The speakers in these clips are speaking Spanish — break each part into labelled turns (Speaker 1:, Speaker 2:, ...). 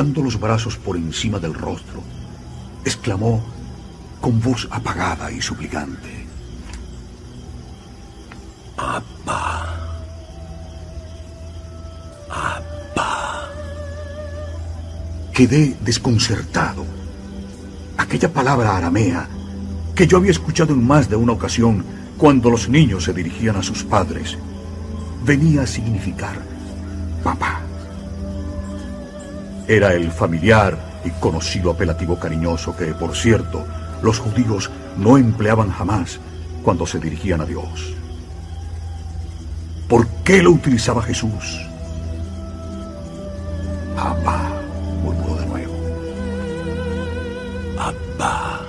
Speaker 1: levantando los brazos por encima del rostro, exclamó con voz apagada y suplicante.
Speaker 2: Abba. Abba.
Speaker 1: Quedé desconcertado. Aquella palabra aramea que yo había escuchado en más de una ocasión cuando los niños se dirigían a sus padres, venía a significar papá. Era el familiar y conocido apelativo cariñoso que, por cierto, los judíos no empleaban jamás cuando se dirigían a Dios. ¿Por qué lo utilizaba Jesús? Papá, murmuró de nuevo.
Speaker 2: Abba.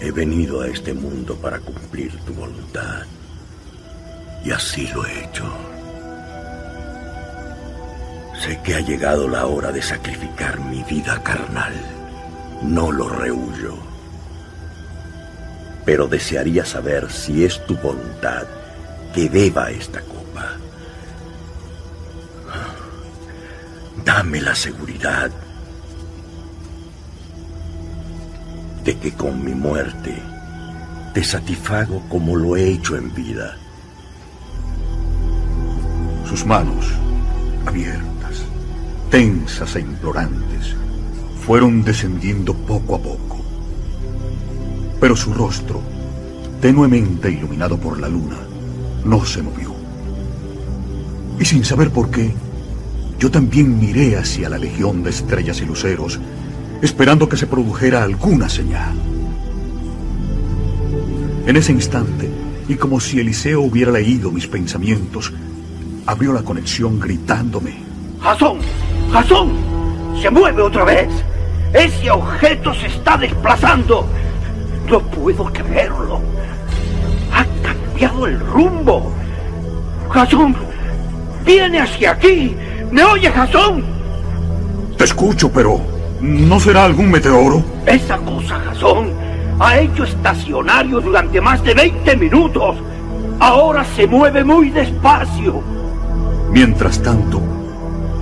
Speaker 2: He venido a este mundo para cumplir tu voluntad. Y así lo he hecho. Sé que ha llegado la hora de sacrificar mi vida carnal. No lo rehuyo. Pero desearía saber si es tu voluntad que beba esta copa. Dame la seguridad de que con mi muerte te satisfago como lo he hecho en vida.
Speaker 1: Sus manos, abiertas, tensas e implorantes, fueron descendiendo poco a poco. Pero su rostro, tenuemente iluminado por la luna, no se movió. Y sin saber por qué, yo también miré hacia la legión de estrellas y luceros, esperando que se produjera alguna señal. En ese instante, y como si Eliseo hubiera leído mis pensamientos, abrió la conexión gritándome.
Speaker 3: ¡Jasón! ¡Jasón! ¡Se mueve otra vez! ¡Ese objeto se está desplazando! No puedo creerlo. Ha cambiado el rumbo. ¡Jasón! ¡Viene hacia aquí! ¿Me oye, Jasón?
Speaker 1: Te escucho, pero ¿no será algún meteoro?
Speaker 3: Esa cosa, Jasón, ha hecho estacionario durante más de 20 minutos. Ahora se mueve muy despacio.
Speaker 1: Mientras tanto,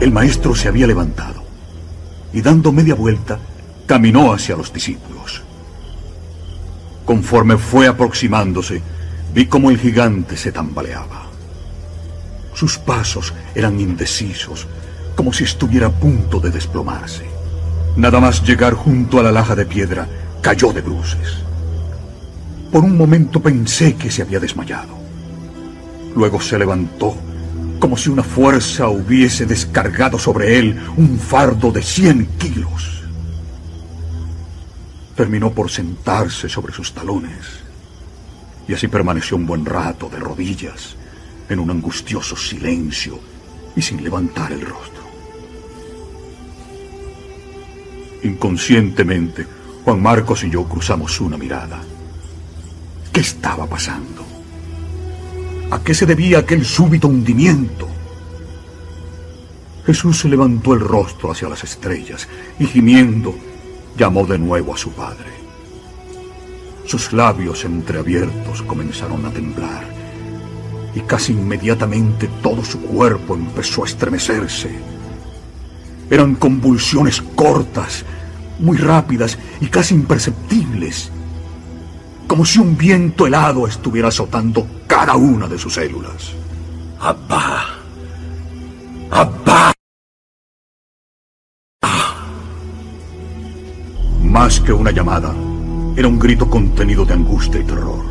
Speaker 1: el maestro se había levantado y dando media vuelta, caminó hacia los discípulos. Conforme fue aproximándose, vi cómo el gigante se tambaleaba. Sus pasos eran indecisos, como si estuviera a punto de desplomarse. Nada más llegar junto a la laja de piedra, cayó de bruces. Por un momento pensé que se había desmayado. Luego se levantó, como si una fuerza hubiese descargado sobre él un fardo de cien kilos. Terminó por sentarse sobre sus talones, y así permaneció un buen rato de rodillas, en un angustioso silencio y sin levantar el rostro. Inconscientemente, Juan Marcos y yo cruzamos una mirada. ¿Qué estaba pasando? ¿A qué se debía aquel súbito hundimiento? Jesús levantó el rostro hacia las estrellas y gimiendo llamó de nuevo a su Padre. Sus labios entreabiertos comenzaron a temblar y casi inmediatamente todo su cuerpo empezó a estremecerse. Eran convulsiones cortas, muy rápidas y casi imperceptibles, como si un viento helado estuviera azotando cada una de sus células.
Speaker 2: Abba. Abba.
Speaker 1: Más que una llamada, era un grito contenido de angustia y terror.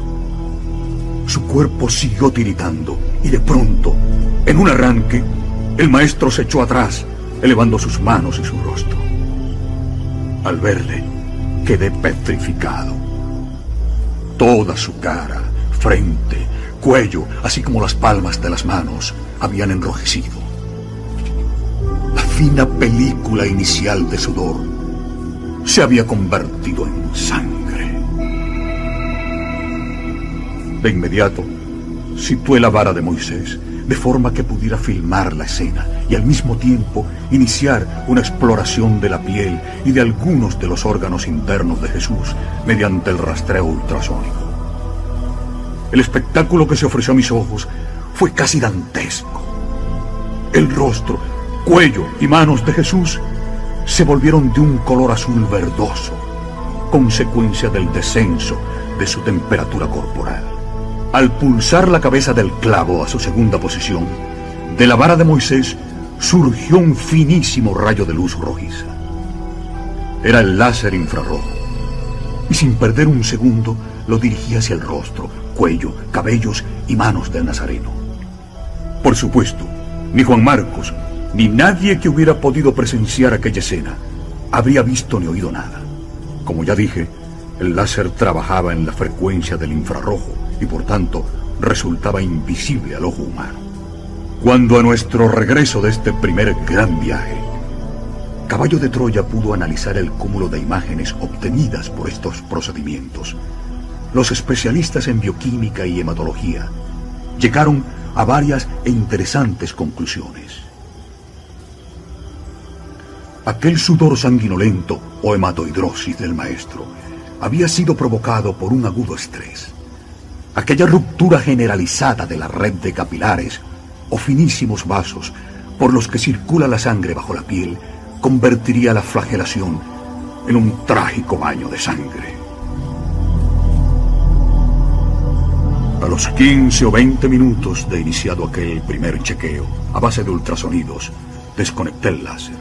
Speaker 1: Su cuerpo siguió tiritando y de pronto, en un arranque, el maestro se echó atrás, elevando sus manos y su rostro. Al verle, quedé petrificado. Toda su cara, frente, cuello, así como las palmas de las manos, habían enrojecido. La fina película inicial de sudor se había convertido en sangre. De inmediato, situé la vara de Moisés de forma que pudiera filmar la escena y al mismo tiempo iniciar una exploración de la piel y de algunos de los órganos internos de Jesús mediante el rastreo ultrasónico. El espectáculo que se ofreció a mis ojos fue casi dantesco. El rostro cuello y manos de Jesús se volvieron de un color azul verdoso, consecuencia del descenso de su temperatura corporal. Al pulsar la cabeza del clavo a su segunda posición, de la vara de Moisés surgió un finísimo rayo de luz rojiza. Era el láser infrarrojo, y sin perder un segundo lo dirigía hacia el rostro, cuello, cabellos y manos del Nazareno. Por supuesto, ni Juan Marcos, ni nadie que hubiera podido presenciar aquella escena habría visto ni oído nada. Como ya dije, el láser trabajaba en la frecuencia del infrarrojo y por tanto resultaba invisible al ojo humano. Cuando a nuestro regreso de este primer gran viaje, Caballo de Troya pudo analizar el cúmulo de imágenes obtenidas por estos procedimientos, los especialistas en bioquímica y hematología llegaron a varias e interesantes conclusiones. Aquel sudor sanguinolento o hematohidrosis del maestro había sido provocado por un agudo estrés. Aquella ruptura generalizada de la red de capilares o finísimos vasos por los que circula la sangre bajo la piel convertiría la flagelación en un trágico baño de sangre. A los 15 o 20 minutos de iniciado aquel primer chequeo, a base de ultrasonidos, desconecté el láser.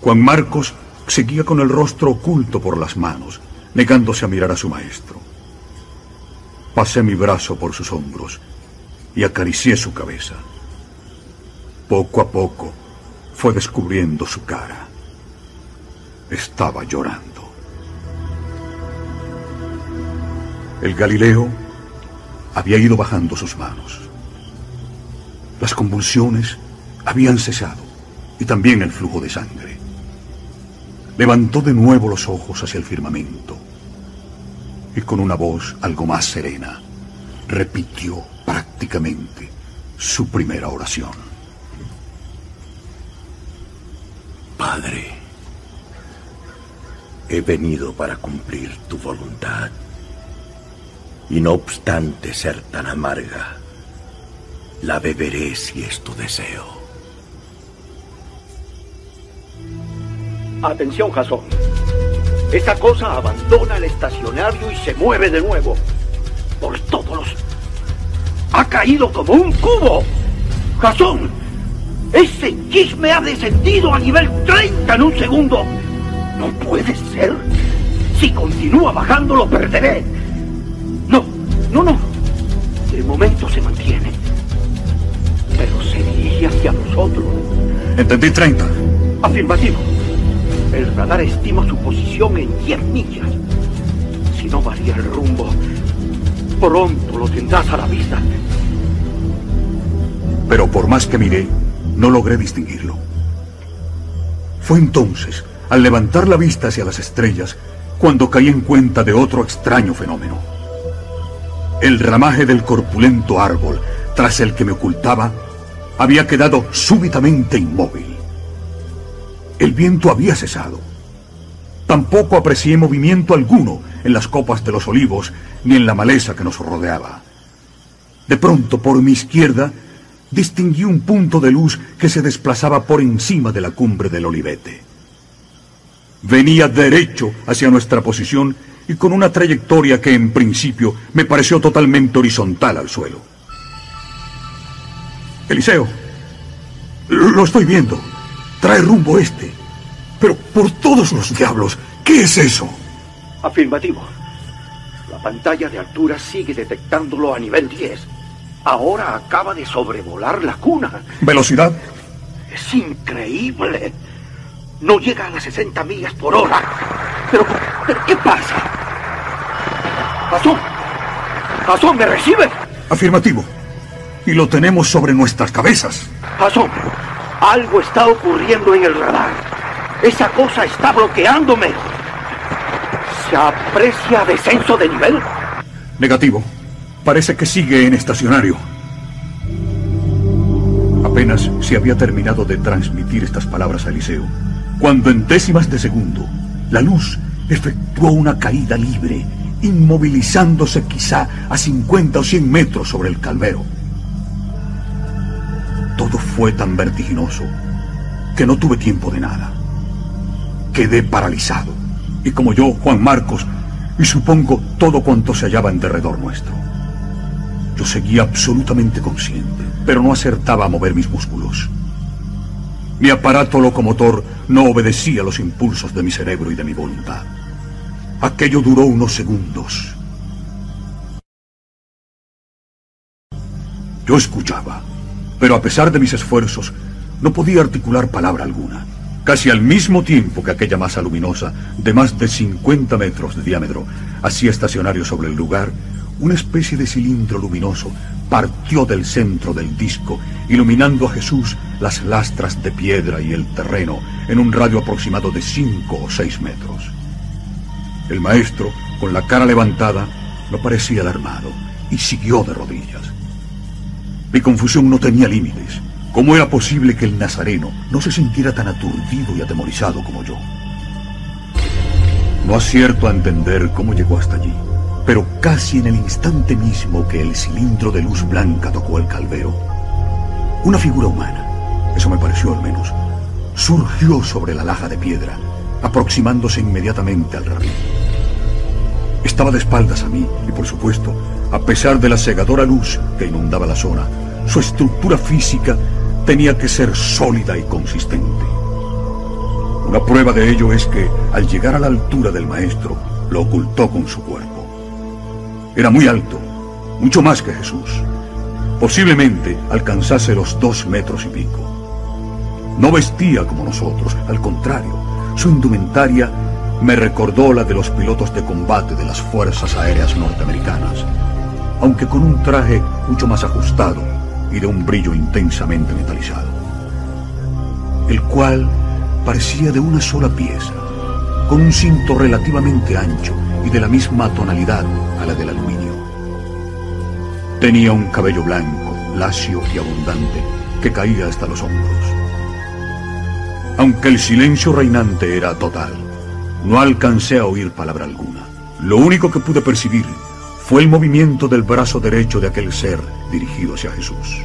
Speaker 1: Juan Marcos seguía con el rostro oculto por las manos, negándose a mirar a su maestro. Pasé mi brazo por sus hombros y acaricié su cabeza. Poco a poco fue descubriendo su cara. Estaba llorando. El Galileo había ido bajando sus manos. Las convulsiones habían cesado y también el flujo de sangre. Levantó de nuevo los ojos hacia el firmamento y con una voz algo más serena repitió prácticamente su primera oración.
Speaker 2: Padre, he venido para cumplir tu voluntad y no obstante ser tan amarga, la beberé si es tu deseo.
Speaker 3: Atención, Jason. Esta cosa abandona el estacionario y se mueve de nuevo. Por todos los... Ha caído como un cubo. Jason, ese chisme ha descendido a nivel 30 en un segundo. No puede ser. Si continúa bajando, lo perderé. No, no. De momento se mantiene. Pero se dirige hacia nosotros.
Speaker 1: Entendí 30.
Speaker 3: Afirmativo. El radar estima su posición en 10 millas. Si no varía el rumbo, pronto lo tendrás a la vista.
Speaker 1: Pero por más que miré, no logré distinguirlo. Fue entonces, al levantar la vista hacia las estrellas, cuando caí en cuenta de otro extraño fenómeno. El ramaje del corpulento árbol, tras el que me ocultaba, había quedado súbitamente inmóvil. El viento había cesado. Tampoco aprecié movimiento alguno en las copas de los olivos ni en la maleza que nos rodeaba. De pronto, por mi izquierda, distinguí un punto de luz que se desplazaba por encima de la cumbre del olivete. Venía derecho hacia nuestra posición y con una trayectoria que en principio me pareció totalmente horizontal al suelo. Eliseo, lo estoy viendo. Trae rumbo este. Pero por todos los diablos, ¿qué es eso?
Speaker 3: Afirmativo. La pantalla de altura sigue detectándolo a nivel 10. Ahora acaba de sobrevolar la cuna.
Speaker 1: ¿Velocidad?
Speaker 3: Es increíble. No llega a las 60 millas por hora. Pero, pero ¿qué pasa? ¡Jason! ¡Jason, me recibe!
Speaker 1: Afirmativo. Y lo tenemos sobre nuestras cabezas.
Speaker 3: Jason, algo está ocurriendo en el radar. Esa cosa está bloqueándome. ¿Se aprecia descenso de nivel?
Speaker 1: Negativo. Parece que sigue en estacionario. Apenas se había terminado de transmitir estas palabras a Eliseo, cuando en décimas de segundo la luz efectuó una caída libre inmovilizándose quizá a 50 o 100 metros sobre el calvero. Todo fue tan vertiginoso que no tuve tiempo de nada. Quedé paralizado. Y como yo, Juan Marcos, y supongo todo cuanto se hallaba en derredor nuestro. Yo seguía absolutamente consciente, pero no acertaba a mover mis músculos. Mi aparato locomotor no obedecía los impulsos de mi cerebro y de mi voluntad. Aquello duró unos segundos. Yo escuchaba, pero a pesar de mis esfuerzos, no podía articular palabra alguna. Casi al mismo tiempo que aquella masa luminosa, de más de 50 metros de diámetro, hacía estacionario sobre el lugar, una especie de cilindro luminoso partió del centro del disco, iluminando a Jesús las lastras de piedra y el terreno en un radio aproximado de cinco o seis metros. El maestro, con la cara levantada, no parecía alarmado y siguió de rodillas. Mi confusión no tenía límites. ¿Cómo era posible que el nazareno no se sintiera tan aturdido y atemorizado como yo? No acierto a entender cómo llegó hasta allí pero casi en el instante mismo que el cilindro de luz blanca tocó el calvero, una figura humana, eso me pareció al menos, surgió sobre la laja de piedra, aproximándose inmediatamente al rabí. Estaba de espaldas a mí y, por supuesto, a pesar de la cegadora luz que inundaba la zona, su estructura física tenía que ser sólida y consistente. Una prueba de ello es que, al llegar a la altura del maestro, lo ocultó con su cuerpo. Era muy alto, mucho más que Jesús. Posiblemente alcanzase los dos metros y pico. No vestía como nosotros, al contrario, su indumentaria me recordó la de los pilotos de combate de las Fuerzas Aéreas Norteamericanas, aunque con un traje mucho más ajustado y de un brillo intensamente metalizado, el cual parecía de una sola pieza, con un cinto relativamente ancho y de la misma tonalidad a la del aluminio. Tenía un cabello blanco, lacio y abundante, que caía hasta los hombros. Aunque el silencio reinante era total, no alcancé a oír palabra alguna. Lo único que pude percibir fue el movimiento del brazo derecho de aquel ser dirigido hacia Jesús.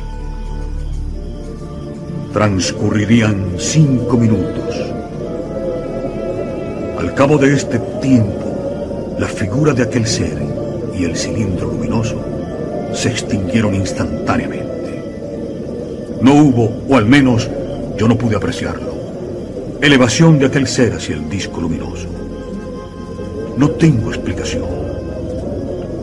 Speaker 1: Transcurrirían cinco minutos. Al cabo de este tiempo, la figura de aquel ser y el cilindro luminoso se extinguieron instantáneamente. No hubo, o al menos yo no pude apreciarlo, elevación de aquel ser hacia el disco luminoso. No tengo explicación.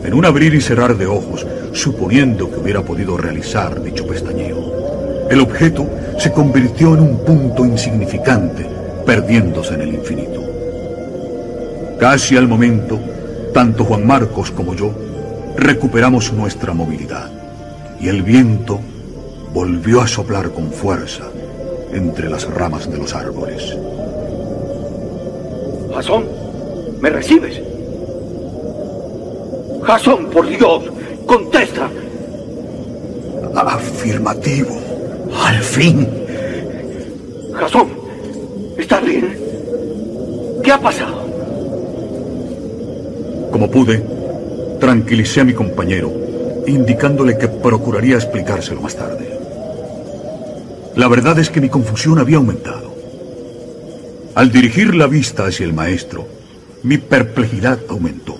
Speaker 1: En un abrir y cerrar de ojos, suponiendo que hubiera podido realizar dicho pestañeo, el objeto se convirtió en un punto insignificante, perdiéndose en el infinito. Casi al momento, tanto Juan Marcos como yo recuperamos nuestra movilidad y el viento volvió a soplar con fuerza entre las ramas de los árboles.
Speaker 3: Jasón, ¿me recibes? Jasón, por Dios, contesta.
Speaker 1: Afirmativo, al fin.
Speaker 3: Jasón, ¿estás bien? ¿Qué ha pasado?
Speaker 1: Como pude, tranquilicé a mi compañero, indicándole que procuraría explicárselo más tarde. La verdad es que mi confusión había aumentado. Al dirigir la vista hacia el maestro, mi perplejidad aumentó.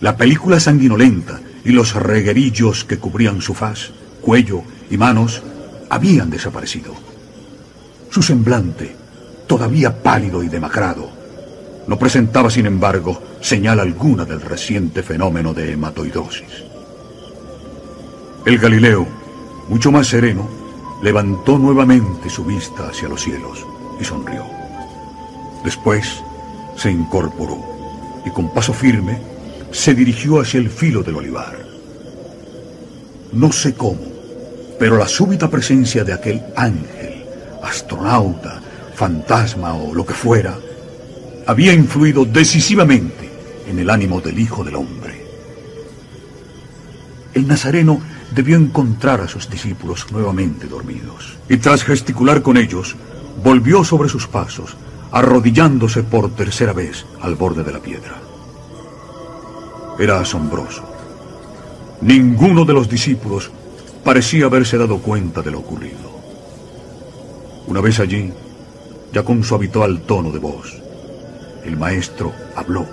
Speaker 1: La película sanguinolenta y los reguerillos que cubrían su faz, cuello y manos habían desaparecido. Su semblante, todavía pálido y demacrado, no presentaba, sin embargo, señal alguna del reciente fenómeno de hematoidosis. El Galileo, mucho más sereno, levantó nuevamente su vista hacia los cielos y sonrió. Después se incorporó y con paso firme se dirigió hacia el filo del olivar. No sé cómo, pero la súbita presencia de aquel ángel, astronauta, fantasma o lo que fuera, había influido decisivamente en el ánimo del Hijo del Hombre. El Nazareno debió encontrar a sus discípulos nuevamente dormidos, y tras gesticular con ellos, volvió sobre sus pasos, arrodillándose por tercera vez al borde de la piedra. Era asombroso. Ninguno de los discípulos parecía haberse dado cuenta de lo ocurrido. Una vez allí, ya con su habitual tono de voz, el maestro habló,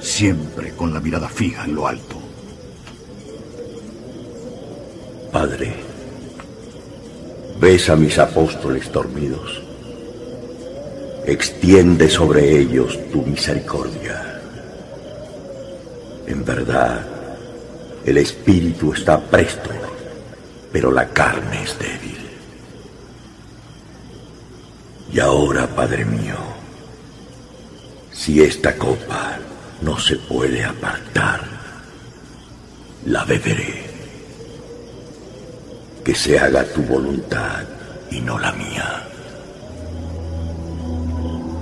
Speaker 1: siempre con la mirada fija en lo alto.
Speaker 2: Padre, ves a mis apóstoles dormidos. Extiende sobre ellos tu misericordia. En verdad, el espíritu está presto, pero la carne es débil. Y ahora, Padre mío, si esta copa no se puede apartar, la beberé. Que se haga tu voluntad y no la mía.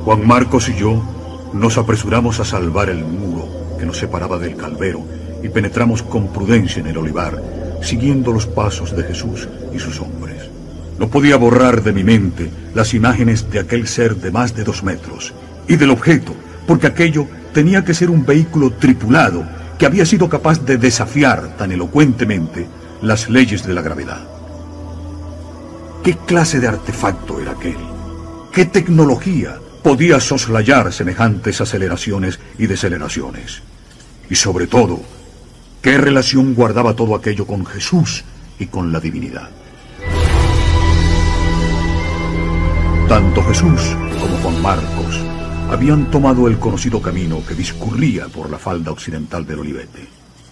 Speaker 1: Juan Marcos y yo nos apresuramos a salvar el muro que nos separaba del calvero y penetramos con prudencia en el olivar, siguiendo los pasos de Jesús y sus hombres. No podía borrar de mi mente las imágenes de aquel ser de más de dos metros y del objeto, porque aquello tenía que ser un vehículo tripulado que había sido capaz de desafiar tan elocuentemente las leyes de la gravedad. ¿Qué clase de artefacto era aquel? ¿Qué tecnología podía soslayar semejantes aceleraciones y deceleraciones? Y sobre todo, ¿qué relación guardaba todo aquello con Jesús y con la divinidad? Tanto Jesús como Juan Marcos habían tomado el conocido camino que discurría por la falda occidental del Olivete.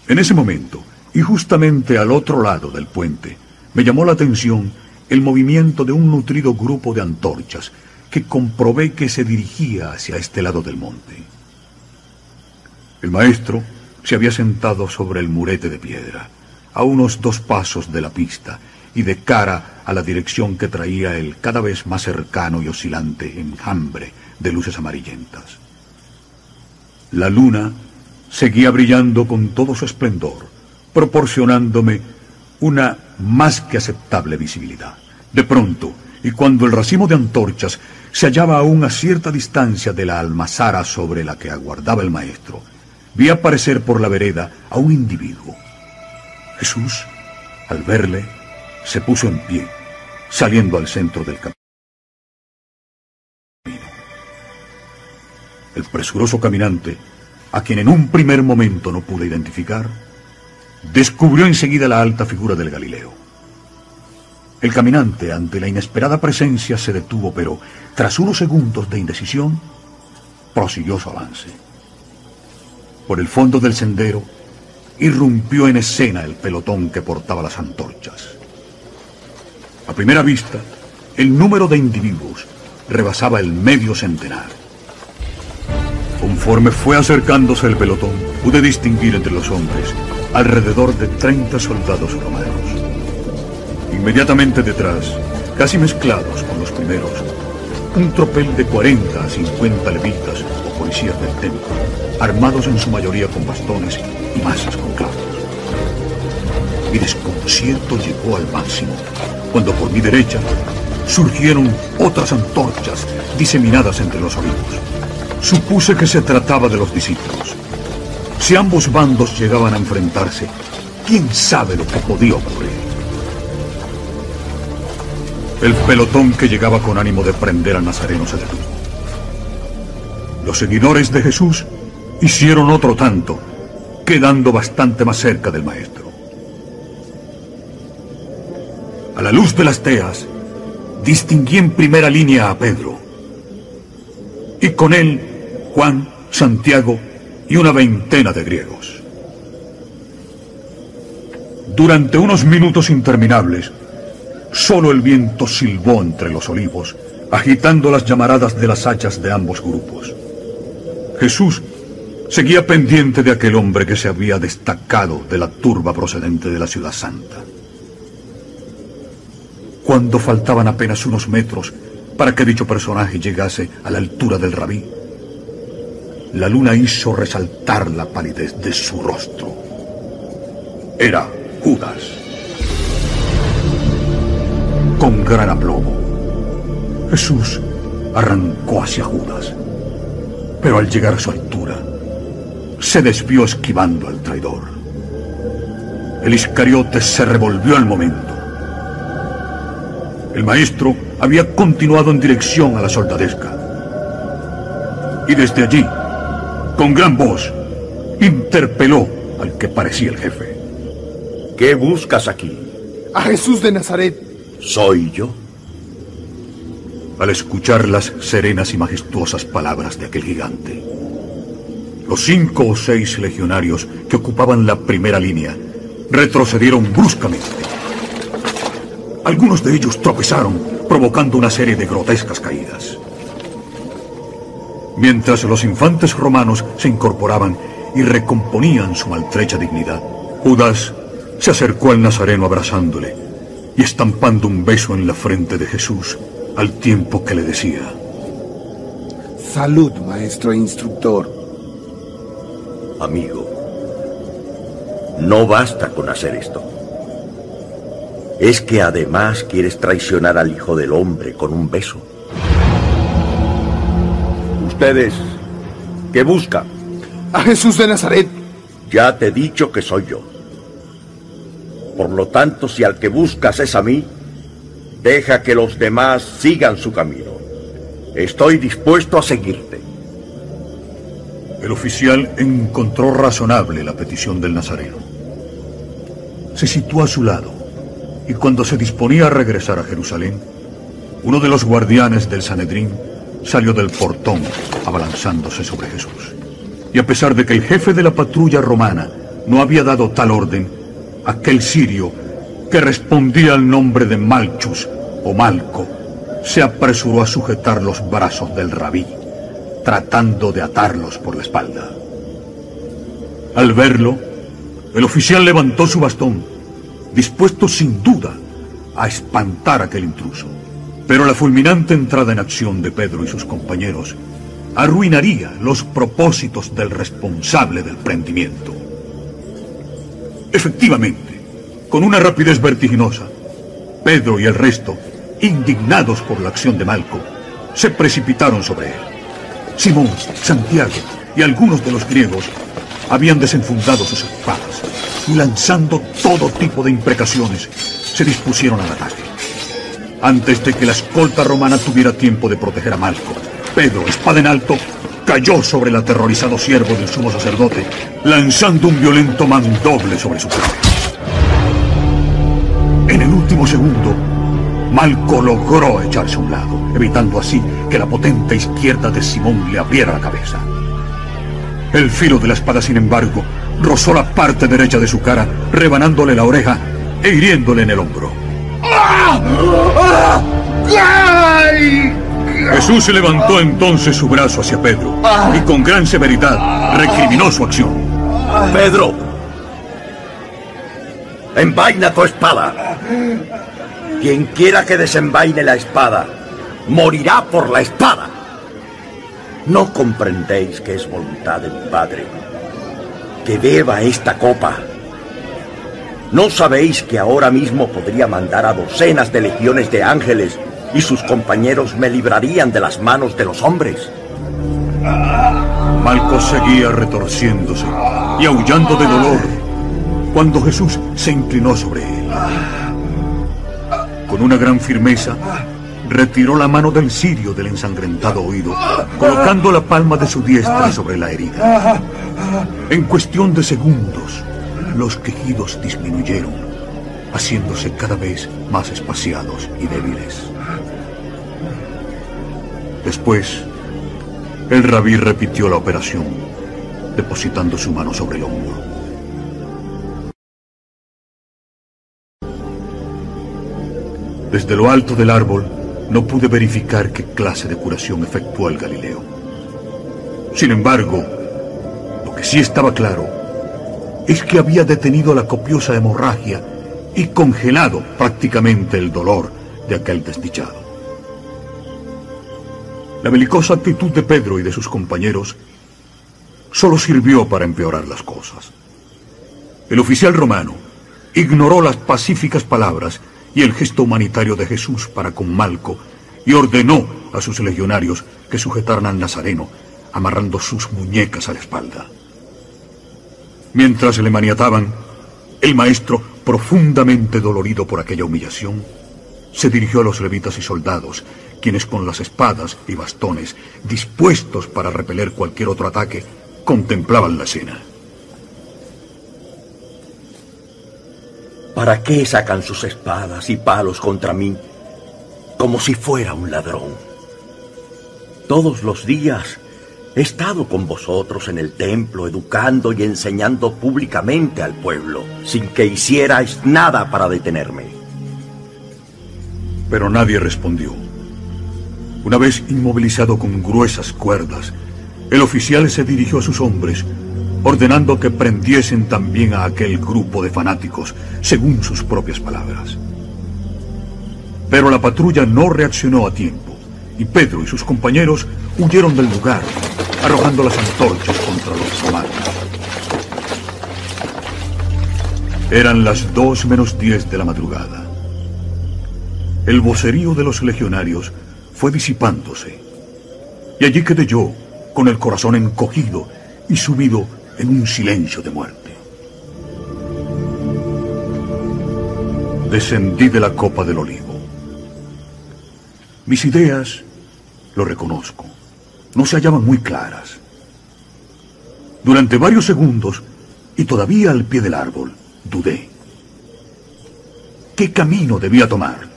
Speaker 1: En ese momento, y justamente al otro lado del puente, me llamó la atención el movimiento de un nutrido grupo de antorchas que comprobé que se dirigía hacia este lado del monte. El maestro se había sentado sobre el murete de piedra, a unos dos pasos de la pista, y de cara a la dirección que traía el cada vez más cercano y oscilante enjambre de luces amarillentas. La luna seguía brillando con todo su esplendor, proporcionándome una más que aceptable visibilidad. De pronto, y cuando el racimo de antorchas se hallaba aún a cierta distancia de la almazara sobre la que aguardaba el maestro, vi aparecer por la vereda a un individuo. Jesús, al verle, se puso en pie, saliendo al centro del camino. El presuroso caminante, a quien en un primer momento no pude identificar, descubrió enseguida la alta figura del Galileo. El caminante, ante la inesperada presencia, se detuvo, pero tras unos segundos de indecisión, prosiguió su avance. Por el fondo del sendero, irrumpió en escena el pelotón que portaba las antorchas. A primera vista, el número de individuos rebasaba el medio centenar. Conforme fue acercándose el pelotón, pude distinguir entre los hombres alrededor de 30 soldados romanos. Inmediatamente detrás, casi mezclados con los primeros, un tropel de 40 a 50 levitas o policías del templo, armados en su mayoría con bastones y masas con clavos. Mi desconcierto llegó al máximo cuando por mi derecha surgieron otras antorchas diseminadas entre los olivos. Supuse que se trataba de los discípulos. Si ambos bandos llegaban a enfrentarse, quién sabe lo que podía ocurrir. El pelotón que llegaba con ánimo de prender al Nazareno se detuvo. Los seguidores de Jesús hicieron otro tanto, quedando bastante más cerca del maestro. A la luz de las teas, distinguí en primera línea a Pedro. Y con él, Juan, Santiago y una veintena de griegos. Durante unos minutos interminables, solo el viento silbó entre los olivos, agitando las llamaradas de las hachas de ambos grupos. Jesús seguía pendiente de aquel hombre que se había destacado de la turba procedente de la ciudad santa cuando faltaban apenas unos metros para que dicho personaje llegase a la altura del rabí. La luna hizo resaltar la palidez de su rostro. Era Judas. Con gran aplomo, Jesús arrancó hacia Judas, pero al llegar a su altura, se desvió esquivando al traidor. El Iscariote se revolvió al momento. El maestro había continuado en dirección a la soldadesca. Y desde allí, con gran voz, interpeló al que parecía el jefe.
Speaker 2: ¿Qué buscas aquí?
Speaker 4: A Jesús de Nazaret.
Speaker 2: ¿Soy yo?
Speaker 1: Al escuchar las serenas y majestuosas palabras de aquel gigante, los cinco o seis legionarios que ocupaban la primera línea retrocedieron bruscamente. Algunos de ellos tropezaron, provocando una serie de grotescas caídas. Mientras los infantes romanos se incorporaban y recomponían su maltrecha dignidad, Judas se acercó al Nazareno abrazándole y estampando un beso en la frente de Jesús al tiempo que le decía,
Speaker 4: Salud, maestro e instructor.
Speaker 2: Amigo, no basta con hacer esto. Es que además quieres traicionar al Hijo del Hombre con un beso. Ustedes, ¿qué buscan?
Speaker 4: A Jesús de Nazaret.
Speaker 2: Ya te he dicho que soy yo. Por lo tanto, si al que buscas es a mí, deja que los demás sigan su camino. Estoy dispuesto a seguirte.
Speaker 1: El oficial encontró razonable la petición del nazareno. Se situó a su lado y cuando se disponía a regresar a Jerusalén, uno de los guardianes del Sanedrín salió del portón abalanzándose sobre Jesús. Y a pesar de que el jefe de la patrulla romana no había dado tal orden, aquel sirio, que respondía al nombre de Malchus o Malco, se apresuró a sujetar los brazos del rabí, tratando de atarlos por la espalda. Al verlo, el oficial levantó su bastón, dispuesto sin duda a espantar a aquel intruso. Pero la fulminante entrada en acción de Pedro y sus compañeros arruinaría los propósitos del responsable del prendimiento. Efectivamente, con una rapidez vertiginosa, Pedro y el resto, indignados por la acción de Malco, se precipitaron sobre él. Simón, Santiago y algunos de los griegos habían desenfundado sus espadas y lanzando todo tipo de imprecaciones, se dispusieron al ataque. Antes de que la escolta romana tuviera tiempo de proteger a Malco, Pedro, espada en alto, cayó sobre el aterrorizado siervo del sumo sacerdote, lanzando un violento mandoble sobre su cabeza. En el último segundo, Malco logró echarse a un lado, evitando así que la potente izquierda de Simón le abriera la cabeza. El filo de la espada, sin embargo, rozó la parte derecha de su cara, rebanándole la oreja e hiriéndole en el hombro. Jesús levantó entonces su brazo hacia Pedro y con gran severidad recriminó su acción.
Speaker 2: Pedro, envaina tu espada. Quien quiera que desenvaine la espada, morirá por la espada. ¿No comprendéis que es voluntad del Padre que beba esta copa? ¿No sabéis que ahora mismo podría mandar a docenas de legiones de ángeles y sus compañeros me librarían de las manos de los hombres?
Speaker 1: Malco seguía retorciéndose y aullando de dolor cuando Jesús se inclinó sobre él. Con una gran firmeza, retiró la mano del sirio del ensangrentado oído, colocando la palma de su diestra sobre la herida. En cuestión de segundos, los quejidos disminuyeron, haciéndose cada vez más espaciados y débiles. Después, el rabí repitió la operación, depositando su mano sobre el hombro. Desde lo alto del árbol no pude verificar qué clase de curación efectuó el Galileo. Sin embargo, lo que sí estaba claro es que había detenido la copiosa hemorragia y congelado prácticamente el dolor de aquel desdichado. La belicosa actitud de Pedro y de sus compañeros solo sirvió para empeorar las cosas. El oficial romano ignoró las pacíficas palabras y el gesto humanitario de Jesús para con Malco y ordenó a sus legionarios que sujetaran al Nazareno, amarrando sus muñecas a la espalda. Mientras le maniataban, El maestro, profundamente dolorido por aquella humillación, se dirigió a los levitas y soldados, quienes con las espadas y bastones, dispuestos para repeler cualquier otro ataque, contemplaban la escena.
Speaker 2: ¿Para qué sacan sus espadas y palos contra mí como si fuera un ladrón? Todos los días he estado con vosotros en el templo educando y enseñando públicamente al pueblo, sin que hicierais nada para detenerme.
Speaker 1: Pero nadie respondió. Una vez inmovilizado con gruesas cuerdas, el oficial se dirigió a sus hombres, ordenando que prendiesen también a aquel grupo de fanáticos, según sus propias palabras. Pero la patrulla no reaccionó a tiempo, y Pedro y sus compañeros huyeron del lugar, arrojando las antorchas contra los romanos. Eran las dos menos diez de la madrugada. El vocerío de los legionarios fue disipándose. Y allí quedé yo, con el corazón encogido y sumido en un silencio de muerte. Descendí de la copa del olivo. Mis ideas, lo reconozco, no se hallaban muy claras. Durante varios segundos, y todavía al pie del árbol, dudé. ¿Qué camino debía tomar?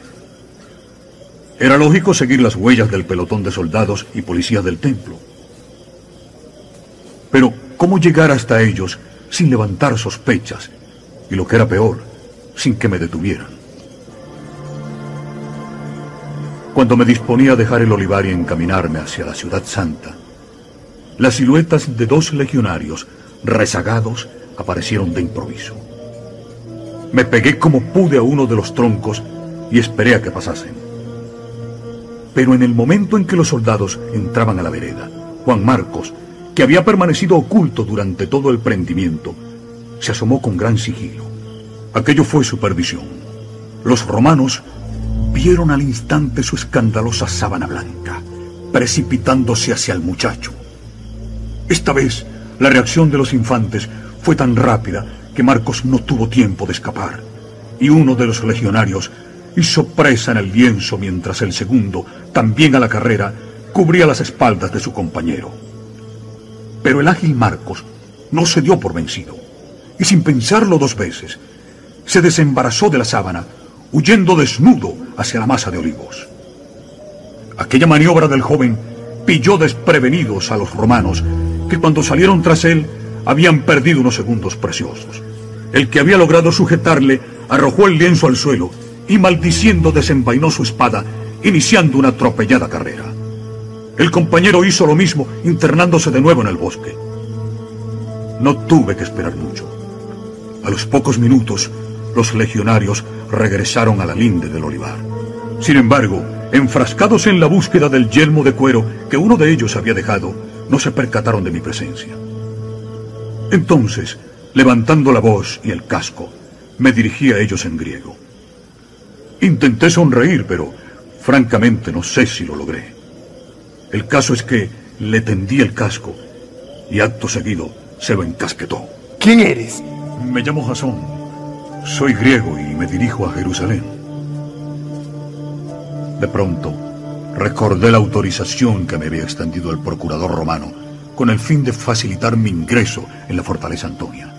Speaker 1: Era lógico seguir las huellas del pelotón de soldados y policías del templo. Pero, ¿cómo llegar hasta ellos sin levantar sospechas? Y lo que era peor, sin que me detuvieran. Cuando me disponía a dejar el olivar y encaminarme hacia la ciudad santa, las siluetas de dos legionarios rezagados aparecieron de improviso. Me pegué como pude a uno de los troncos y esperé a que pasasen. Pero en el momento en que los soldados entraban a la vereda, Juan Marcos, que había permanecido oculto durante todo el prendimiento, se asomó con gran sigilo. Aquello fue supervisión. Los romanos vieron al instante su escandalosa sábana blanca, precipitándose hacia el muchacho. Esta vez, la reacción de los infantes fue tan rápida que Marcos no tuvo tiempo de escapar, y uno de los legionarios hizo presa en el lienzo mientras el segundo, también a la carrera, cubría las espaldas de su compañero. Pero el ágil Marcos no se dio por vencido, y sin pensarlo dos veces, se desembarazó de la sábana, huyendo desnudo hacia la masa de olivos. Aquella maniobra del joven pilló desprevenidos a los romanos, que cuando salieron tras él habían perdido unos segundos preciosos. El que había logrado sujetarle arrojó el lienzo al suelo y maldiciendo desenvainó su espada, iniciando una atropellada carrera. El compañero hizo lo mismo, internándose de nuevo en el bosque. No tuve que esperar mucho. A los pocos minutos, los legionarios regresaron a la linde del olivar. Sin embargo, enfrascados en la búsqueda del yelmo de cuero que uno de ellos había dejado, no se percataron de mi presencia. Entonces, levantando la voz y el casco, me dirigí a ellos en griego. Intenté sonreír, pero francamente no sé si lo logré. El caso es que le tendí el casco y acto seguido se lo encasquetó.
Speaker 4: ¿Quién eres?
Speaker 1: Me llamo Jasón. Soy griego y me dirijo a Jerusalén. De pronto, recordé la autorización que me había extendido el procurador romano con el fin de facilitar mi ingreso en la fortaleza Antonia.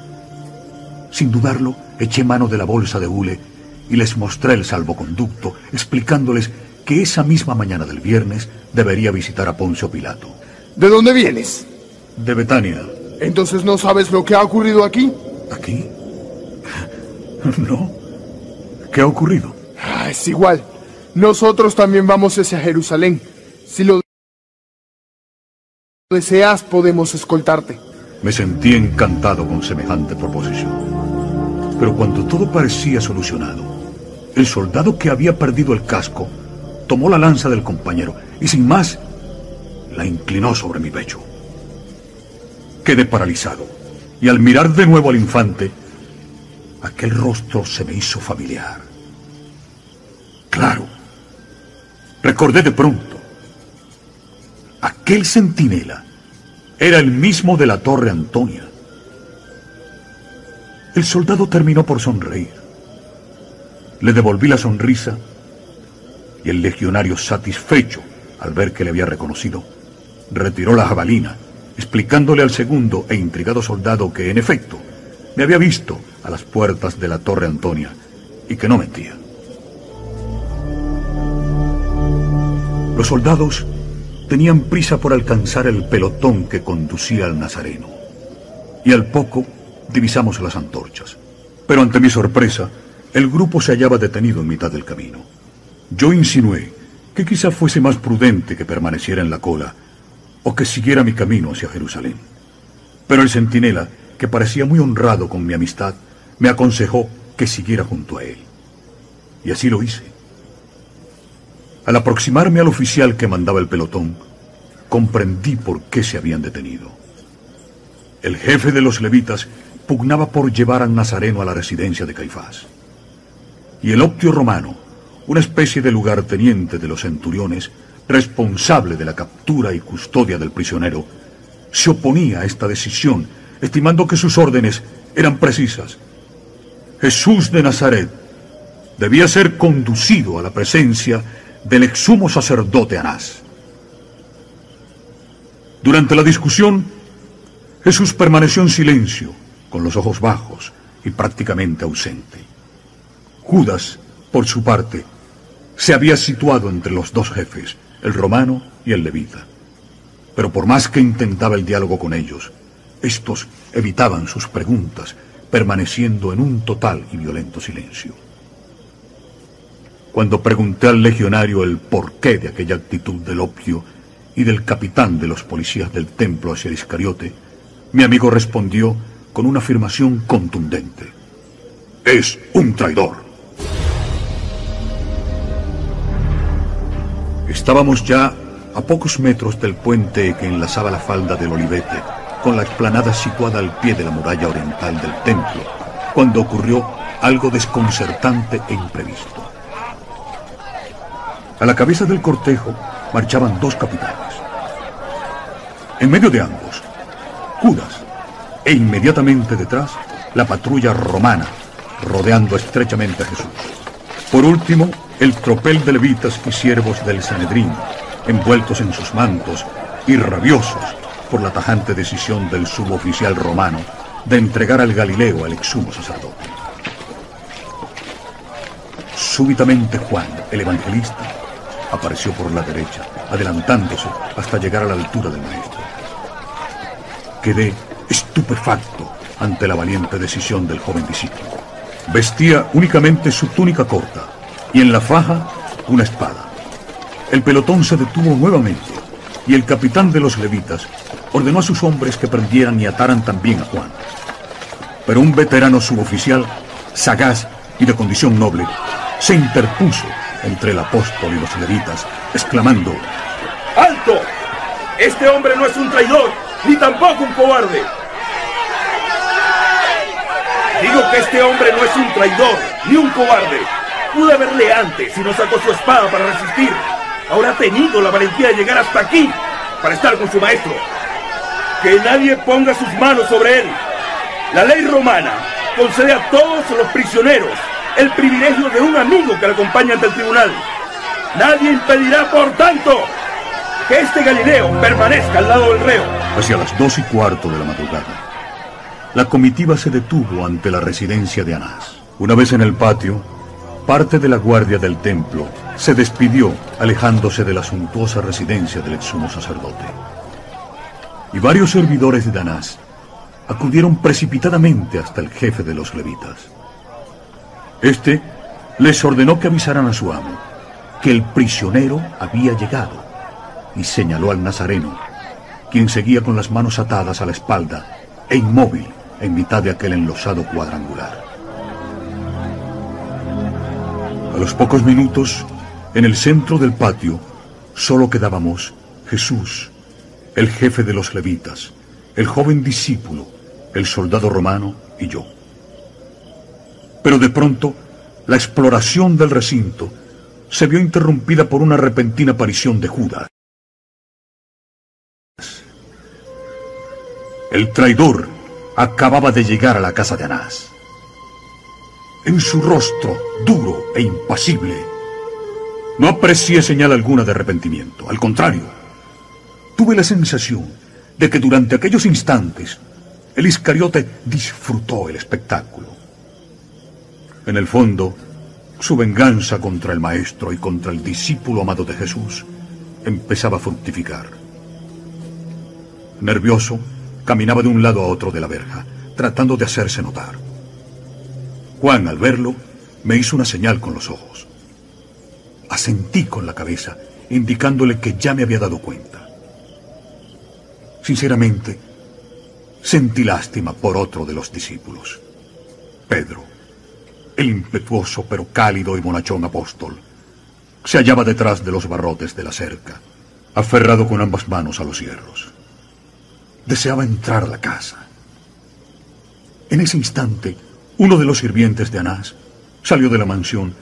Speaker 1: Sin dudarlo, eché mano de la bolsa de hule y les mostré el salvoconducto, explicándoles que esa misma mañana del viernes debería visitar a Poncio Pilato.
Speaker 4: ¿De dónde vienes?
Speaker 1: De Betania.
Speaker 4: Entonces no sabes lo que ha ocurrido aquí.
Speaker 1: ¿Aquí? No. ¿Qué ha ocurrido?
Speaker 4: Ah, es igual. Nosotros también vamos hacia Jerusalén. Si lo deseas, podemos escoltarte.
Speaker 1: Me sentí encantado con semejante proposición. Pero cuando todo parecía solucionado, el soldado que había perdido el casco tomó la lanza del compañero y sin más la inclinó sobre mi pecho. Quedé paralizado y al mirar de nuevo al infante, aquel rostro se me hizo familiar. Claro, recordé de pronto, aquel centinela era el mismo de la torre Antonia. El soldado terminó por sonreír. Le devolví la sonrisa y el legionario, satisfecho al ver que le había reconocido, retiró la jabalina, explicándole al segundo e intrigado soldado que, en efecto, me había visto a las puertas de la Torre Antonia y que no mentía. Los soldados tenían prisa por alcanzar el pelotón que conducía al Nazareno. Y al poco divisamos las antorchas. Pero ante mi sorpresa, el grupo se hallaba detenido en mitad del camino. Yo insinué que quizá fuese más prudente que permaneciera en la cola o que siguiera mi camino hacia Jerusalén. Pero el centinela, que parecía muy honrado con mi amistad, me aconsejó que siguiera junto a él. Y así lo hice. Al aproximarme al oficial que mandaba el pelotón, comprendí por qué se habían detenido. El jefe de los levitas pugnaba por llevar al Nazareno a la residencia de Caifás. Y el optio romano, una especie de lugarteniente de los centuriones, responsable de la captura y custodia del prisionero, se oponía a esta decisión, estimando que sus órdenes eran precisas. Jesús de Nazaret debía ser conducido a la presencia del exsumo sacerdote Anás. Durante la discusión, Jesús permaneció en silencio, con los ojos bajos y prácticamente ausente. Judas, por su parte, se había situado entre los dos jefes, el romano y el levita. Pero por más que intentaba el diálogo con ellos, estos evitaban sus preguntas, permaneciendo en un total y violento silencio. Cuando pregunté al legionario el porqué de aquella actitud del opio y del capitán de los policías del templo hacia el Iscariote, mi amigo respondió con una afirmación contundente. Es un traidor. Estábamos ya a pocos metros del puente que enlazaba la falda del Olivete con la explanada situada al pie de la muralla oriental del templo, cuando ocurrió algo desconcertante e imprevisto. A la cabeza del cortejo marchaban dos capitanes. En medio de ambos, Judas, e inmediatamente detrás, la patrulla romana, rodeando estrechamente a Jesús. Por último, el tropel de levitas y siervos del Sanedrín, envueltos en sus mantos y rabiosos por la tajante decisión del suboficial romano de entregar al Galileo al exsumo sacerdote. Súbitamente Juan, el evangelista, apareció por la derecha, adelantándose hasta llegar a la altura del maestro. Quedé estupefacto ante la valiente decisión del joven discípulo. Vestía únicamente su túnica corta, y en la faja una espada. El pelotón se detuvo nuevamente y el capitán de los levitas ordenó a sus hombres que prendieran y ataran también a Juan. Pero un veterano suboficial, sagaz y de condición noble, se interpuso entre el apóstol y los levitas, exclamando,
Speaker 5: ¡Alto! Este hombre no es un traidor, ni tampoco un cobarde. Que este hombre no es un traidor, ni un cobarde. Pude verle antes y no sacó su espada para resistir. Ahora ha tenido la valentía de llegar hasta aquí para estar con su maestro. Que nadie ponga sus manos sobre él. La ley romana concede a todos los prisioneros el privilegio de un amigo que le acompaña ante el tribunal. Nadie impedirá, por tanto, que este Galileo permanezca al lado del reo.
Speaker 1: Hacia las dos y cuarto de la madrugada, la comitiva se detuvo ante la residencia de Anás. Una vez en el patio, Parte de la guardia del templo se despidió alejándose de la suntuosa residencia del exsumo sacerdote. Y varios servidores de Danás acudieron precipitadamente hasta el jefe de los levitas. Este les ordenó que avisaran a su amo que el prisionero había llegado y señaló al nazareno, quien seguía con las manos atadas a la espalda e inmóvil en mitad de aquel enlosado cuadrangular. A los pocos minutos, en el centro del patio, solo quedábamos Jesús, el jefe de los levitas, el joven discípulo, el soldado romano y yo. Pero de pronto, la exploración del recinto se vio interrumpida por una repentina aparición de Judas. El traidor acababa de llegar a la casa de Anás. en su rostro duro e impasible, no aprecié señal alguna de arrepentimiento. Al contrario, tuve la sensación de que durante aquellos instantes el Iscariote disfrutó el espectáculo. En el fondo, su venganza contra el Maestro y contra el discípulo amado de Jesús empezaba a fructificar. Nervioso, caminaba de un lado a otro de la verja, tratando de hacerse notar. Juan, al verlo, me hizo una señal con los ojos. Asentí con la cabeza, indicándole que ya me había dado cuenta. Sinceramente, sentí lástima por otro de los discípulos, Pedro el impetuoso pero cálido y bonachón apóstol, se hallaba detrás de los barrotes de la cerca, aferrado con ambas manos a los hierros. Deseaba entrar a la casa. En ese instante, uno de los sirvientes de Anás salió de la mansión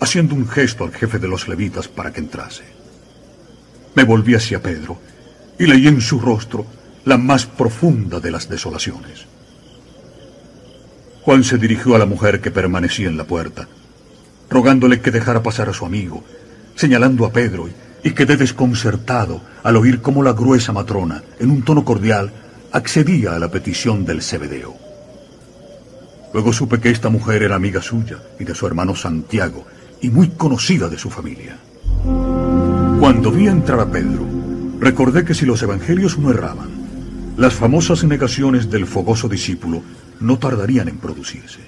Speaker 1: haciendo un gesto al jefe de los levitas para que entrase. Me volví hacia Pedro y leí en su rostro la más profunda de las desolaciones. Juan se dirigió a la mujer que permanecía en la puerta, rogándole que dejara pasar a su amigo, señalando a Pedro y, quedé desconcertado al oír cómo la gruesa matrona, en un tono cordial, accedía a la petición del cebedeo. Luego supe que esta mujer era amiga suya y de su hermano Santiago, y muy conocida de su familia. Cuando vi entrar a Pedro, recordé que si los evangelios no erraban, las famosas negaciones del fogoso discípulo no tardarían en producirse.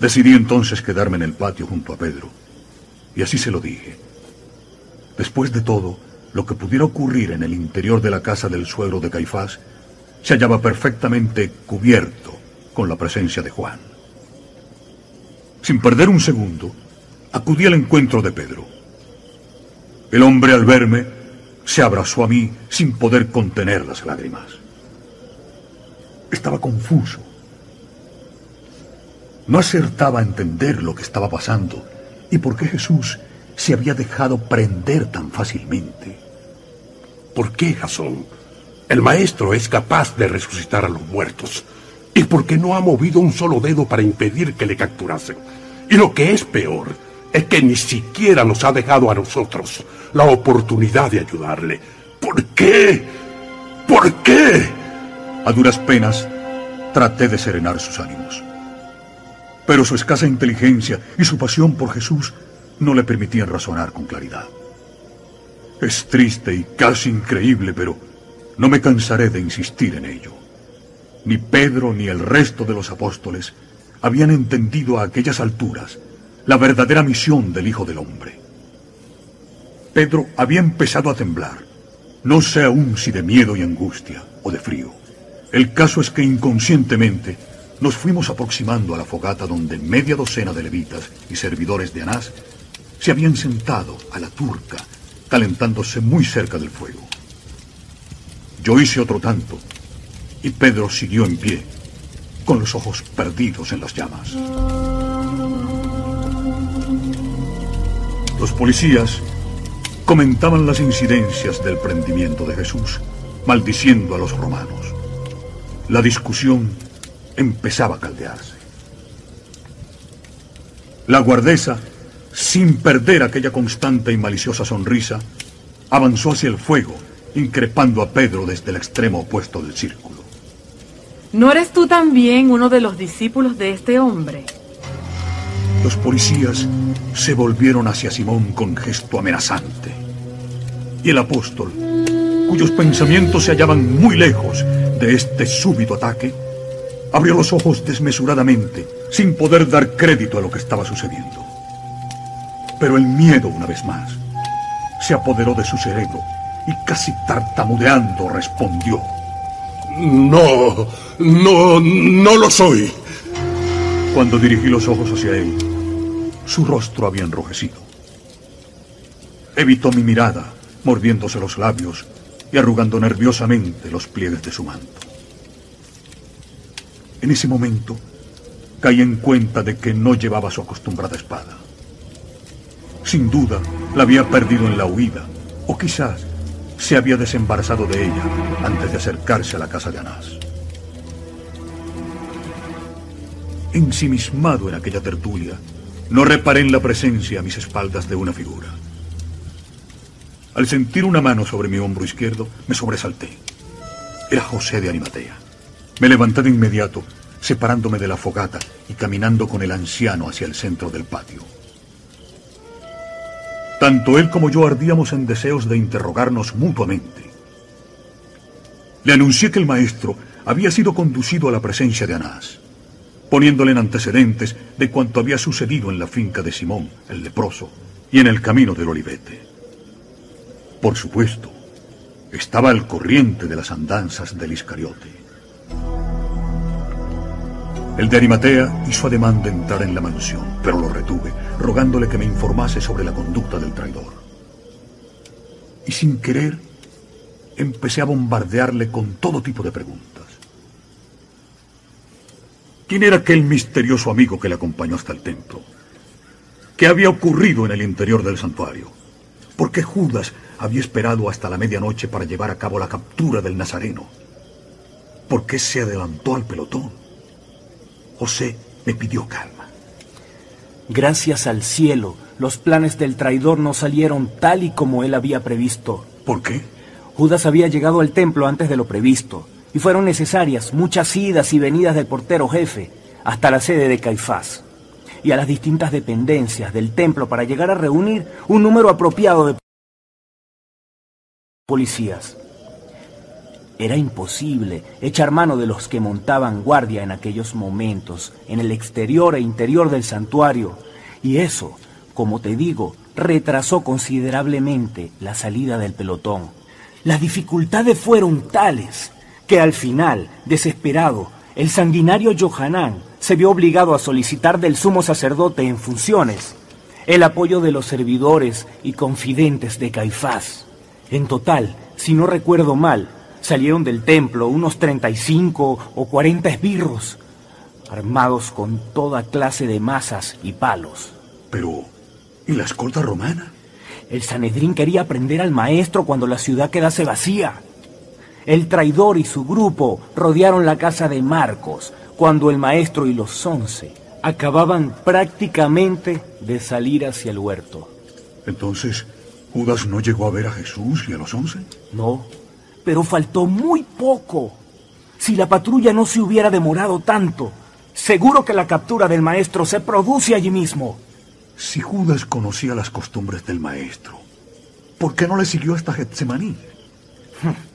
Speaker 1: Decidí entonces quedarme en el patio junto a Pedro, y así se lo dije. Después de todo, lo que pudiera ocurrir en el interior de la casa del suegro de Caifás se hallaba perfectamente cubierto con la presencia de Juan. Sin perder un segundo, acudí al encuentro de Pedro. El hombre al verme se abrazó a mí sin poder contener las lágrimas. Estaba confuso. No acertaba a entender lo que estaba pasando y por qué Jesús se había dejado prender tan fácilmente.
Speaker 6: ¿Por qué, Jasón? El maestro es capaz de resucitar a los muertos. ¿Y por qué no ha movido un solo dedo para impedir que le capturasen? Y lo que es peor es que ni siquiera nos ha dejado a nosotros la oportunidad de ayudarle. ¿Por qué? ¿Por qué?
Speaker 1: A duras penas, traté de serenar sus ánimos. Pero su escasa inteligencia y su pasión por Jesús no le permitían razonar con claridad. Es triste y casi increíble, pero no me cansaré de insistir en ello. Ni Pedro ni el resto de los apóstoles habían entendido a aquellas alturas la verdadera misión del Hijo del Hombre. Pedro había empezado a temblar, no sé aún si de miedo y angustia o de frío. El caso es que inconscientemente nos fuimos aproximando a la fogata donde media docena de levitas y servidores de Anás se habían sentado a la turca, calentándose muy cerca del fuego. Yo hice otro tanto y Pedro siguió en pie, con los ojos perdidos en las llamas. Los policías comentaban las incidencias del prendimiento de Jesús, maldiciendo a los romanos. La discusión empezaba a caldearse. La guardesa, sin perder aquella constante y maliciosa sonrisa, avanzó hacia el fuego, increpando a Pedro desde el extremo opuesto del círculo.
Speaker 7: ¿No eres tú también uno de los discípulos de este hombre?
Speaker 1: Los policías se volvieron hacia Simón con gesto amenazante. Y el apóstol, cuyos pensamientos se hallaban muy lejos de este súbito ataque, abrió los ojos desmesuradamente, sin poder dar crédito a lo que estaba sucediendo. Pero el miedo, una vez más, se apoderó de su cerebro y casi tartamudeando respondió.
Speaker 6: No, no, no lo soy.
Speaker 1: Cuando dirigí los ojos hacia él, su rostro había enrojecido. Evitó mi mirada, mordiéndose los labios y arrugando nerviosamente los pliegues de su manto. En ese momento caí en cuenta de que no llevaba su acostumbrada espada. Sin duda la había perdido en la huida, o quizás se había desembarazado de ella antes de acercarse a la casa de Anás. Ensimismado en aquella tertulia, no reparé en la presencia a mis espaldas de una figura. Al sentir una mano sobre mi hombro izquierdo, me sobresalté. Era José de Arimatea. Me levanté de inmediato, separándome de la fogata y caminando con el anciano hacia el centro del patio. Tanto él como yo ardíamos en deseos de interrogarnos mutuamente. Le anuncié que el maestro había sido conducido a la presencia de Anás, poniéndole en antecedentes de cuanto había sucedido en la finca de Simón, el leproso, y en el camino del olivete. Por supuesto, estaba al corriente de las andanzas del Iscariote. El de Arimatea hizo ademán de entrar en la mansión, pero lo retuve, rogándole que me informase sobre la conducta del traidor. Y sin querer, empecé a bombardearle con todo tipo de preguntas. ¿Quién era aquel misterioso amigo que le acompañó hasta el templo? ¿Qué había ocurrido en el interior del santuario? ¿Por qué Judas había esperado hasta la medianoche para llevar a cabo la captura del Nazareno? ¿Por qué se adelantó al pelotón? José me pidió calma.
Speaker 8: Gracias al cielo, los planes del traidor no salieron tal y como él había previsto.
Speaker 1: ¿Por qué?
Speaker 8: Judas había llegado al templo antes de lo previsto, y fueron necesarias muchas idas y venidas del portero jefe hasta la sede de Caifás y a las distintas dependencias del templo para llegar a reunir un número apropiado de policías. Era imposible echar mano de los que montaban guardia en aquellos momentos, en el exterior e interior del santuario, y eso, como te digo, retrasó considerablemente la salida del pelotón. Las dificultades fueron tales que al final, desesperado, el sanguinario Johanán se vio obligado a solicitar del sumo sacerdote en funciones el apoyo de los servidores y confidentes de Caifás. En total, si no recuerdo mal, salieron del templo unos 35 o 40 esbirros, armados con toda clase de masas y palos.
Speaker 1: Pero, ¿y la escolta romana?
Speaker 8: El Sanedrín quería prender al maestro cuando la ciudad quedase vacía. El traidor y su grupo rodearon la casa de Marcos cuando el maestro y los once acababan prácticamente de salir hacia el huerto.
Speaker 1: Entonces, ¿Judas no llegó a ver a Jesús y a los once?
Speaker 8: No, pero faltó muy poco. Si la patrulla no se hubiera demorado tanto, seguro que la captura del maestro se produce allí mismo.
Speaker 1: Si Judas conocía las costumbres del maestro, ¿por qué no le siguió hasta Getsemaní?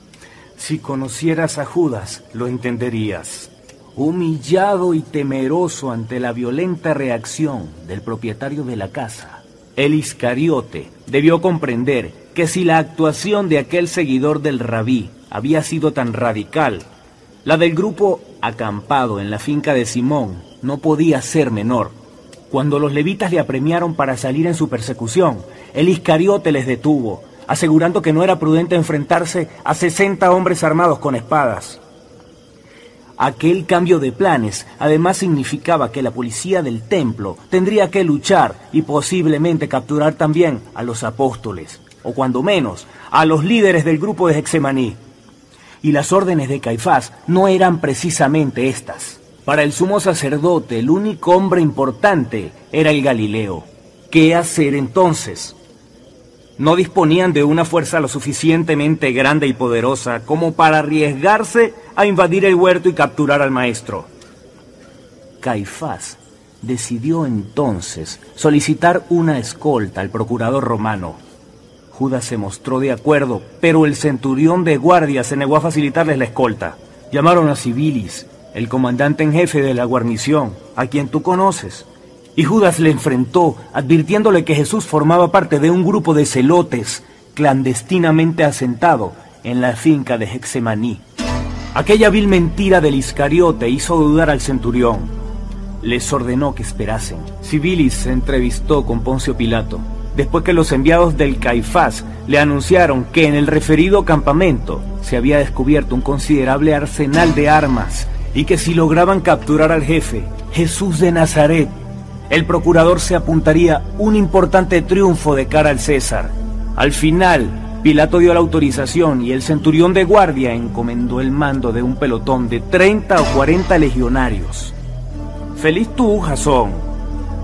Speaker 8: Si conocieras a Judas, lo entenderías. Humillado y temeroso ante la violenta reacción del propietario de la casa, el Iscariote debió comprender que si la actuación de aquel seguidor del rabí había sido tan radical, la del grupo acampado en la finca de Simón no podía ser menor. Cuando los levitas le apremiaron para salir en su persecución, el Iscariote les detuvo, asegurando que no era prudente enfrentarse a 60 hombres armados con espadas. Aquel cambio de planes además significaba que la policía del templo tendría que luchar y posiblemente capturar también a los apóstoles o cuando menos, a los líderes del grupo de Hexemaní. Y las órdenes de Caifás no eran precisamente estas. Para el sumo sacerdote, el único hombre importante era el Galileo. ¿Qué hacer entonces? No disponían de una fuerza lo suficientemente grande y poderosa como para arriesgarse a invadir el huerto y capturar al maestro. Caifás decidió entonces solicitar una escolta al procurador romano Judas se mostró de acuerdo, pero el centurión de guardia se negó a facilitarles la escolta. Llamaron a Civilis, el comandante en jefe de la guarnición, a quien tú conoces. Y Judas le enfrentó, advirtiéndole que Jesús formaba parte de un grupo de celotes clandestinamente asentado en la finca de Hexemaní. Aquella vil mentira del Iscariote hizo dudar al centurión. Les ordenó que esperasen. Civilis se entrevistó con Poncio Pilato después que los enviados del Caifás le anunciaron que en el referido campamento se había descubierto un considerable arsenal de armas y que si lograban capturar al jefe, Jesús de Nazaret, el procurador se apuntaría un importante triunfo de cara al César. Al final, Pilato dio la autorización y el centurión de guardia encomendó el mando de un pelotón de 30 o 40 legionarios. Feliz tú, Jasón,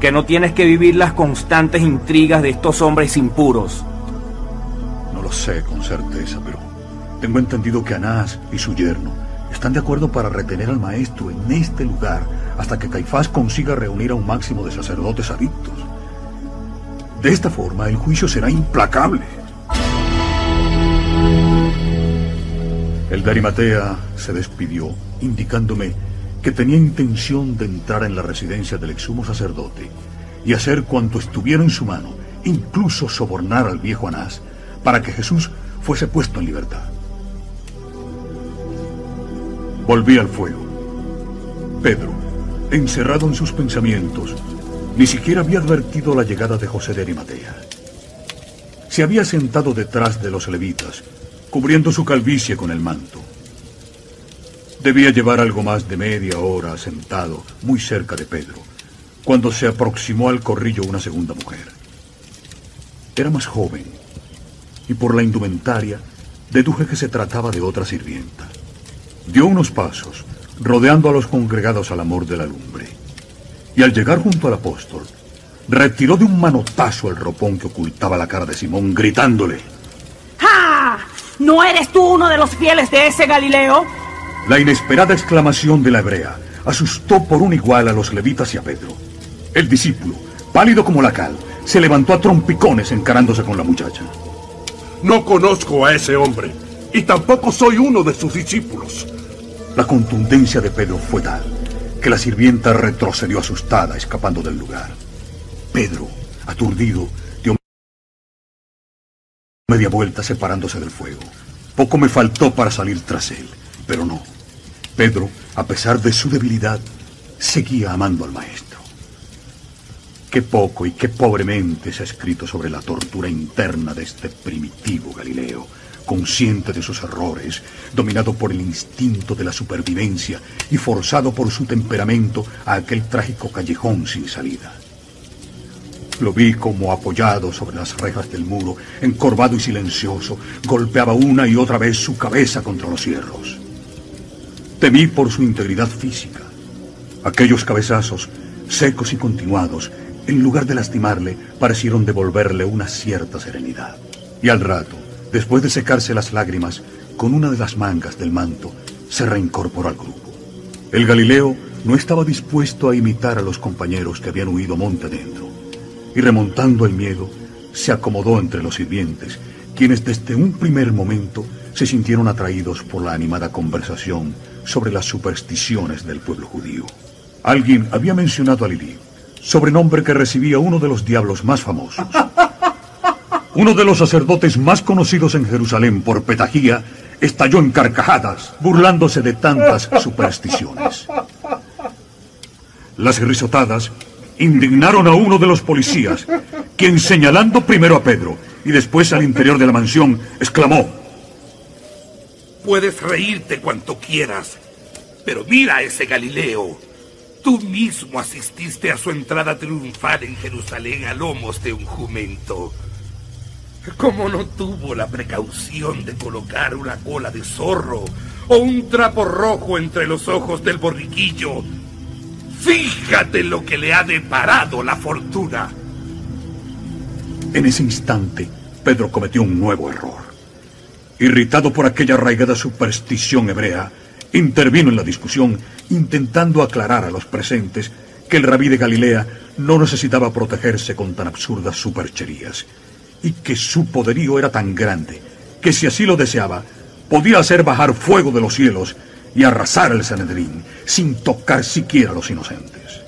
Speaker 8: que no tienes que vivir las constantes intrigas de estos hombres impuros.
Speaker 1: No lo sé con certeza, pero tengo entendido que Anás y su yerno están de acuerdo para retener al maestro en este lugar hasta que Caifás consiga reunir a un máximo de sacerdotes adictos. De esta forma, el juicio será implacable. El de Arimatea se despidió, indicándome que tenía intención de entrar en la residencia del exsumo sacerdote y hacer cuanto estuviera en su mano, incluso sobornar al viejo Anás, para que Jesús fuese puesto en libertad. Volví al fuego. Pedro, encerrado en sus pensamientos, ni siquiera había advertido la llegada de José de Arimatea. Se había sentado detrás de los levitas, cubriendo su calvicie con el manto. Debía llevar algo más de media hora sentado muy cerca de Pedro, cuando se aproximó al corrillo una segunda mujer. Era más joven, y por la indumentaria deduje que se trataba de otra sirvienta. Dio unos pasos, rodeando a los congregados al amor de la lumbre, y al llegar junto al apóstol, retiró de un manotazo el ropón que ocultaba la cara de Simón, gritándole,
Speaker 9: ¡Ja! ¿No eres tú uno de los fieles de ese Galileo?
Speaker 1: La inesperada exclamación de la hebrea asustó por un igual a los levitas y a Pedro. El discípulo, pálido como la cal, se levantó a trompicones encarándose con la muchacha.
Speaker 6: No conozco a ese hombre y tampoco soy uno de sus discípulos.
Speaker 1: La contundencia de Pedro fue tal que la sirvienta retrocedió asustada, escapando del lugar. Pedro, aturdido, dio media vuelta separándose del fuego. Poco me faltó para salir tras él, pero no. Pedro, a pesar de su debilidad, seguía amando al maestro. Qué poco y qué pobremente se ha escrito sobre la tortura interna de este primitivo Galileo, consciente de sus errores, dominado por el instinto de la supervivencia y forzado por su temperamento a aquel trágico callejón sin salida. Lo vi como apoyado sobre las rejas del muro, encorvado y silencioso, golpeaba una y otra vez su cabeza contra los hierros. Temí por su integridad física. Aquellos cabezazos, secos y continuados, en lugar de lastimarle, parecieron devolverle una cierta serenidad. Y al rato, después de secarse las lágrimas, con una de las mangas del manto, se reincorporó al grupo. El Galileo no estaba dispuesto a imitar a los compañeros que habían huido monte dentro, y remontando el miedo, se acomodó entre los sirvientes, quienes desde un primer momento se sintieron atraídos por la animada conversación sobre las supersticiones del pueblo judío. Alguien había mencionado a Lili, sobrenombre que recibía uno de los diablos más famosos. Uno de los sacerdotes más conocidos en Jerusalén por Petagía estalló en carcajadas, burlándose de tantas supersticiones. Las risotadas indignaron a uno de los policías, quien señalando primero a Pedro y después al interior de la mansión, exclamó,
Speaker 6: Puedes reírte cuanto quieras, pero mira a ese Galileo. Tú mismo asististe a su entrada triunfal en Jerusalén a lomos de un jumento. ¿Cómo no tuvo la precaución de colocar una cola de zorro o un trapo rojo entre los ojos del borriquillo? Fíjate lo que le ha deparado la fortuna.
Speaker 1: En ese instante, Pedro cometió un nuevo error. Irritado por aquella arraigada superstición hebrea, intervino en la discusión intentando aclarar a los presentes que el rabí de Galilea no necesitaba protegerse con tan absurdas supercherías y que su poderío era tan grande que si así lo deseaba, podía hacer bajar fuego de los cielos y arrasar el Sanedrín sin tocar siquiera a los inocentes.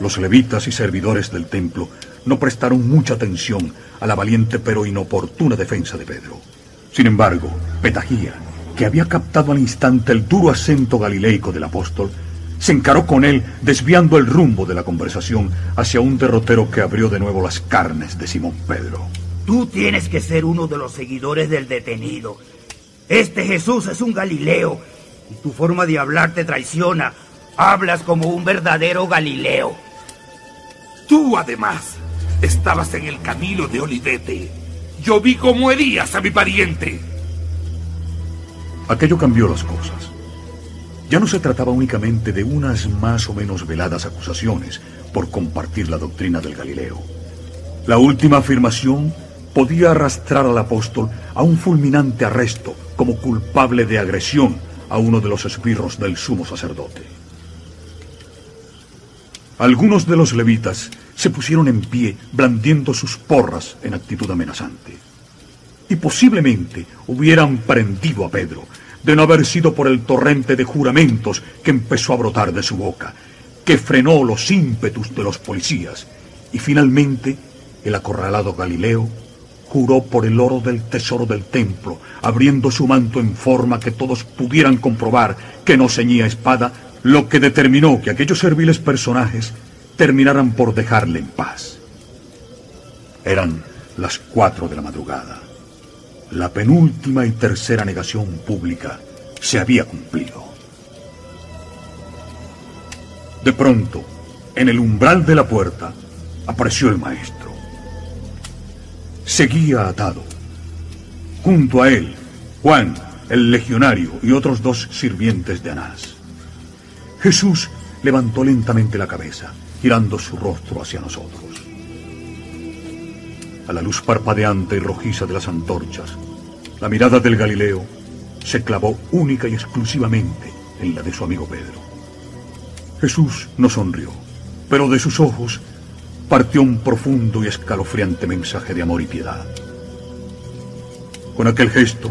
Speaker 1: Los levitas y servidores del templo no prestaron mucha atención a la valiente pero inoportuna defensa de Pedro. Sin embargo, Petagía, que había captado al instante el duro acento galileico del apóstol, se encaró con él desviando el rumbo de la conversación hacia un derrotero que abrió de nuevo las carnes de Simón Pedro.
Speaker 3: Tú tienes que ser uno de los seguidores del detenido. Este Jesús es un Galileo y tu forma de hablar te traiciona. Hablas como un verdadero Galileo.
Speaker 6: Tú además Estabas en el camino de Olivete. Yo vi cómo herías a mi pariente.
Speaker 1: Aquello cambió las cosas. ya no se trataba únicamente de unas más o menos veladas acusaciones por compartir la doctrina del Galileo. La última afirmación podía arrastrar al apóstol a un fulminante arresto como culpable de agresión a uno de los esbirros del sumo sacerdote. Algunos de los levitas se pusieron en pie blandiendo sus porras en actitud amenazante. Y posiblemente hubieran prendido a Pedro, de no haber sido por el torrente de juramentos que empezó a brotar de su boca, que frenó los ímpetus de los policías, y finalmente el acorralado Galileo juró por el oro del tesoro del templo, abriendo su manto en forma que todos pudieran comprobar que no ceñía espada, lo que determinó que aquellos serviles personajes terminaran por dejarle en paz. Eran las cuatro de la madrugada. La penúltima y tercera negación pública se había cumplido. De pronto, en el umbral de la puerta, apareció el maestro. Seguía atado. Junto a él, Juan, el legionario, y otros dos sirvientes de Anás. Jesús levantó lentamente la cabeza, girando su rostro hacia nosotros. A la luz parpadeante y rojiza de las antorchas, la mirada del Galileo se clavó única y exclusivamente en la de su amigo Pedro. Jesús no sonrió, pero de sus ojos partió un profundo y escalofriante mensaje de amor y piedad. Con aquel gesto,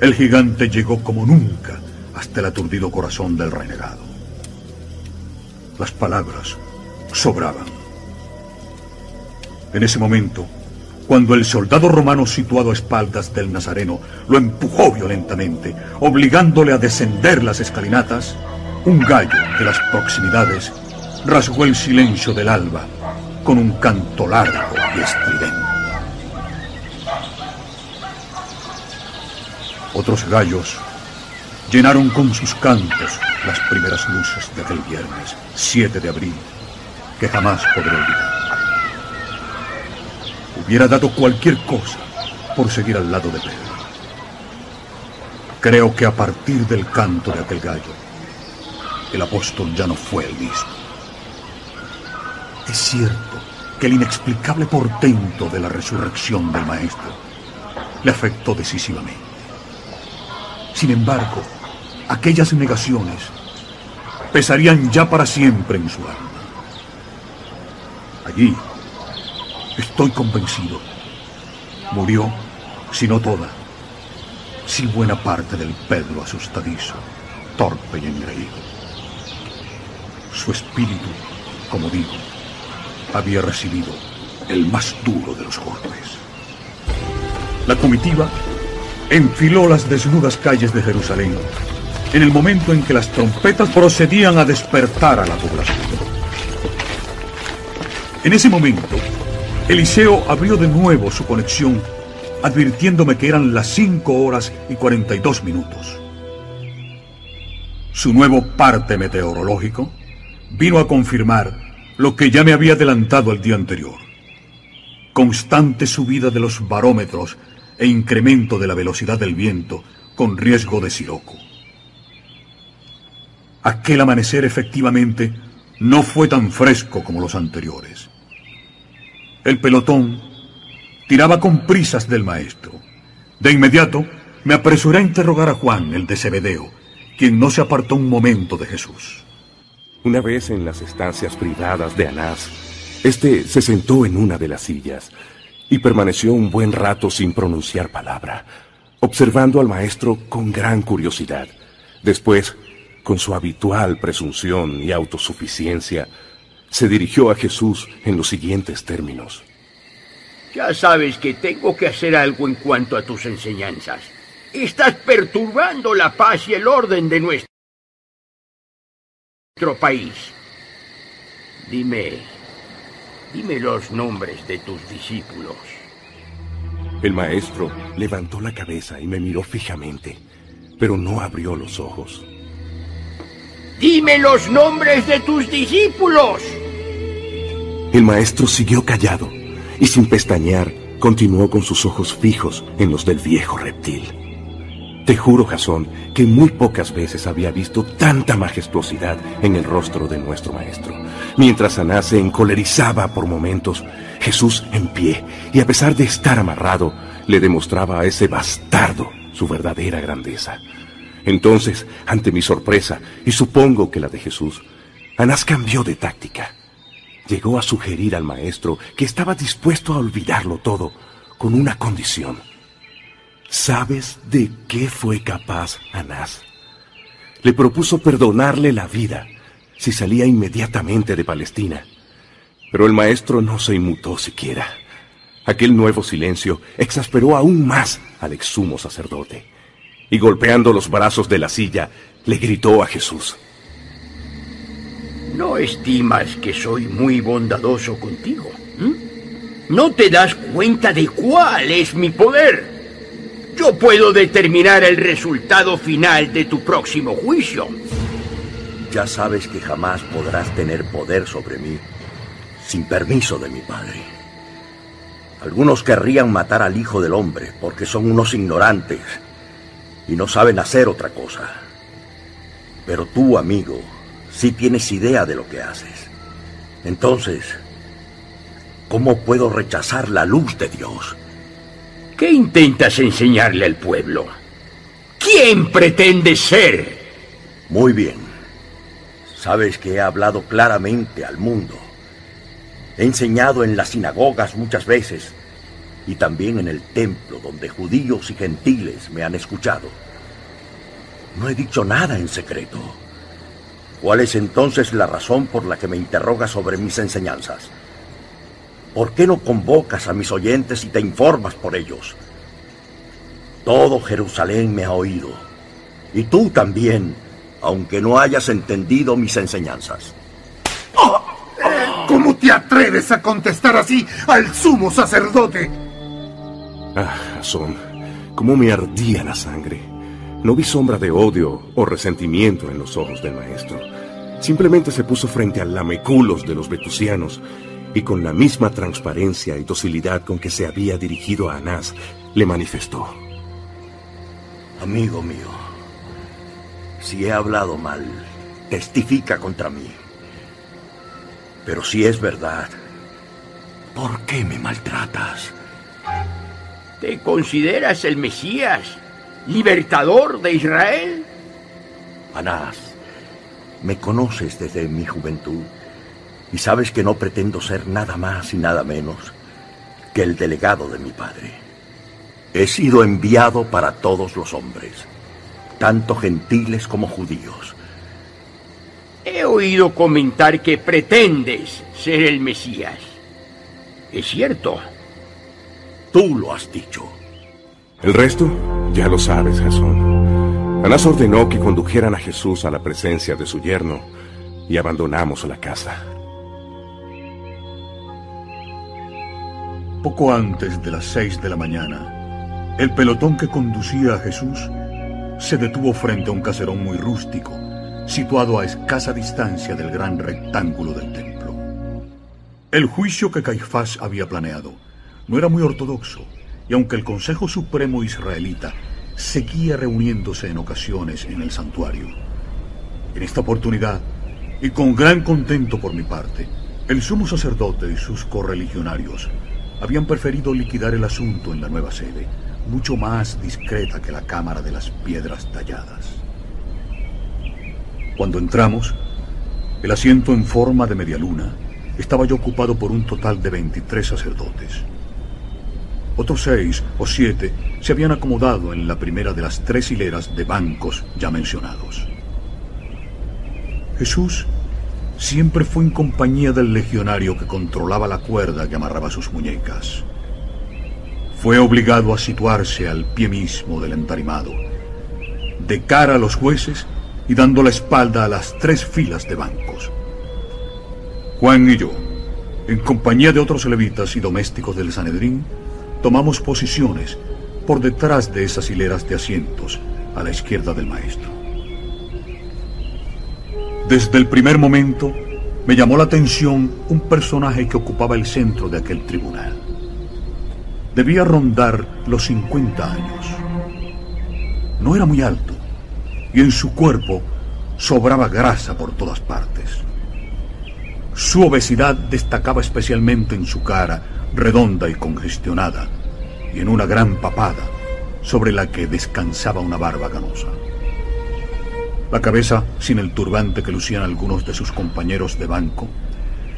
Speaker 1: el gigante llegó como nunca hasta el aturdido corazón del renegado. Las palabras sobraban. En ese momento, cuando el soldado romano situado a espaldas del Nazareno lo empujó violentamente, obligándole a descender las escalinatas, un gallo de las proximidades rasgó el silencio del alba con un canto largo y estridente. Otros gallos llenaron con sus cantos las primeras luces de aquel viernes, 7 de abril, que jamás podré olvidar. Hubiera dado cualquier cosa por seguir al lado de Pedro. Creo que a partir del canto de aquel gallo, el apóstol ya no fue el mismo. Es cierto que el inexplicable portento de la resurrección del Maestro le afectó decisivamente. Sin embargo, aquellas negaciones pesarían ya para siempre en su alma. Allí, estoy convencido, murió, si no toda, si buena parte del Pedro asustadizo, torpe y engreído. Su espíritu, como digo, había recibido el más duro de los golpes. La comitiva enfiló las desnudas calles de Jerusalén en el momento en que las trompetas procedían a despertar a la población. En ese momento, Eliseo abrió de nuevo su conexión, advirtiéndome que eran las 5 horas y 42 minutos. Su nuevo parte meteorológico vino a confirmar lo que ya me había adelantado el día anterior. Constante subida de los barómetros e incremento de la velocidad del viento con riesgo de siroco. Aquel amanecer efectivamente no fue tan fresco como los anteriores. El pelotón tiraba con prisas del maestro. De inmediato me apresuré a interrogar a Juan, el de Cebedeo, quien no se apartó un momento de Jesús.
Speaker 6: Una vez en las estancias privadas de Anás, este se sentó en una de las sillas y permaneció un buen rato sin pronunciar palabra, observando al maestro con gran curiosidad. Después con su habitual presunción y autosuficiencia, se dirigió a Jesús en los siguientes términos.
Speaker 3: Ya sabes que tengo que hacer algo en cuanto a tus enseñanzas. Estás perturbando la paz y el orden de nuestro país. Dime, dime los nombres de tus discípulos.
Speaker 6: El maestro levantó la cabeza y me miró fijamente, pero no abrió los ojos.
Speaker 3: Dime los nombres de tus discípulos.
Speaker 6: El maestro siguió callado y sin pestañear continuó con sus ojos fijos en los del viejo reptil. Te juro, Jasón, que muy pocas veces había visto tanta majestuosidad en el rostro de nuestro maestro. Mientras Anás se encolerizaba por momentos, Jesús en pie, y a pesar de estar amarrado, le demostraba a ese bastardo su verdadera grandeza. Entonces, ante mi sorpresa, y supongo que la de Jesús, Anás cambió de táctica. Llegó a sugerir al maestro que estaba dispuesto a olvidarlo todo, con una condición. ¿Sabes de qué fue capaz Anás? Le propuso perdonarle la vida si salía inmediatamente de Palestina. Pero el maestro no se inmutó siquiera. Aquel nuevo silencio exasperó aún más al exsumo sacerdote. Y golpeando los brazos de la silla, le gritó a Jesús.
Speaker 3: ¿No estimas que soy muy bondadoso contigo? ¿No te das cuenta de cuál es mi poder? Yo puedo determinar el resultado final de tu próximo juicio.
Speaker 2: Ya sabes que jamás podrás tener poder sobre mí sin permiso de mi padre. Algunos querrían matar al Hijo del Hombre porque son unos ignorantes y no saben hacer otra cosa. Pero tú, amigo, sí tienes idea de lo que haces. Entonces, ¿cómo puedo rechazar la luz de Dios?
Speaker 3: ¿Qué intentas enseñarle al pueblo? ¿Quién pretende ser?
Speaker 2: Muy bien. Sabes que he hablado claramente al mundo. He enseñado en las sinagogas muchas veces y también en el templo donde judíos y gentiles me han escuchado. No he dicho nada en secreto. ¿Cuál es entonces la razón por la que me interrogas sobre mis enseñanzas? ¿Por qué no convocas a mis oyentes y te informas por ellos? Todo Jerusalén me ha oído. Y tú también, aunque no hayas entendido mis enseñanzas.
Speaker 10: ¿Cómo te atreves a contestar así al sumo sacerdote?
Speaker 6: Ah, Jasón, cómo me ardía la sangre. No vi sombra de odio o resentimiento en los ojos del maestro. Simplemente se puso frente al lameculos de los vetusianos y con la misma transparencia y docilidad con que se había dirigido a Anás, le manifestó.
Speaker 2: Amigo mío, si he hablado mal, testifica contra mí. Pero si es verdad, ¿por qué me maltratas?
Speaker 3: ¿Te consideras el Mesías, libertador de Israel?
Speaker 2: Anás, me conoces desde mi juventud y sabes que no pretendo ser nada más y nada menos que el delegado de mi padre. He sido enviado para todos los hombres, tanto gentiles como judíos.
Speaker 3: He oído comentar que pretendes ser el Mesías. ¿Es cierto?
Speaker 2: Tú lo has dicho.
Speaker 6: El resto ya lo sabes, Jasón. Anás ordenó que condujeran a Jesús a la presencia de su yerno y abandonamos la casa.
Speaker 1: Poco antes de las seis de la mañana, el pelotón que conducía a Jesús se detuvo frente a un caserón muy rústico, situado a escasa distancia del gran rectángulo del templo. El juicio que Caifás había planeado no era muy ortodoxo, y aunque el Consejo Supremo israelita seguía reuniéndose en ocasiones en el santuario, en esta oportunidad, y con gran contento por mi parte, el sumo sacerdote y sus correligionarios habían preferido liquidar el asunto en la nueva sede, mucho más discreta que la Cámara de las Piedras Talladas. Cuando entramos, el asiento en forma de media luna estaba ya ocupado por un total de 23 sacerdotes. Otros seis o siete se habían acomodado en la primera de las tres hileras de bancos ya mencionados. Jesús siempre fue en compañía del legionario que controlaba la cuerda que amarraba sus muñecas. Fue obligado a situarse al pie mismo del entarimado, de cara a los jueces y dando la espalda a las tres filas de bancos. Juan y yo, en compañía de otros levitas y domésticos del Sanedrín, tomamos posiciones por detrás de esas hileras de asientos a la izquierda del maestro. Desde el primer momento me llamó la atención un personaje que ocupaba el centro de aquel tribunal. Debía rondar los 50 años. no era muy alto y en su cuerpo sobraba grasa por todas partes. Su obesidad destacaba especialmente en su cara, redonda y congestionada, y en una gran papada sobre la que descansaba una barba ganosa. La cabeza, sin el turbante que lucían algunos de sus compañeros de banco,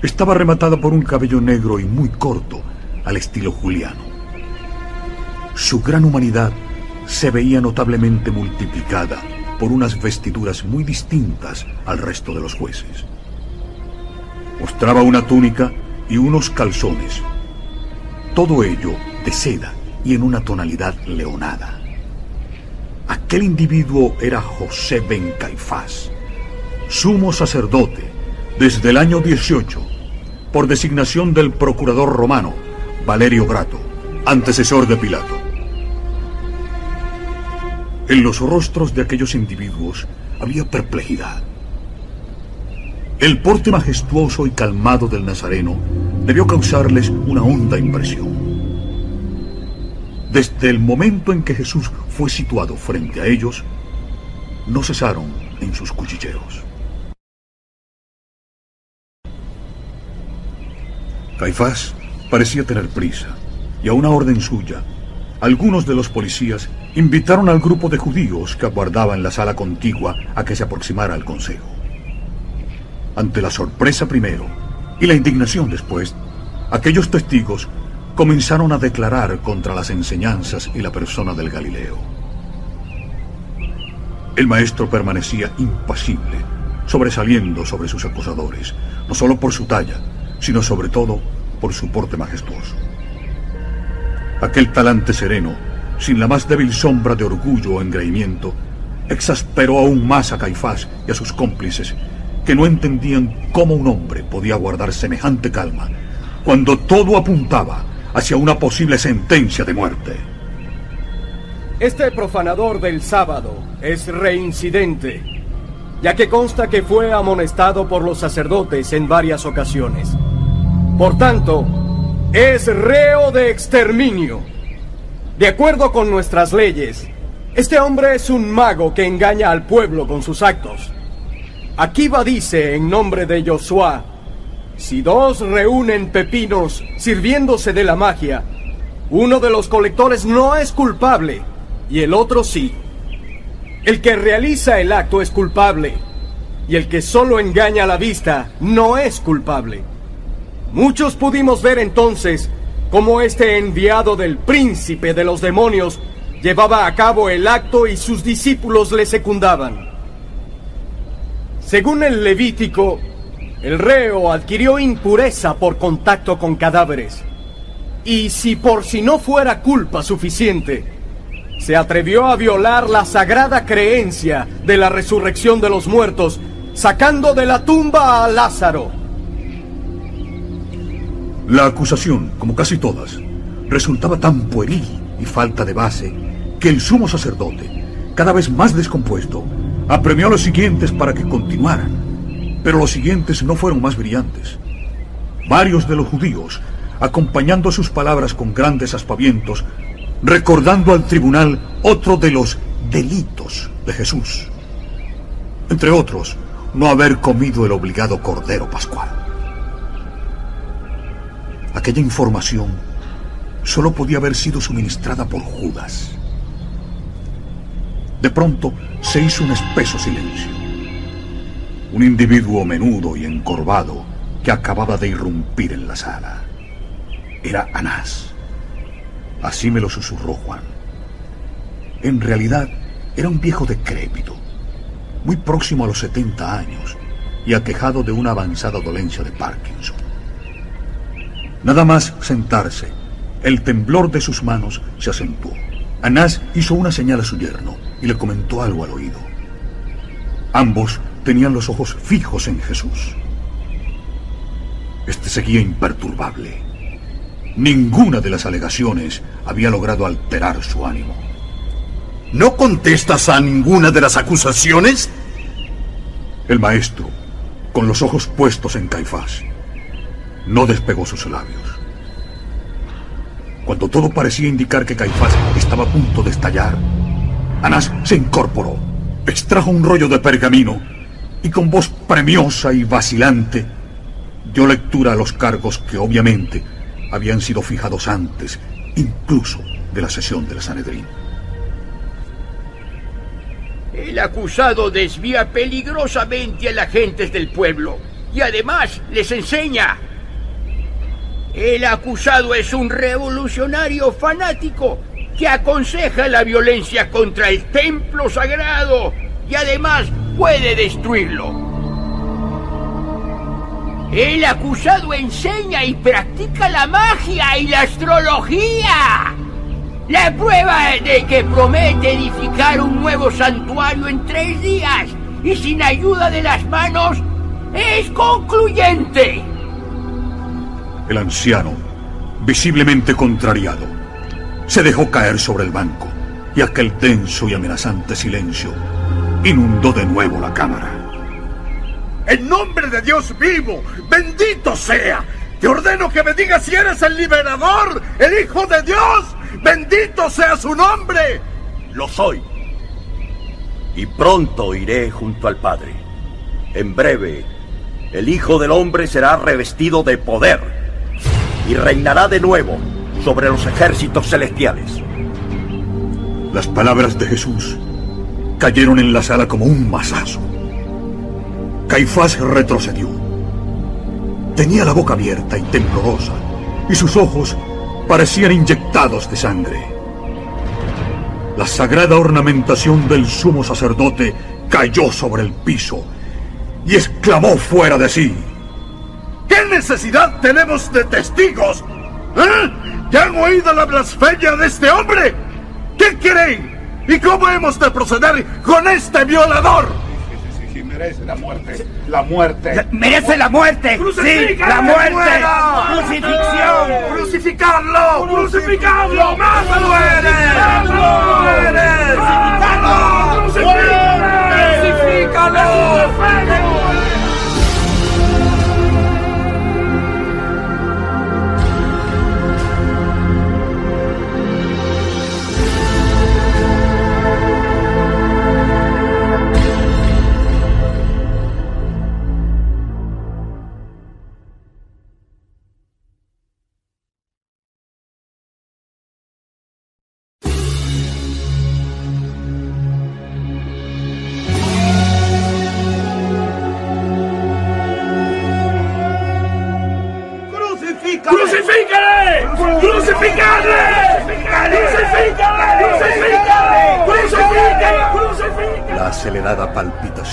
Speaker 1: estaba rematada por un cabello negro y muy corto, al estilo juliano. Su gran humanidad se veía notablemente multiplicada por unas vestiduras muy distintas al resto de los jueces. Mostraba una túnica y unos calzones, todo ello de seda y en una tonalidad leonada. Aquel individuo era José Ben Caifás, sumo sacerdote desde el año 18, por designación del procurador romano Valerio Grato, antecesor de Pilato. En los rostros de aquellos individuos había perplejidad. El porte majestuoso y calmado del Nazareno debió causarles una honda impresión. Desde el momento en que Jesús fue situado frente a ellos, no cesaron en sus cuchilleos. Caifás parecía tener prisa, y a una orden suya, algunos de los policías invitaron al grupo de judíos que aguardaba en la sala contigua a que se aproximara al consejo. Ante la sorpresa primero y la indignación después, aquellos testigos comenzaron a declarar contra las enseñanzas y la persona del Galileo. El maestro permanecía impasible, sobresaliendo sobre sus acusadores, no solo por su talla, sino sobre todo por su porte majestuoso. Aquel talante sereno, sin la más débil sombra de orgullo o engreimiento, exasperó aún más a Caifás y a sus cómplices, que no entendían cómo un hombre podía guardar semejante calma cuando todo apuntaba hacia una posible sentencia de muerte.
Speaker 11: Este profanador del sábado es reincidente, ya que consta que fue amonestado por los sacerdotes en varias ocasiones. Por tanto, es reo de exterminio. De acuerdo con nuestras leyes, este hombre es un mago que engaña al pueblo con sus actos. Akiva dice en nombre de Josué si dos reúnen pepinos sirviéndose de la magia, uno de los colectores no es culpable y el otro sí. El que realiza el acto es culpable y el que solo engaña la vista no es culpable. Muchos pudimos ver entonces cómo este enviado del príncipe de los demonios llevaba a cabo el acto y sus discípulos le secundaban. Según el Levítico, el reo adquirió impureza por contacto con cadáveres. Y si por si no fuera culpa suficiente, se atrevió a violar la sagrada creencia de la resurrección de los muertos, sacando de la tumba a Lázaro.
Speaker 1: La acusación, como casi todas, resultaba tan pueril y falta de base que el sumo sacerdote, cada vez más descompuesto, apremió a los siguientes para que continuaran pero los siguientes no fueron más brillantes. Varios de los judíos, acompañando sus palabras con grandes aspavientos, recordando al tribunal otro de los delitos de Jesús. Entre otros, no haber comido el obligado cordero pascual. Aquella información solo podía haber sido suministrada por Judas. De pronto se hizo un espeso silencio un individuo menudo y encorvado que acababa de irrumpir en la sala. Era Anás. Así me lo susurró Juan. En realidad era un viejo decrépito, muy próximo a los 70 años y aquejado de una avanzada dolencia de Parkinson. Nada más sentarse, el temblor de sus manos se acentuó. Anás hizo una señal a su yerno y le comentó algo al oído. Ambos tenían los ojos fijos en Jesús. Este seguía imperturbable. Ninguna de las alegaciones había logrado alterar su ánimo.
Speaker 2: ¿No contestas a ninguna de las acusaciones?
Speaker 1: El maestro, con los ojos puestos en Caifás, no despegó sus labios. Cuando todo parecía indicar que Caifás estaba a punto de estar, Anás se incorporó, extrajo un rollo de pergamino y con voz premiosa y vacilante dio lectura a los cargos que obviamente habían sido fijados antes, incluso de la sesión de la Sanedrín.
Speaker 12: El acusado desvía peligrosamente a las gentes del pueblo y además les enseña. El acusado es un revolucionario fanático que aconseja la violencia contra el templo sagrado y además puede destruirlo. El acusado enseña y practica la magia y la astrología. La prueba de que promete edificar un nuevo santuario en tres días y sin ayuda de las manos es concluyente.
Speaker 1: El anciano, visiblemente contrariado, se dejó caer sobre el banco y aquel denso y amenazante silencio inundó de nuevo la cámara.
Speaker 10: En nombre de Dios vivo, bendito sea. Te ordeno que me digas si eres el liberador, el Hijo de Dios. Bendito sea su nombre.
Speaker 2: Lo soy. Y pronto iré junto al Padre. En breve, el Hijo del Hombre será revestido de poder y reinará de nuevo sobre los ejércitos celestiales.
Speaker 1: Las palabras de Jesús cayeron en la sala como un masazo. Caifás retrocedió. Tenía la boca abierta y temblorosa, y sus ojos parecían inyectados de sangre. La sagrada ornamentación del sumo sacerdote cayó sobre el piso y exclamó fuera de sí.
Speaker 10: ¿Qué necesidad tenemos de testigos? ¿Eh? ¿Ya han oído la blasfemia de este hombre? ¿Qué creen? ¿Y cómo hemos de proceder con este violador?
Speaker 13: Sí, merece la muerte. La muerte.
Speaker 3: ¡Merece la muerte! ¡Sí, la muerte!
Speaker 10: ¡Crucifixión! ¡Crucificarlo!
Speaker 13: ¡Crucificarlo!
Speaker 10: ¡Mátalo!
Speaker 13: ¡Muere!
Speaker 10: ¡Crucifícalo!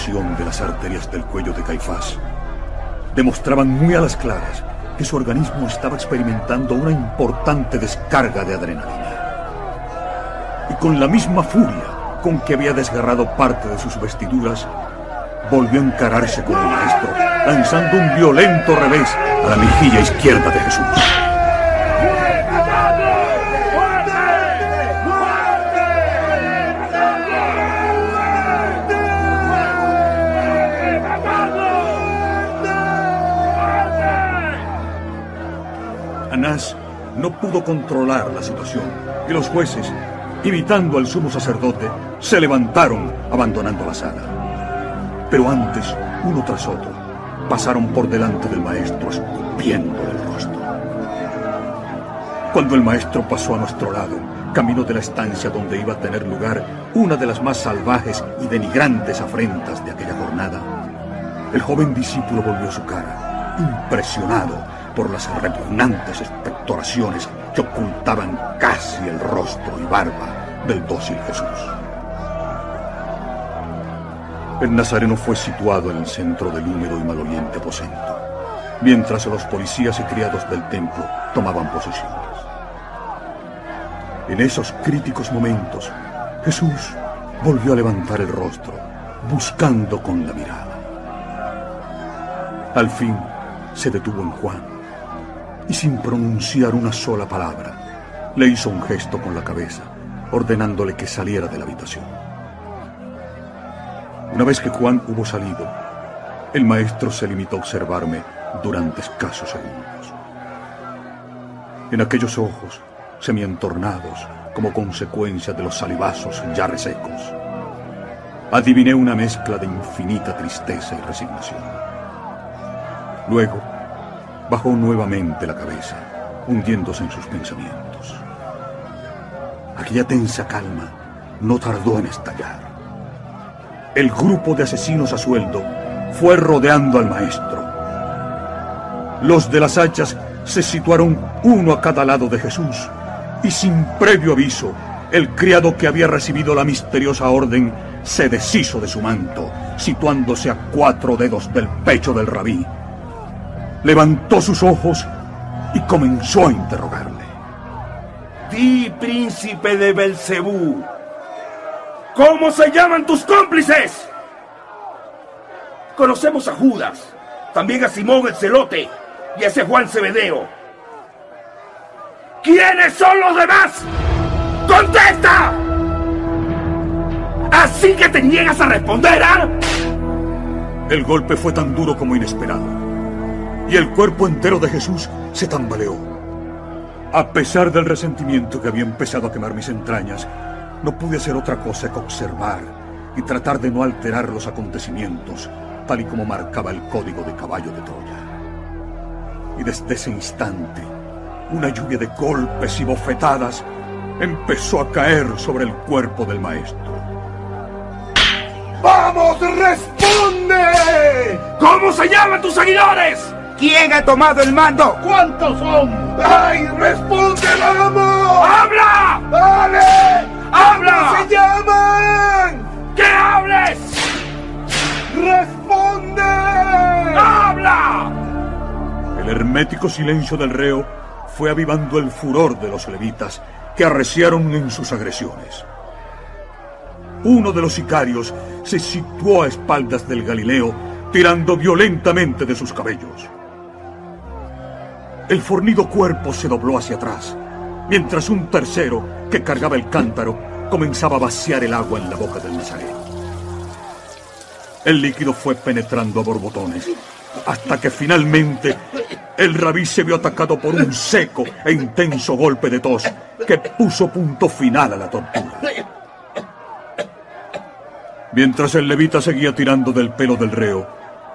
Speaker 1: De las arterias del cuello de Caifás demostraban muy a las claras que su organismo estaba experimentando una importante descarga de adrenalina. Y con la misma furia con que había desgarrado parte de sus vestiduras, volvió a encararse con el maestro, lanzando un violento revés a la mejilla izquierda de Jesús. No pudo controlar la situación y los jueces, imitando al sumo sacerdote, se levantaron abandonando la sala. Pero antes, uno tras otro, pasaron por delante del maestro escupiendo el rostro. Cuando el maestro pasó a nuestro lado, camino de la estancia donde iba a tener lugar una de las más salvajes y denigrantes afrentas de aquella jornada, el joven discípulo volvió su cara, impresionado por las repugnantes expectoraciones que ocultaban casi el rostro y barba del dócil Jesús. El nazareno fue situado en el centro del húmedo y maloliente aposento, mientras los policías y criados del templo tomaban posiciones. En esos críticos momentos, Jesús volvió a levantar el rostro, buscando con la mirada. Al fin se detuvo en Juan y sin pronunciar una sola palabra, le hizo un gesto con la cabeza, ordenándole que saliera de la habitación. Una vez que Juan hubo salido, el maestro se limitó a observarme durante escasos segundos. En aquellos ojos, semientornados, como consecuencia de los salivazos ya resecos. Adiviné una mezcla de infinita tristeza y resignación. Luego, bajó nuevamente la cabeza, hundiéndose en sus pensamientos. Aquella tensa calma no tardó en estallar. El grupo de asesinos a sueldo fue rodeando al maestro. Los de las hachas se situaron uno a cada lado de Jesús y sin previo aviso, el criado que había recibido la misteriosa orden se deshizo de su manto, situándose a cuatro dedos del pecho del rabí. Levantó sus ojos y comenzó a interrogarle.
Speaker 5: Di, príncipe de Belcebú, ¿cómo se llaman tus cómplices? Conocemos a Judas, también a Simón el celote y a ese Juan Cebedeo. ¿Quiénes son los demás? ¡Contesta! Así que te niegas a responder, ¿ah?
Speaker 1: El golpe fue tan duro como inesperado, y el cuerpo entero de Jesús se tambaleó. A pesar del resentimiento que había empezado a quemar mis entrañas, no pude hacer otra cosa que observar y tratar de no alterar los acontecimientos, tal y como marcaba el código de caballo de Troya. Y desde ese instante, una lluvia de golpes y bofetadas empezó a caer sobre el cuerpo del maestro.
Speaker 10: ¡Vamos, responde!
Speaker 5: ¿Cómo se llaman tus seguidores?
Speaker 12: ¿Quién ha tomado el mando?
Speaker 10: ¿Cuántos son? ¡Ay, responde, vamos!
Speaker 5: ¡Habla!
Speaker 10: ¡Dale!
Speaker 5: ¡Habla!
Speaker 10: ¿Cómo se llaman?
Speaker 5: ¡Que hables!
Speaker 10: ¡Responde!
Speaker 5: ¡Habla!
Speaker 1: El hermético silencio del reo fue avivando el furor de los levitas que arreciaron en sus agresiones. Uno de los sicarios se situó a espaldas del Galileo, tirando violentamente de sus cabellos. El fornido cuerpo se dobló hacia atrás, mientras un tercero, que cargaba el cántaro, comenzaba a vaciar el agua en la boca del Nazareno. El líquido fue penetrando a borbotones, hasta que finalmente el rabí se vio atacado por un seco e intenso golpe de tos que puso punto final a la tortura. Mientras el levita seguía tirando del pelo del reo,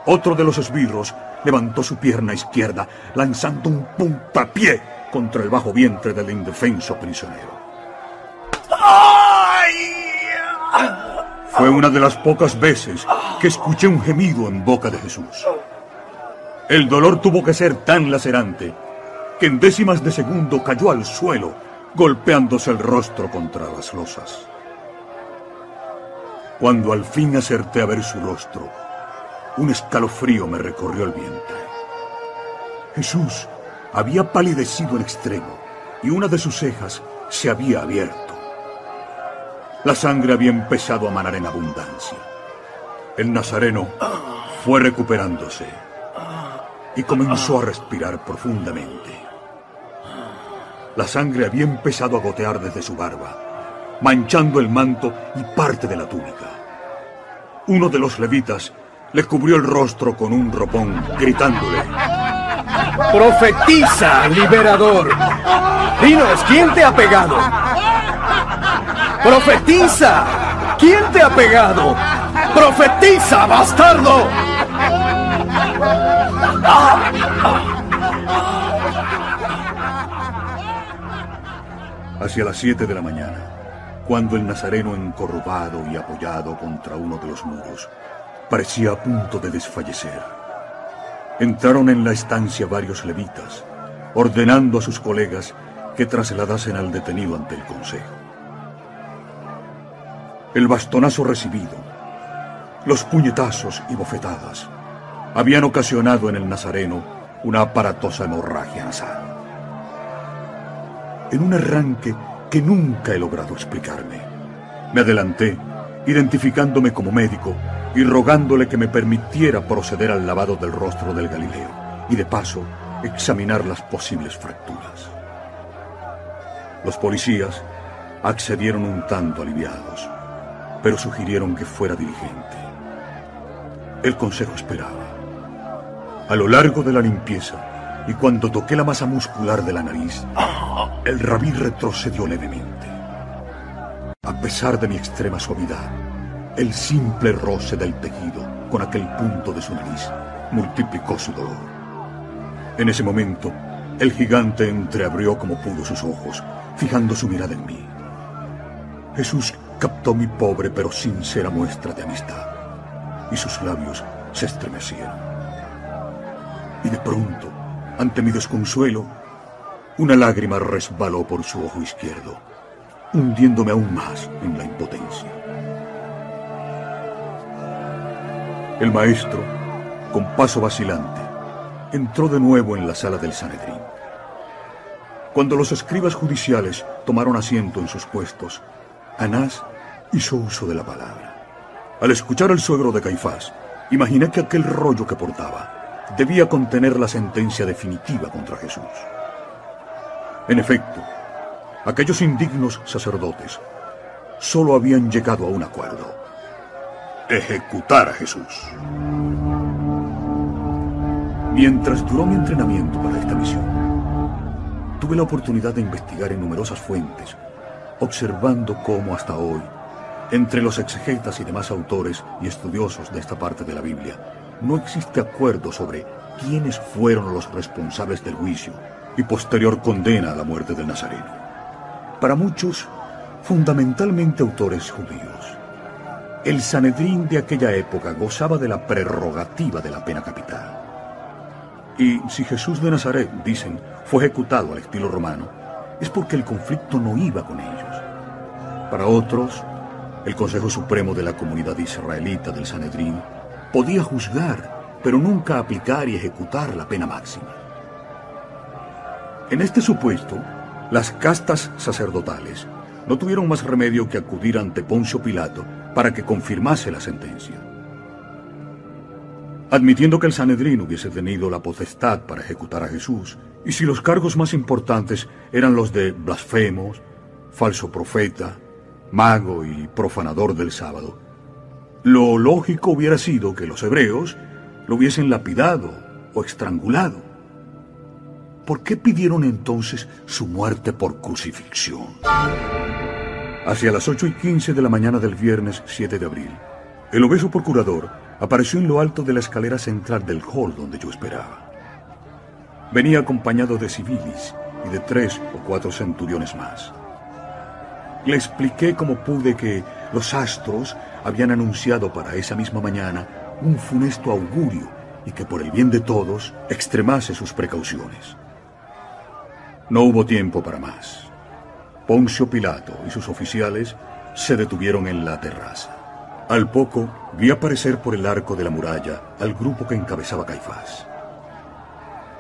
Speaker 1: otro de los esbirros levantó su pierna izquierda, lanzando un puntapié contra el bajo vientre del indefenso prisionero. Fue una de las pocas veces que escuché un gemido en boca de Jesús. El dolor tuvo que ser tan lacerante que en décimas de segundo cayó al suelo, golpeándose el rostro contra las losas. Cuando al fin acerté a ver su rostro, un escalofrío me recorrió el vientre. Jesús había palidecido en extremo y una de sus cejas se había abierto. La sangre había empezado a manar en abundancia. El nazareno fue recuperándose y comenzó a respirar profundamente. La sangre había empezado a gotear desde su barba, manchando el manto y parte de la túnica. Uno de los levitas le cubrió el rostro con un ropón, gritándole:
Speaker 11: Profetiza, liberador. Dinos, ¿quién te ha pegado? Profetiza. ¿Quién te ha pegado? Profetiza, bastardo.
Speaker 1: Hacia las 7 de la mañana, cuando el nazareno encorvado y apoyado contra uno de los muros parecía a punto de desfallecer, entraron en la estancia varios levitas, ordenando a sus colegas que trasladasen al detenido ante el consejo. El bastonazo recibido, los puñetazos y bofetadas habían ocasionado en el nazareno una aparatosa hemorragia nasal. En un arranque que nunca he logrado explicarme, me adelanté, identificándome como médico y rogándole que me permitiera proceder al lavado del rostro del Galileo y de paso examinar las posibles fracturas. Los policías accedieron un tanto aliviados, pero sugirieron que fuera diligente. El consejo esperaba. A lo largo de la limpieza y cuando toqué la masa muscular de la nariz, el rabí retrocedió levemente. A pesar de mi extrema suavidad, el simple roce del tejido con aquel punto de su nariz multiplicó su dolor. En ese momento, el gigante entreabrió como pudo sus ojos, fijando su mirada en mí. Jesús captó mi pobre pero sincera muestra de amistad, y sus labios se estremecieron. Y de pronto, ante mi desconsuelo, una lágrima resbaló por su ojo izquierdo, hundiéndome aún más en la impotencia. El maestro, con paso vacilante, entró de nuevo en la sala del Sanedrín. Cuando los escribas judiciales tomaron asiento en sus puestos, Anás hizo uso de la palabra. Al escuchar al suegro de Caifás, imaginé que aquel rollo que portaba debía contener la sentencia definitiva contra Jesús. En efecto, aquellos indignos sacerdotes solo habían llegado a un acuerdo ejecutar a Jesús. Mientras duró mi entrenamiento para esta misión, tuve la oportunidad de investigar en numerosas fuentes, observando cómo hasta hoy, entre los exegetas y demás autores y estudiosos de esta parte de la Biblia, no existe acuerdo sobre quiénes fueron los responsables del juicio y posterior condena a la muerte del Nazareno. Para muchos, fundamentalmente autores judíos, el Sanedrín de aquella época gozaba de la prerrogativa de la pena capital. Y si Jesús de Nazaret, dicen, fue ejecutado al estilo romano, es porque el conflicto no iba con ellos. Para otros, el Consejo Supremo de la comunidad israelita del Sanedrín podía juzgar, pero nunca aplicar y ejecutar la pena máxima. En este supuesto, las castas sacerdotales no tuvieron más remedio que acudir ante Poncio Pilato para que confirmase la sentencia. Admitiendo que el Sanedrín hubiese tenido la potestad para ejecutar a Jesús, y si los cargos más importantes eran los de blasfemos, falso profeta, mago y profanador del sábado, lo lógico hubiera sido que los hebreos lo hubiesen lapidado o estrangulado. ¿Por qué pidieron entonces su muerte por crucifixión? Hacia las 8 y 15 de la mañana del viernes 7 de abril, el obeso procurador apareció en lo alto de la escalera central del hall donde yo esperaba. Venía acompañado de civiles y de tres o cuatro centuriones más. Le expliqué como pude que los astros habían anunciado para esa misma mañana un funesto augurio y que por el bien de todos extremase sus precauciones. No hubo tiempo para más. Poncio Pilato y sus oficiales se detuvieron en la terraza. Al poco vi aparecer por el arco de la muralla al grupo que encabezaba Caifás.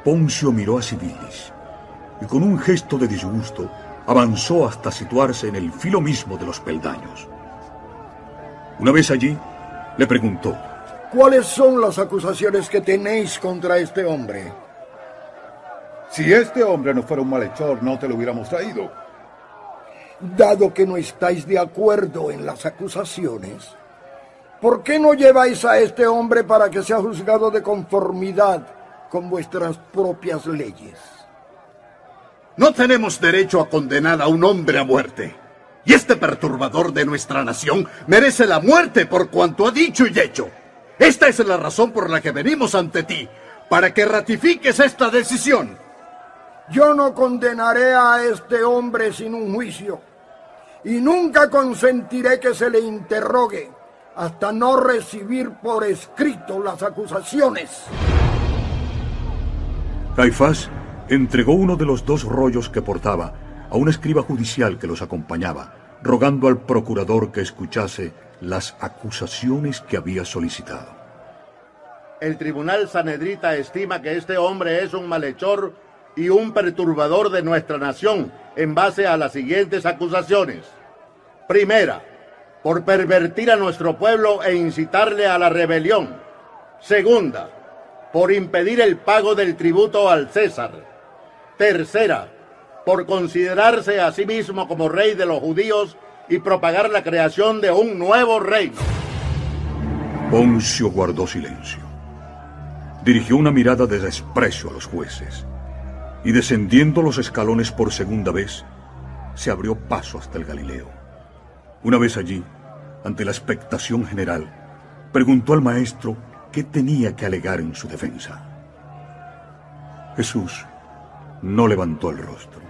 Speaker 1: Poncio miró a Civilis y con un gesto de disgusto avanzó hasta situarse en el filo mismo de los peldaños. Una vez allí, le preguntó,
Speaker 14: ¿Cuáles son las acusaciones que tenéis contra este hombre?
Speaker 13: Si este hombre no fuera un malhechor, no te lo hubiéramos traído.
Speaker 14: Dado que no estáis de acuerdo en las acusaciones, ¿por qué no lleváis a este hombre para que sea juzgado de conformidad con vuestras propias leyes?
Speaker 10: No tenemos derecho a condenar a un hombre a muerte. Y este perturbador de nuestra nación merece la muerte por cuanto ha dicho y hecho. Esta es la razón por la que venimos ante ti, para que ratifiques esta decisión.
Speaker 14: Yo no condenaré a este hombre sin un juicio y nunca consentiré que se le interrogue hasta no recibir por escrito las acusaciones.
Speaker 1: Caifás entregó uno de los dos rollos que portaba a un escriba judicial que los acompañaba, rogando al procurador que escuchase las acusaciones que había solicitado.
Speaker 15: El tribunal sanedrita estima que este hombre es un malhechor y un perturbador de nuestra nación en base a las siguientes acusaciones. Primera, por pervertir a nuestro pueblo e incitarle a la rebelión. Segunda, por impedir el pago del tributo al César. Tercera, por considerarse a sí mismo como rey de los judíos y propagar la creación de un nuevo reino.
Speaker 1: Poncio guardó silencio. Dirigió una mirada de desprecio a los jueces y descendiendo los escalones por segunda vez, se abrió paso hasta el Galileo. Una vez allí, ante la expectación general, preguntó al maestro qué tenía que alegar en su defensa. Jesús no levantó el rostro.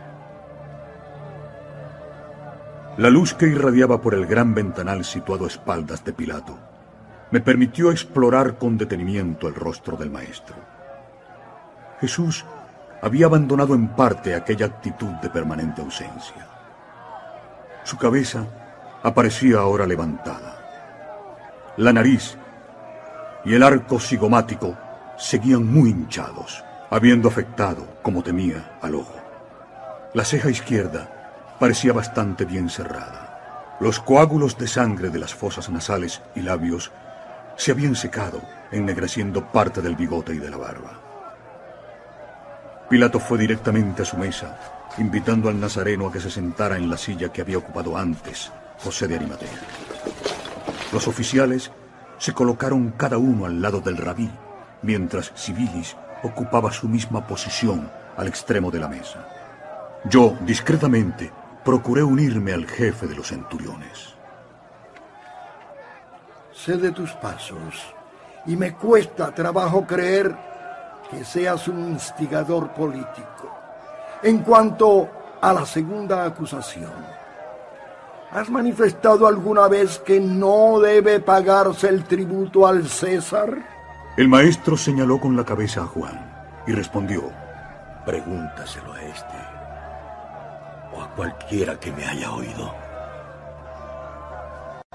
Speaker 1: La luz que irradiaba por el gran ventanal situado a espaldas de Pilato me permitió explorar con detenimiento el rostro del maestro. Jesús había abandonado en parte aquella actitud de permanente ausencia. Su cabeza aparecía ahora levantada. La nariz y el arco cigomático seguían muy hinchados, habiendo afectado, como temía, al ojo. La ceja izquierda parecía bastante bien cerrada. Los coágulos de sangre de las fosas nasales y labios se habían secado, ennegreciendo parte del bigote y de la barba. Pilato fue directamente a su mesa, invitando al nazareno a que se sentara en la silla que había ocupado antes José de Arimatea. Los oficiales se colocaron cada uno al lado del rabí, mientras Sibilis ocupaba su misma posición al extremo de la mesa. Yo, discretamente, procuré unirme al jefe de los centuriones.
Speaker 14: Sé de tus pasos y me cuesta trabajo creer que seas un instigador político. En cuanto a la segunda acusación, ¿has manifestado alguna vez que no debe pagarse el tributo al César?
Speaker 1: El maestro señaló con la cabeza a Juan y respondió,
Speaker 2: Pregúntaselo a este o a cualquiera que me haya oído.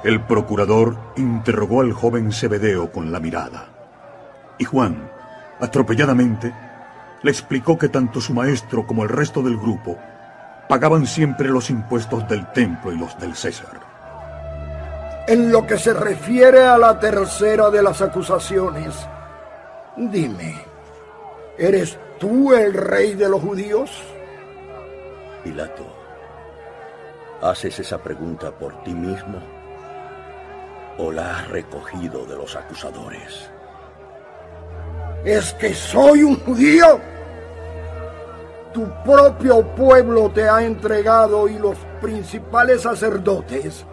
Speaker 1: El procurador interrogó al joven Zebedeo con la mirada. Y Juan, atropelladamente, le explicó que tanto su maestro como el resto del grupo pagaban siempre los impuestos del templo y los del César.
Speaker 14: En lo que se refiere a la tercera de las acusaciones, dime, ¿eres tú el rey de los judíos?
Speaker 2: Pilato, ¿haces esa pregunta por ti mismo o la has recogido de los acusadores?
Speaker 14: ¿Es que soy un judío? Tu propio pueblo te ha entregado y los principales sacerdotes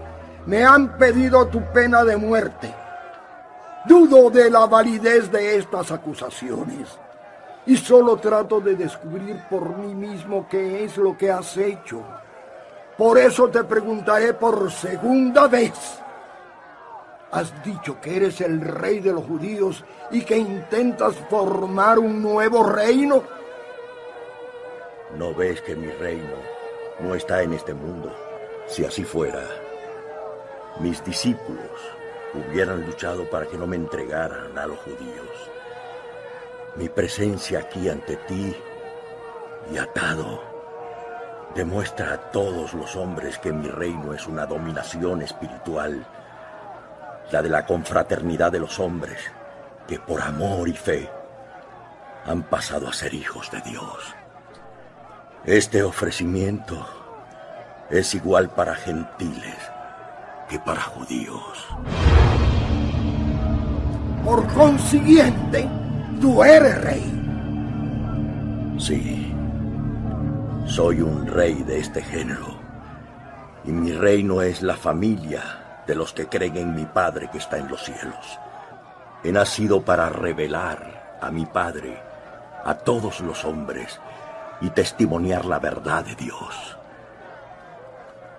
Speaker 14: me han pedido tu pena de muerte. Dudo de la validez de estas acusaciones y solo trato de descubrir por mí mismo qué es lo que has hecho. Por eso te preguntaré por segunda vez. Has dicho que eres el rey de los judíos y que intentas formar un nuevo reino.
Speaker 2: ¿No ves que mi reino no está en este mundo? Si así fuera, mis discípulos hubieran luchado para que no me entregaran a los judíos. Mi presencia aquí ante ti y atado demuestra a todos los hombres que mi reino es una dominación espiritual la de la confraternidad de los hombres, que por amor y fe han pasado a ser hijos de Dios. Este ofrecimiento es igual para gentiles que para judíos.
Speaker 14: Por consiguiente, tú eres rey.
Speaker 2: Sí, soy un rey de este género, y mi reino es la familia de los que creen en mi Padre que está en los cielos. He nacido para revelar a mi Padre a todos los hombres y testimoniar la verdad de Dios.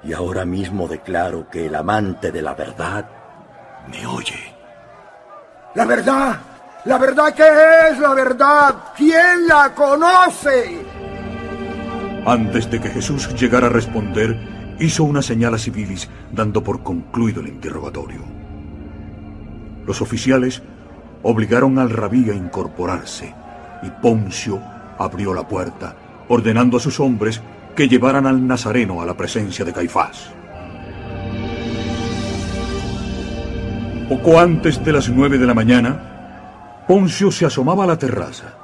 Speaker 2: Y ahora mismo declaro que el amante de la verdad me oye.
Speaker 14: La verdad, la verdad que es la verdad, ¿quién la conoce?
Speaker 1: Antes de que Jesús llegara a responder, hizo una señal a Civilis dando por concluido el interrogatorio. Los oficiales obligaron al rabí a incorporarse y Poncio abrió la puerta, ordenando a sus hombres que llevaran al nazareno a la presencia de Caifás. Poco antes de las nueve de la mañana, Poncio se asomaba a la terraza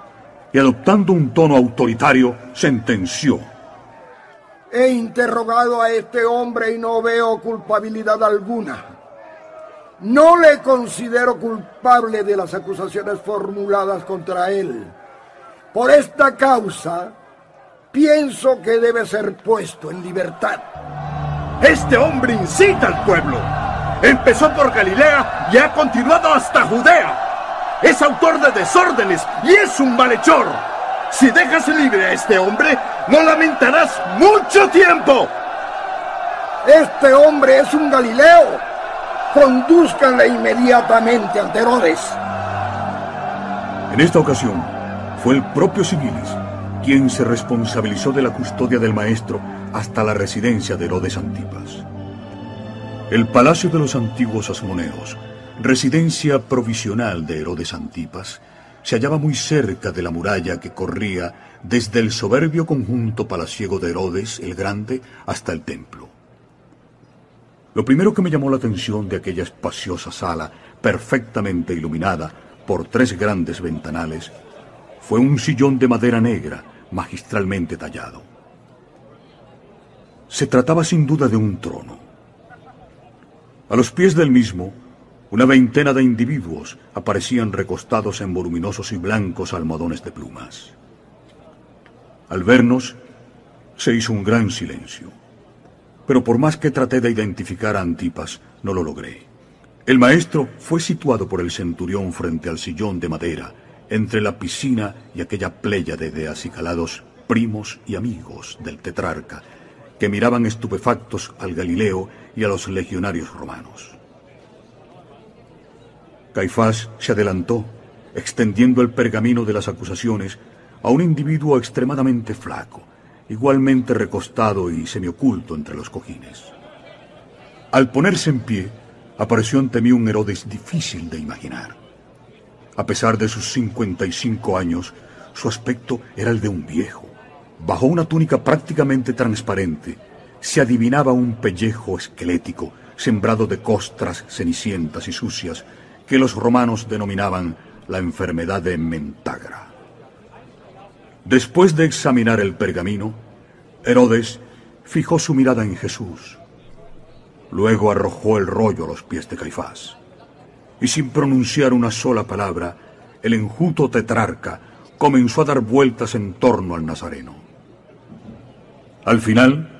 Speaker 1: y adoptando un tono autoritario sentenció
Speaker 14: He interrogado a este hombre y no veo culpabilidad alguna. No le considero culpable de las acusaciones formuladas contra él. Por esta causa, pienso que debe ser puesto en libertad.
Speaker 10: Este hombre incita al pueblo. Empezó por Galilea y ha continuado hasta Judea. Es autor de desórdenes y es un malhechor. Si dejas libre a este hombre, no lamentarás mucho tiempo.
Speaker 14: Este hombre es un Galileo. Condúzcanle inmediatamente ante Herodes.
Speaker 1: En esta ocasión, fue el propio Sigilis quien se responsabilizó de la custodia del maestro hasta la residencia de Herodes Antipas. El Palacio de los Antiguos Asmoneos, residencia provisional de Herodes Antipas, se hallaba muy cerca de la muralla que corría desde el soberbio conjunto palaciego de Herodes el Grande hasta el templo. Lo primero que me llamó la atención de aquella espaciosa sala, perfectamente iluminada por tres grandes ventanales, fue un sillón de madera negra, magistralmente tallado. Se trataba sin duda de un trono. A los pies del mismo, una veintena de individuos aparecían recostados en voluminosos y blancos almohadones de plumas. Al vernos, se hizo un gran silencio. Pero por más que traté de identificar a Antipas, no lo logré. El maestro fue situado por el centurión frente al sillón de madera, entre la piscina y aquella pléyade de acicalados primos y amigos del tetrarca, que miraban estupefactos al Galileo y a los legionarios romanos. Caifás se adelantó, extendiendo el pergamino de las acusaciones a un individuo extremadamente flaco, igualmente recostado y semioculto entre los cojines. Al ponerse en pie, apareció ante mí un Herodes difícil de imaginar. A pesar de sus 55 años, su aspecto era el de un viejo. Bajo una túnica prácticamente transparente, se adivinaba un pellejo esquelético sembrado de costras cenicientas y sucias que los romanos denominaban la enfermedad de Mentagra. Después de examinar el pergamino, Herodes fijó su mirada en Jesús. Luego arrojó el rollo a los pies de Caifás y sin pronunciar una sola palabra, el enjuto tetrarca comenzó a dar vueltas en torno al Nazareno. Al final,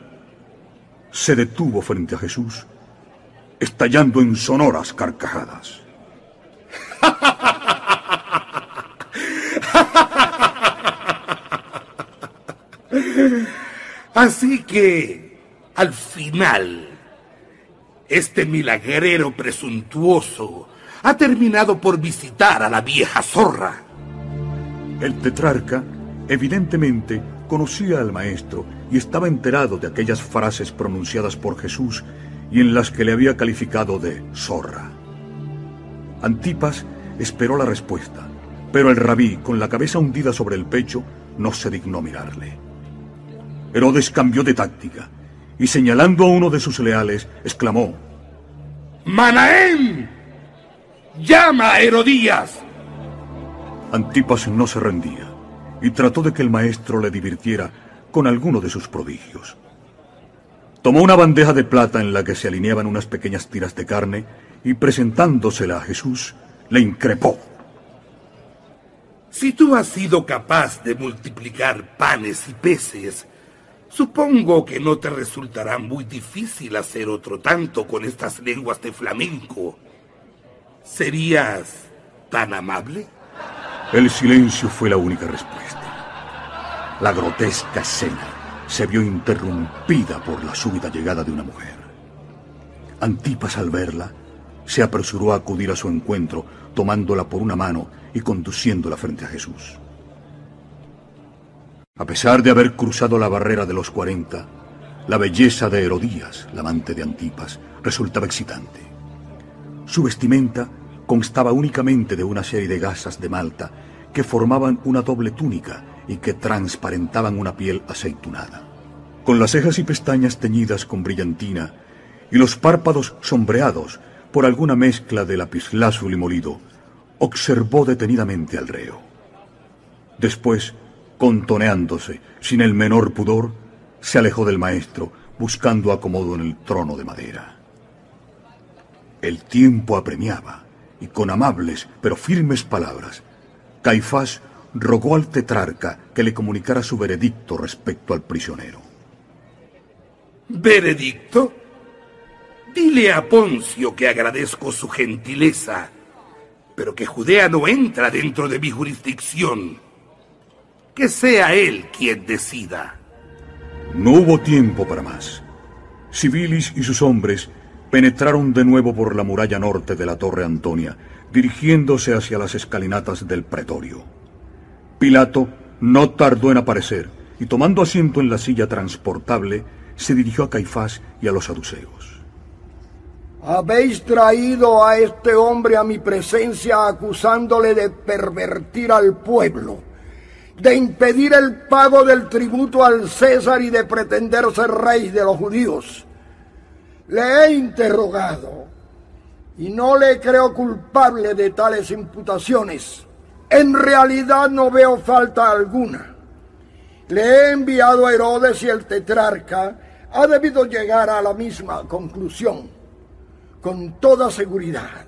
Speaker 1: se detuvo frente a Jesús, estallando en sonoras carcajadas.
Speaker 16: Así que, al final, este milagrero presuntuoso ha terminado por visitar a la vieja zorra.
Speaker 1: El tetrarca, evidentemente, conocía al maestro y estaba enterado de aquellas frases pronunciadas por Jesús y en las que le había calificado de zorra. Antipas esperó la respuesta, pero el rabí, con la cabeza hundida sobre el pecho, no se dignó mirarle. Herodes cambió de táctica y señalando a uno de sus leales, exclamó,
Speaker 16: ¡Manaén! ¡Llama a Herodías!
Speaker 1: Antipas no se rendía y trató de que el maestro le divirtiera con alguno de sus prodigios. Tomó una bandeja de plata en la que se alineaban unas pequeñas tiras de carne y presentándosela a Jesús, le increpó.
Speaker 16: Si tú has sido capaz de multiplicar panes y peces, supongo que no te resultará muy difícil hacer otro tanto con estas lenguas de flamenco. ¿Serías tan amable?
Speaker 1: El silencio fue la única respuesta. La grotesca escena se vio interrumpida por la súbita llegada de una mujer. Antipas al verla se apresuró a acudir a su encuentro, tomándola por una mano y conduciéndola frente a Jesús. A pesar de haber cruzado la barrera de los cuarenta, la belleza de Herodías, la amante de Antipas, resultaba excitante. Su vestimenta constaba únicamente de una serie de gasas de malta que formaban una doble túnica y que transparentaban una piel aceitunada. Con las cejas y pestañas teñidas con brillantina y los párpados sombreados por alguna mezcla de lapislázuli y molido, observó detenidamente al reo. Después, contoneándose sin el menor pudor, se alejó del maestro, buscando acomodo en el trono de madera. El tiempo apremiaba, y con amables pero firmes palabras, Caifás rogó al tetrarca que le comunicara su veredicto respecto al prisionero.
Speaker 16: ¿Veredicto? Dile a Poncio que agradezco su gentileza, pero que Judea no entra dentro de mi jurisdicción. Que sea él quien decida.
Speaker 1: No hubo tiempo para más. Civilis y sus hombres penetraron de nuevo por la muralla norte de la Torre Antonia, dirigiéndose hacia las escalinatas del pretorio. Pilato no tardó en aparecer y tomando asiento en la silla transportable, se dirigió a Caifás y a los saduceos.
Speaker 14: Habéis traído a este hombre a mi presencia acusándole de pervertir al pueblo, de impedir el pago del tributo al César y de pretender ser rey de los judíos. Le he interrogado y no le creo culpable de tales imputaciones. En realidad no veo falta alguna. Le he enviado a Herodes y el tetrarca ha debido llegar a la misma conclusión con toda seguridad.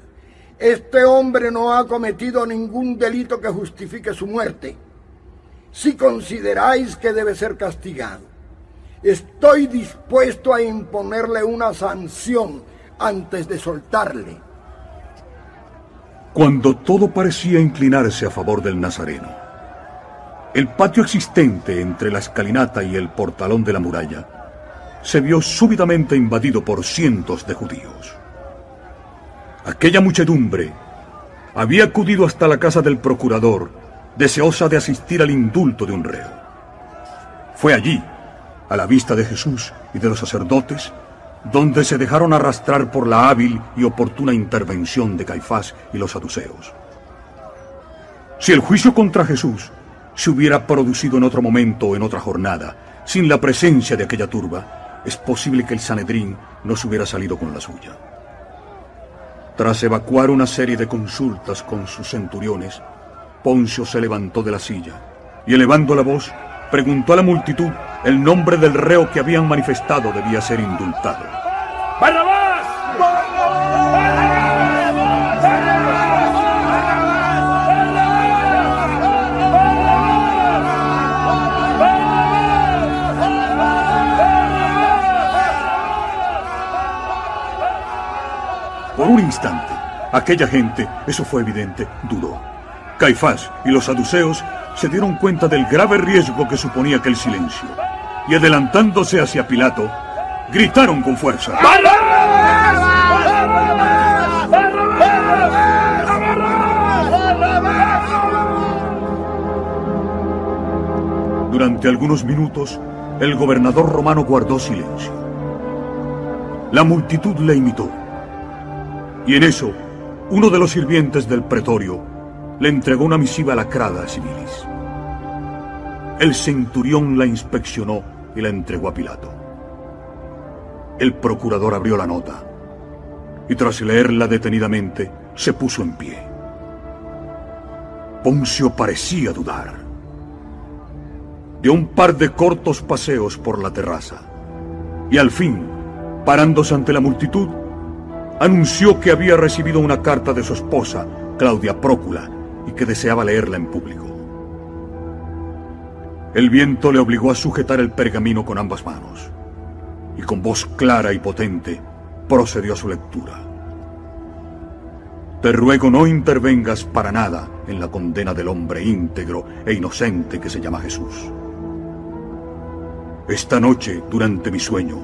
Speaker 14: Este hombre no ha cometido ningún delito que justifique su muerte. Si consideráis que debe ser castigado, estoy dispuesto a imponerle una sanción antes de soltarle.
Speaker 1: Cuando todo parecía inclinarse a favor del Nazareno, el patio existente entre la escalinata y el portalón de la muralla se vio súbitamente invadido por cientos de judíos. Aquella muchedumbre había acudido hasta la casa del procurador, deseosa de asistir al indulto de un reo. Fue allí, a la vista de Jesús y de los sacerdotes, donde se dejaron arrastrar por la hábil y oportuna intervención de Caifás y los saduceos. Si el juicio contra Jesús se hubiera producido en otro momento o en otra jornada, sin la presencia de aquella turba, es posible que el Sanedrín no se hubiera salido con la suya. Tras evacuar una serie de consultas con sus centuriones, Poncio se levantó de la silla y elevando la voz, preguntó a la multitud el nombre del reo que habían manifestado debía ser indultado.
Speaker 5: ¡Barrabás!
Speaker 1: Por un instante, aquella gente, eso fue evidente, dudó. Caifás y los saduceos se dieron cuenta del grave riesgo que suponía aquel silencio. Y adelantándose hacia Pilato, gritaron con fuerza. Durante algunos minutos, el gobernador romano guardó silencio. La multitud le imitó. Y en eso, uno de los sirvientes del pretorio le entregó una misiva lacrada a Civilis. El centurión la inspeccionó y la entregó a Pilato. El procurador abrió la nota y tras leerla detenidamente se puso en pie. Poncio parecía dudar. Dio un par de cortos paseos por la terraza y al fin, parándose ante la multitud, anunció que había recibido una carta de su esposa, Claudia Prócula, y que deseaba leerla en público. El viento le obligó a sujetar el pergamino con ambas manos, y con voz clara y potente procedió a su lectura. Te ruego no intervengas para nada en la condena del hombre íntegro e inocente que se llama Jesús. Esta noche, durante mi sueño,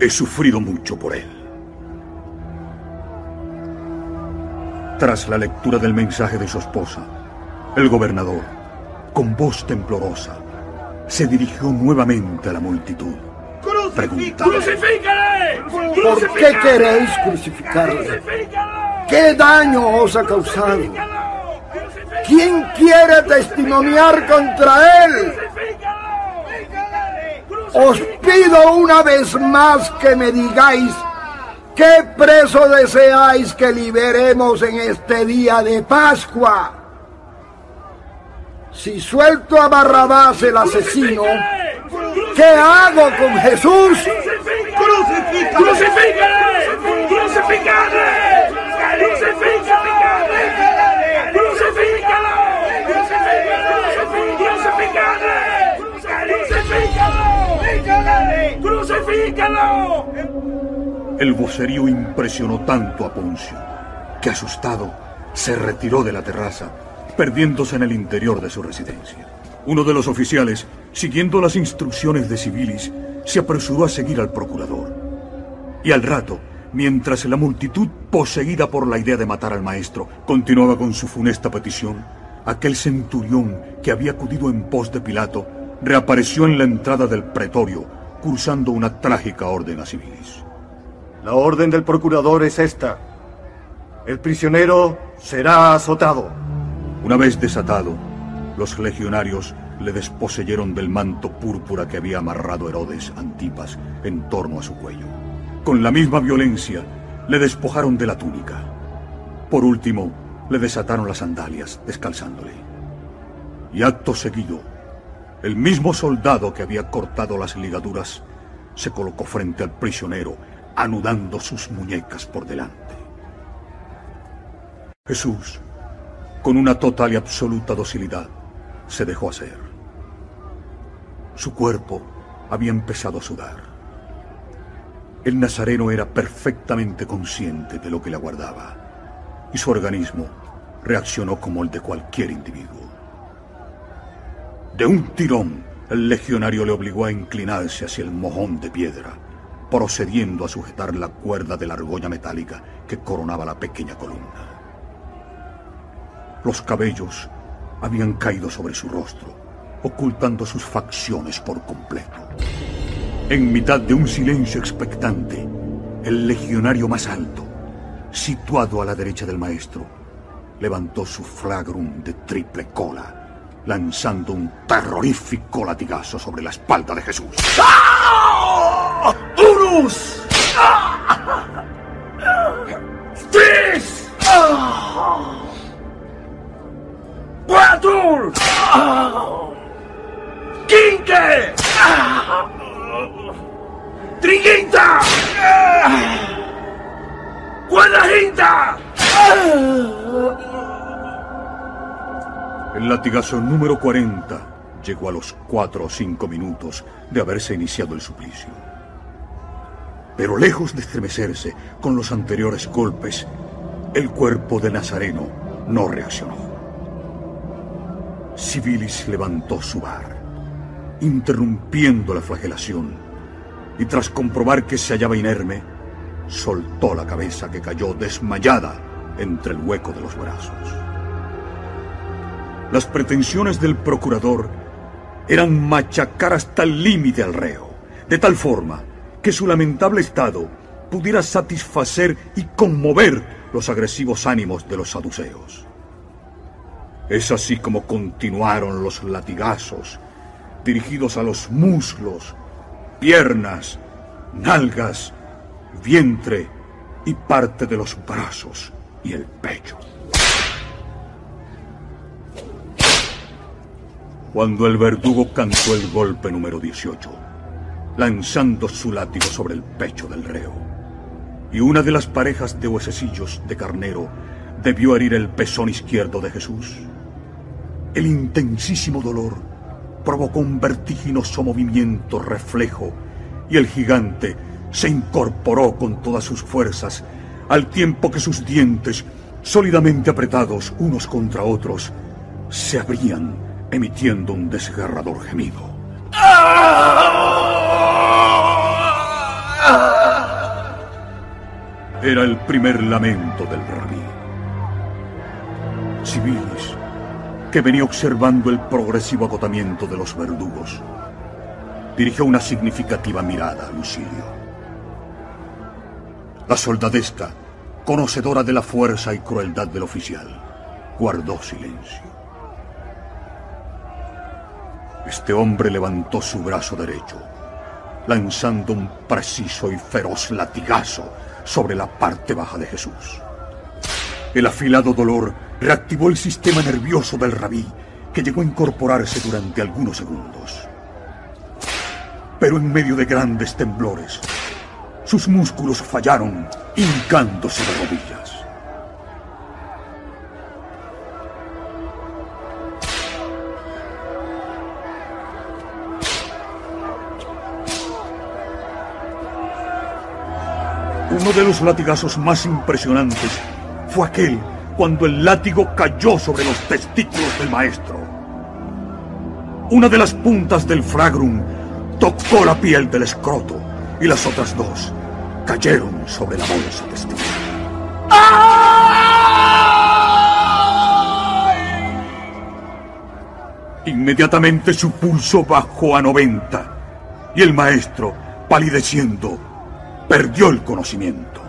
Speaker 1: he sufrido mucho por él. Tras la lectura del mensaje de su esposa, el gobernador, con voz temblorosa, se dirigió nuevamente a la multitud.
Speaker 5: ¡Crucifícale!
Speaker 14: ¿Por qué queréis crucificarle? ¿Qué daño os ha causado? ¿Quién quiere testimoniar contra él? Os pido una vez más que me digáis qué preso deseáis que liberemos en este día de Pascua. Si suelto a Barrabás el asesino, ¿qué hago con Jesús?
Speaker 5: ¡Crucifícale! ¡Crucifícale! ¡Crucifícale! ¡Crucifícalo! ¡Crucifícalo! ¡Crucifícalo!
Speaker 1: El vocerío impresionó tanto a Poncio que asustado se retiró de la terraza, perdiéndose en el interior de su residencia. Uno de los oficiales, siguiendo las instrucciones de Civilis, se apresuró a seguir al procurador. Y al rato, mientras la multitud, poseída por la idea de matar al maestro, continuaba con su funesta petición, aquel centurión que había acudido en pos de Pilato reapareció en la entrada del pretorio, cursando una trágica orden a Civilis.
Speaker 17: La orden del procurador es esta. El prisionero será azotado.
Speaker 1: Una vez desatado, los legionarios le desposeyeron del manto púrpura que había amarrado Herodes Antipas en torno a su cuello. Con la misma violencia, le despojaron de la túnica. Por último, le desataron las sandalias, descalzándole. Y acto seguido, el mismo soldado que había cortado las ligaduras se colocó frente al prisionero, anudando sus muñecas por delante. Jesús, con una total y absoluta docilidad, se dejó hacer. Su cuerpo había empezado a sudar. El nazareno era perfectamente consciente de lo que le aguardaba y su organismo reaccionó como el de cualquier individuo. De un tirón, el legionario le obligó a inclinarse hacia el mojón de piedra, procediendo a sujetar la cuerda de la argolla metálica que coronaba la pequeña columna. Los cabellos habían caído sobre su rostro, ocultando sus facciones por completo. En mitad de un silencio expectante, el legionario más alto, situado a la derecha del maestro, levantó su flagrum de triple cola lanzando un terrorífico latigazo sobre la espalda de Jesús.
Speaker 10: ¡Urus! ¡Ah! ¡Tres! ¡Cuatro! ¡Quince! ¡Triguinta! ¡Cuadraginta!
Speaker 1: El latigazo número 40 llegó a los cuatro o cinco minutos de haberse iniciado el suplicio. Pero lejos de estremecerse con los anteriores golpes, el cuerpo de Nazareno no reaccionó. Civilis levantó su bar, interrumpiendo la flagelación, y tras comprobar que se hallaba inerme, soltó la cabeza que cayó desmayada entre el hueco de los brazos. Las pretensiones del procurador eran machacar hasta el límite al reo, de tal forma que su lamentable estado pudiera satisfacer y conmover los agresivos ánimos de los saduceos. Es así como continuaron los latigazos dirigidos a los muslos, piernas, nalgas, vientre y parte de los brazos y el pecho. cuando el verdugo cantó el golpe número 18, lanzando su látigo sobre el pecho del reo. Y una de las parejas de huesecillos de carnero debió herir el pezón izquierdo de Jesús. El intensísimo dolor provocó un vertiginoso movimiento reflejo y el gigante se incorporó con todas sus fuerzas al tiempo que sus dientes, sólidamente apretados unos contra otros, se abrían emitiendo un desgarrador gemido. Era el primer lamento del rabí. Civilis, que venía observando el progresivo agotamiento de los verdugos, dirigió una significativa mirada a Lucilio. La soldadesca, conocedora de la fuerza y crueldad del oficial, guardó silencio. Este hombre levantó su brazo derecho, lanzando un preciso y feroz latigazo sobre la parte baja de Jesús. El afilado dolor reactivó el sistema nervioso del rabí, que llegó a incorporarse durante algunos segundos. Pero en medio de grandes temblores, sus músculos fallaron, hincándose de rodillas. Uno de los latigazos más impresionantes fue aquel cuando el látigo cayó sobre los testículos del maestro. Una de las puntas del fragrum tocó la piel del escroto y las otras dos cayeron sobre la bolsa testicular. Inmediatamente su pulso bajó a 90 y el maestro, palideciendo, perdió el conocimiento.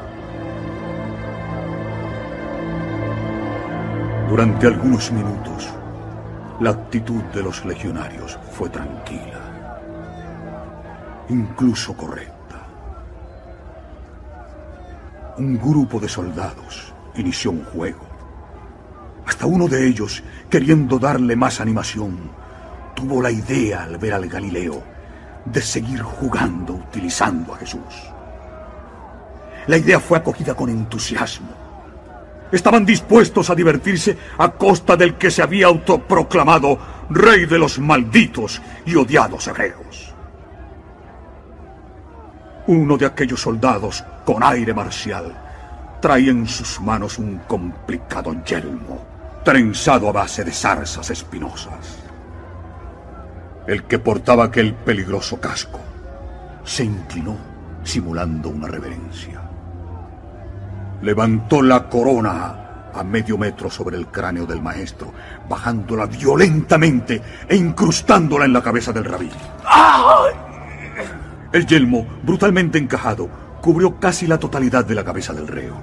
Speaker 1: Durante algunos minutos, la actitud de los legionarios fue tranquila, incluso correcta. Un grupo de soldados inició un juego. Hasta uno de ellos, queriendo darle más animación, tuvo la idea al ver al Galileo de seguir jugando utilizando a Jesús. La idea fue acogida con entusiasmo. Estaban dispuestos a divertirse a costa del que se había autoproclamado rey de los malditos y odiados hebreos. Uno de aquellos soldados, con aire marcial, traía en sus manos un complicado yelmo, trenzado a base de zarzas espinosas. El que portaba aquel peligroso casco se inclinó simulando una reverencia. Levantó la corona a medio metro sobre el cráneo del maestro, bajándola violentamente e incrustándola en la cabeza del rabí. El yelmo, brutalmente encajado, cubrió casi la totalidad de la cabeza del reo.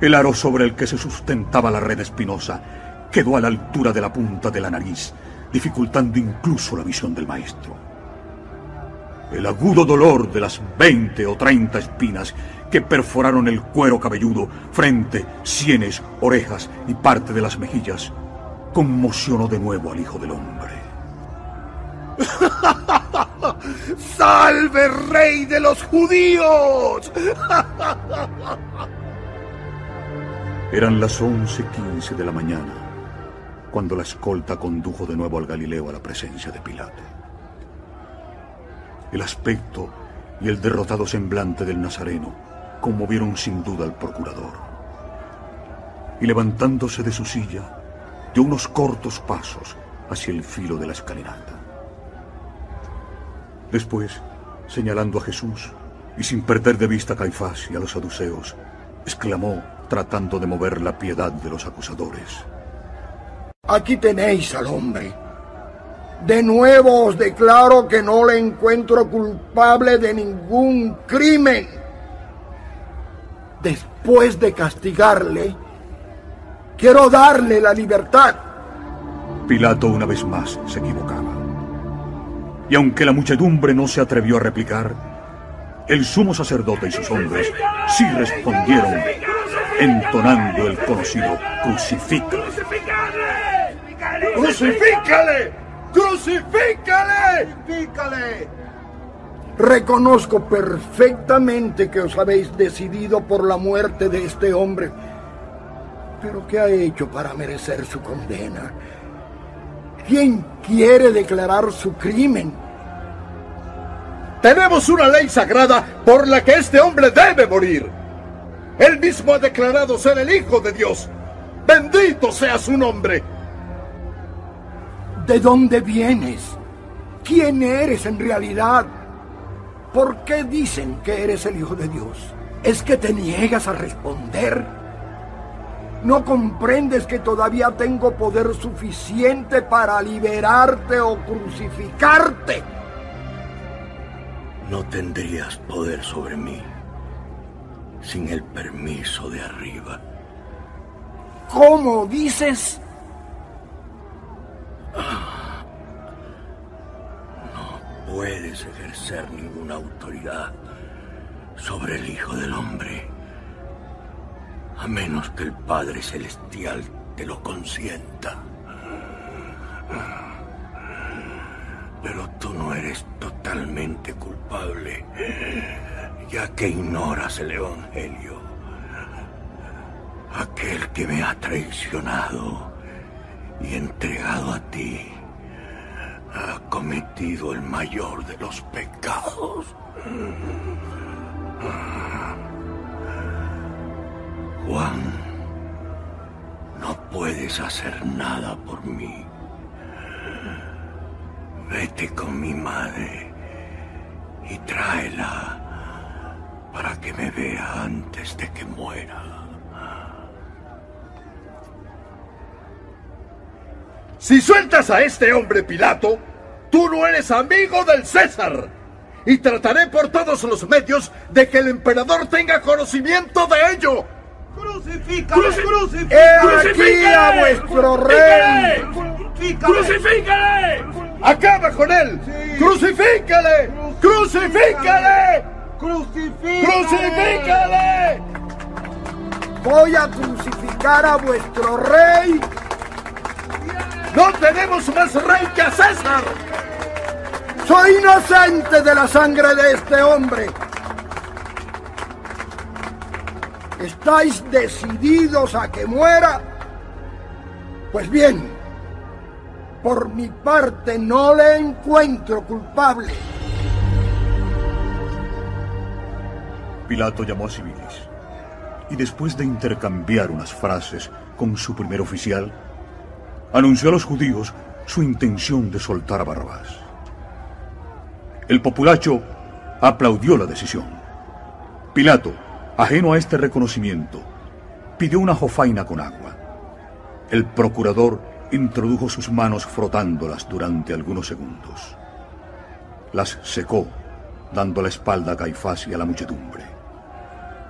Speaker 1: El aro sobre el que se sustentaba la red espinosa quedó a la altura de la punta de la nariz, dificultando incluso la visión del maestro. El agudo dolor de las 20 o 30 espinas que perforaron el cuero cabelludo, frente, sienes, orejas y parte de las mejillas, conmocionó de nuevo al Hijo del Hombre.
Speaker 10: ¡Salve, rey de los judíos!
Speaker 1: Eran las 11:15 de la mañana cuando la escolta condujo de nuevo al Galileo a la presencia de Pilato. El aspecto y el derrotado semblante del Nazareno conmovieron sin duda al procurador. Y levantándose de su silla, dio unos cortos pasos hacia el filo de la escalinata. Después, señalando a Jesús y sin perder de vista a Caifás y a los saduceos, exclamó, tratando de mover la piedad de los acusadores.
Speaker 14: Aquí tenéis al hombre. De nuevo os declaro que no le encuentro culpable de ningún crimen. Después de castigarle, quiero darle la libertad.
Speaker 1: Pilato una vez más se equivocaba. Y aunque la muchedumbre no se atrevió a replicar, el sumo sacerdote y sus hombres sí respondieron, entonando el conocido crucifica.
Speaker 10: ¡Crucifícale! ¡Crucifícale! ¡Crucifícale!
Speaker 14: Reconozco perfectamente que os habéis decidido por la muerte de este hombre. Pero ¿qué ha hecho para merecer su condena? ¿Quién quiere declarar su crimen?
Speaker 10: Tenemos una ley sagrada por la que este hombre debe morir. Él mismo ha declarado ser el Hijo de Dios. Bendito sea su nombre.
Speaker 14: ¿De dónde vienes? ¿Quién eres en realidad? ¿Por qué dicen que eres el Hijo de Dios? ¿Es que te niegas a responder? ¿No comprendes que todavía tengo poder suficiente para liberarte o crucificarte?
Speaker 2: No tendrías poder sobre mí sin el permiso de arriba.
Speaker 14: ¿Cómo dices?
Speaker 2: No puedes ejercer ninguna autoridad sobre el Hijo del Hombre, a menos que el Padre Celestial te lo consienta. Pero tú no eres totalmente culpable, ya que ignoras el Evangelio. Aquel que me ha traicionado y entregado a ti ha cometido el mayor de los pecados. Juan, no puedes hacer nada por mí. Vete con mi madre y tráela para que me vea antes de que muera.
Speaker 10: Si sueltas a este hombre, Pilato, tú no eres amigo del César. Y trataré por todos los medios de que el emperador tenga conocimiento de ello.
Speaker 3: ¡Crucifícale!
Speaker 10: ¡Crucifícale!
Speaker 14: ¡He aquí a vuestro rey!
Speaker 10: ¡Crucifícale! ¡Acaba con él! ¡Crucifícale! ¡Crucifícale! ¡Crucifícale!
Speaker 14: Voy a crucificar a vuestro rey.
Speaker 10: ¡No tenemos más rey que a César!
Speaker 14: Soy inocente de la sangre de este hombre. ¿Estáis decididos a que muera? Pues bien, por mi parte no le encuentro culpable.
Speaker 1: Pilato llamó a Civilis y después de intercambiar unas frases con su primer oficial, anunció a los judíos su intención de soltar a Barrabás. El populacho aplaudió la decisión. Pilato, ajeno a este reconocimiento, pidió una jofaina con agua. El procurador introdujo sus manos frotándolas durante algunos segundos. Las secó, dando la espalda a Caifás y a la muchedumbre.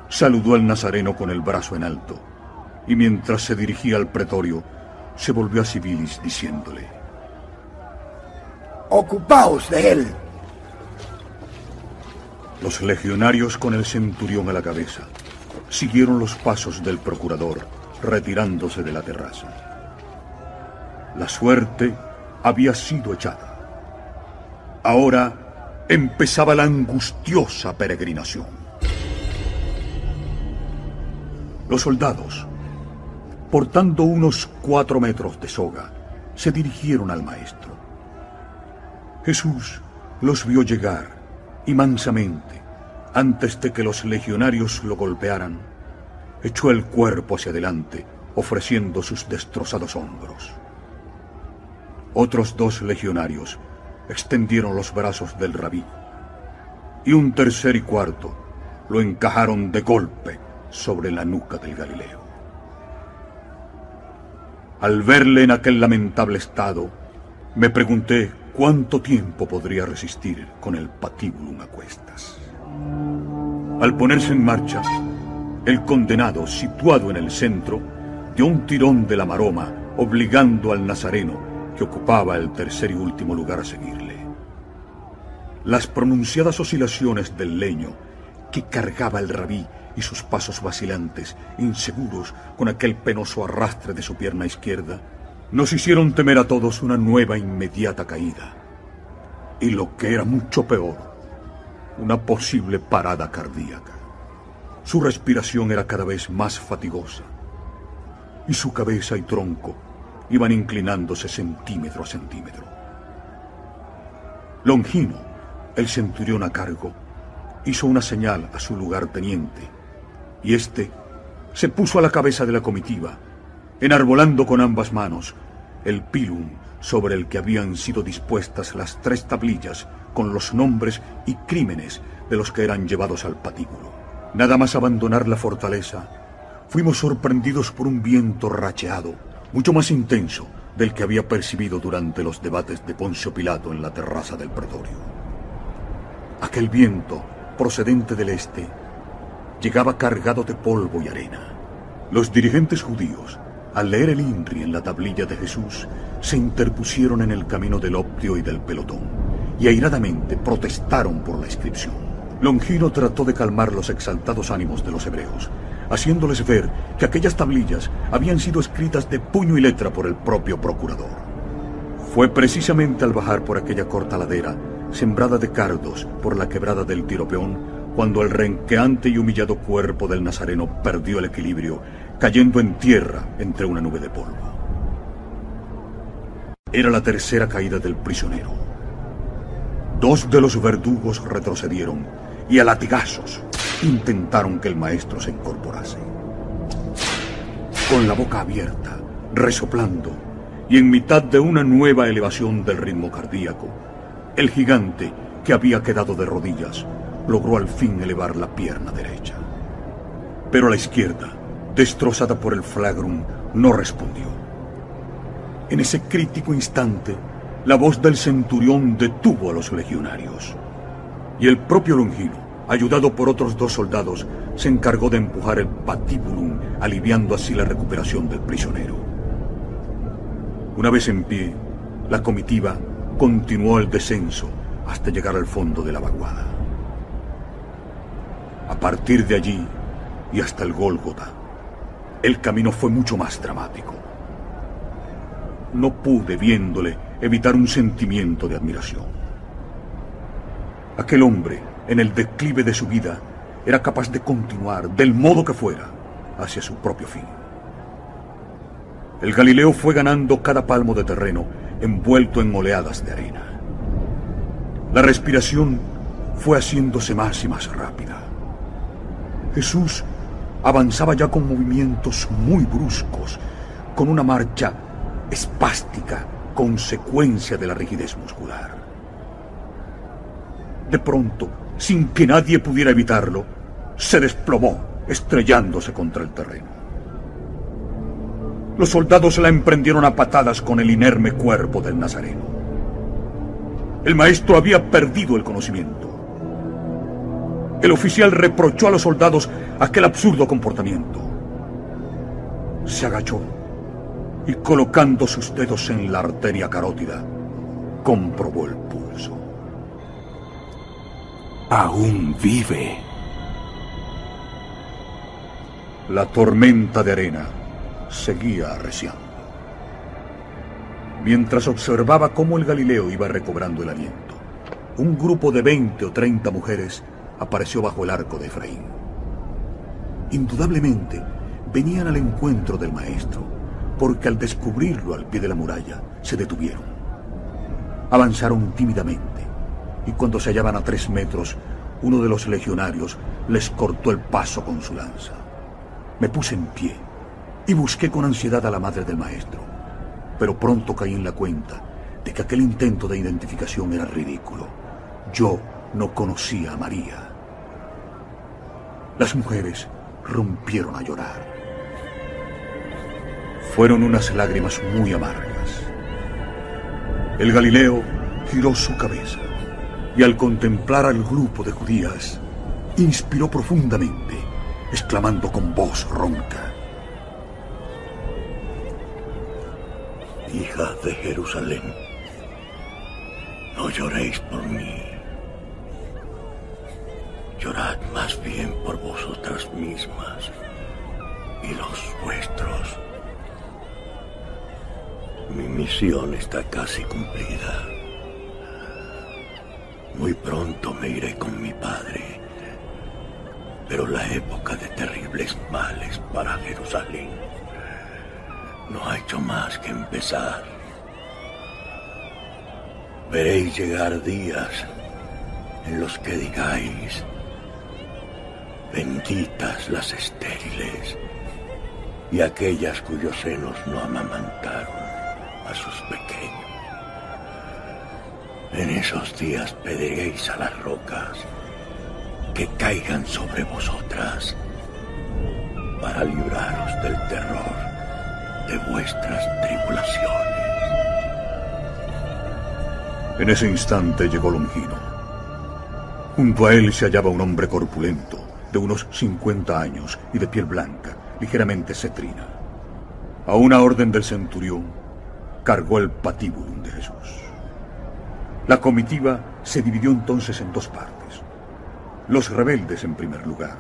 Speaker 1: Saludó al nazareno con el brazo en alto, y mientras se dirigía al pretorio, se volvió a Civilis diciéndole,
Speaker 14: Ocupaos de él.
Speaker 1: Los legionarios con el centurión a la cabeza siguieron los pasos del procurador, retirándose de la terraza. La suerte había sido echada. Ahora empezaba la angustiosa peregrinación. Los soldados, portando unos cuatro metros de soga, se dirigieron al maestro. Jesús los vio llegar y mansamente, antes de que los legionarios lo golpearan, echó el cuerpo hacia adelante, ofreciendo sus destrozados hombros. Otros dos legionarios extendieron los brazos del rabí, y un tercer y cuarto lo encajaron de golpe sobre la nuca del Galileo. Al verle en aquel lamentable estado, me pregunté cuánto tiempo podría resistir con el patíbulum a cuestas. Al ponerse en marcha, el condenado, situado en el centro, dio un tirón de la maroma, obligando al nazareno, que ocupaba el tercer y último lugar, a seguirle. Las pronunciadas oscilaciones del leño que cargaba el rabí y sus pasos vacilantes, inseguros con aquel penoso arrastre de su pierna izquierda, nos hicieron temer a todos una nueva inmediata caída. Y lo que era mucho peor, una posible parada cardíaca. Su respiración era cada vez más fatigosa y su cabeza y tronco iban inclinándose centímetro a centímetro. Longino, el centurión a cargo, hizo una señal a su lugarteniente y éste se puso a la cabeza de la comitiva, enarbolando con ambas manos el pilum sobre el que habían sido dispuestas las tres tablillas con los nombres y crímenes de los que eran llevados al patíbulo. Nada más abandonar la fortaleza, fuimos sorprendidos por un viento racheado, mucho más intenso del que había percibido durante los debates de Poncio Pilato en la terraza del pretorio. Aquel viento, procedente del este, llegaba cargado de polvo y arena. Los dirigentes judíos, al leer el INRI en la tablilla de Jesús, se interpusieron en el camino del optio y del pelotón, y airadamente protestaron por la inscripción. Longino trató de calmar los exaltados ánimos de los hebreos, haciéndoles ver que aquellas tablillas habían sido escritas de puño y letra por el propio procurador. Fue precisamente al bajar por aquella corta ladera, sembrada de cardos por la quebrada del tiropeón, cuando el renqueante y humillado cuerpo del nazareno perdió el equilibrio, cayendo en tierra entre una nube de polvo. Era la tercera caída del prisionero. Dos de los verdugos retrocedieron y a latigazos intentaron que el maestro se incorporase. con la boca abierta, resoplando, y en mitad de una nueva elevación del ritmo cardíaco, el gigante, que había quedado de rodillas, logró al fin elevar la pierna derecha. Pero la izquierda, destrozada por el flagrum, no respondió. En ese crítico instante, la voz del centurión detuvo a los legionarios. Y el propio Longino, ayudado por otros dos soldados, se encargó de empujar el patíbulum, aliviando así la recuperación del prisionero. Una vez en pie, la comitiva continuó el descenso hasta llegar al fondo de la vaguada. A partir de allí y hasta el Gólgota, el camino fue mucho más dramático. No pude, viéndole, evitar un sentimiento de admiración. Aquel hombre, en el declive de su vida, era capaz de continuar, del modo que fuera, hacia su propio fin. El Galileo fue ganando cada palmo de terreno envuelto en oleadas de arena. La respiración fue haciéndose más y más rápida. Jesús avanzaba ya con movimientos muy bruscos, con una marcha espástica, consecuencia de la rigidez muscular. De pronto, sin que nadie pudiera evitarlo, se desplomó, estrellándose contra el terreno. Los soldados la emprendieron a patadas con el inerme cuerpo del Nazareno. El maestro había perdido el conocimiento. El oficial reprochó a los soldados aquel absurdo comportamiento. Se agachó y colocando sus dedos en la arteria carótida, comprobó el pulso.
Speaker 16: Aún vive.
Speaker 1: La tormenta de arena seguía arreciando. Mientras observaba cómo el Galileo iba recobrando el aliento, un grupo de 20 o 30 mujeres apareció bajo el arco de Efraín. Indudablemente venían al encuentro del maestro, porque al descubrirlo al pie de la muralla se detuvieron. Avanzaron tímidamente y cuando se hallaban a tres metros, uno de los legionarios les cortó el paso con su lanza. Me puse en pie y busqué con ansiedad a la madre del maestro, pero pronto caí en la cuenta de que aquel intento de identificación era ridículo. Yo no conocía a María. Las mujeres rompieron a llorar. Fueron unas lágrimas muy amargas. El Galileo giró su cabeza y al contemplar al grupo de judías, inspiró profundamente, exclamando con voz ronca.
Speaker 2: Hija de Jerusalén, no lloréis por mí. Llorad más bien por vosotras mismas y los vuestros. Mi misión está casi cumplida. Muy pronto me iré con mi padre, pero la época de terribles males para Jerusalén no ha hecho más que empezar. Veréis llegar días en los que digáis, benditas las estériles y aquellas cuyos senos no amamantaron a sus pequeños. En esos días pediréis a las rocas que caigan sobre vosotras para libraros del terror de vuestras tribulaciones.
Speaker 1: En ese instante llegó Longino. Junto a él se hallaba un hombre corpulento, de unos 50 años y de piel blanca, ligeramente cetrina. A una orden del centurión, cargó el patíbulum de Jesús. La comitiva se dividió entonces en dos partes. Los rebeldes en primer lugar.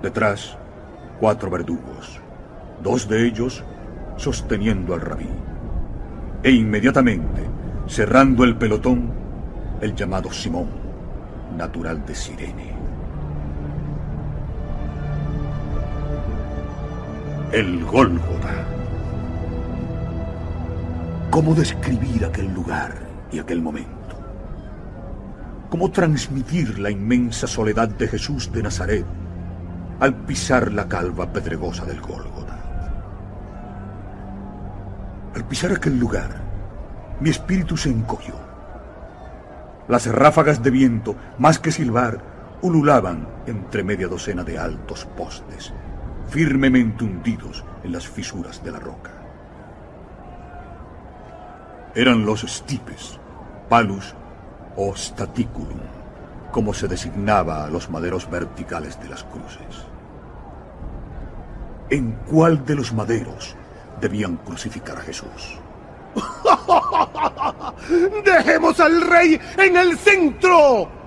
Speaker 1: Detrás, cuatro verdugos, dos de ellos sosteniendo al rabí. E inmediatamente, cerrando el pelotón, el llamado Simón, natural de Sirene. El Gólgota. ¿Cómo describir aquel lugar y aquel momento? ¿Cómo transmitir la inmensa soledad de Jesús de Nazaret al pisar la calva pedregosa del Gólgota? Al pisar aquel lugar, mi espíritu se encogió. Las ráfagas de viento, más que silbar, ululaban entre media docena de altos postes, firmemente hundidos en las fisuras de la roca. Eran los stipes, palus o staticulum, como se designaba a los maderos verticales de las cruces. ¿En cuál de los maderos debían crucificar a Jesús?
Speaker 10: ¡Dejemos al rey en el centro!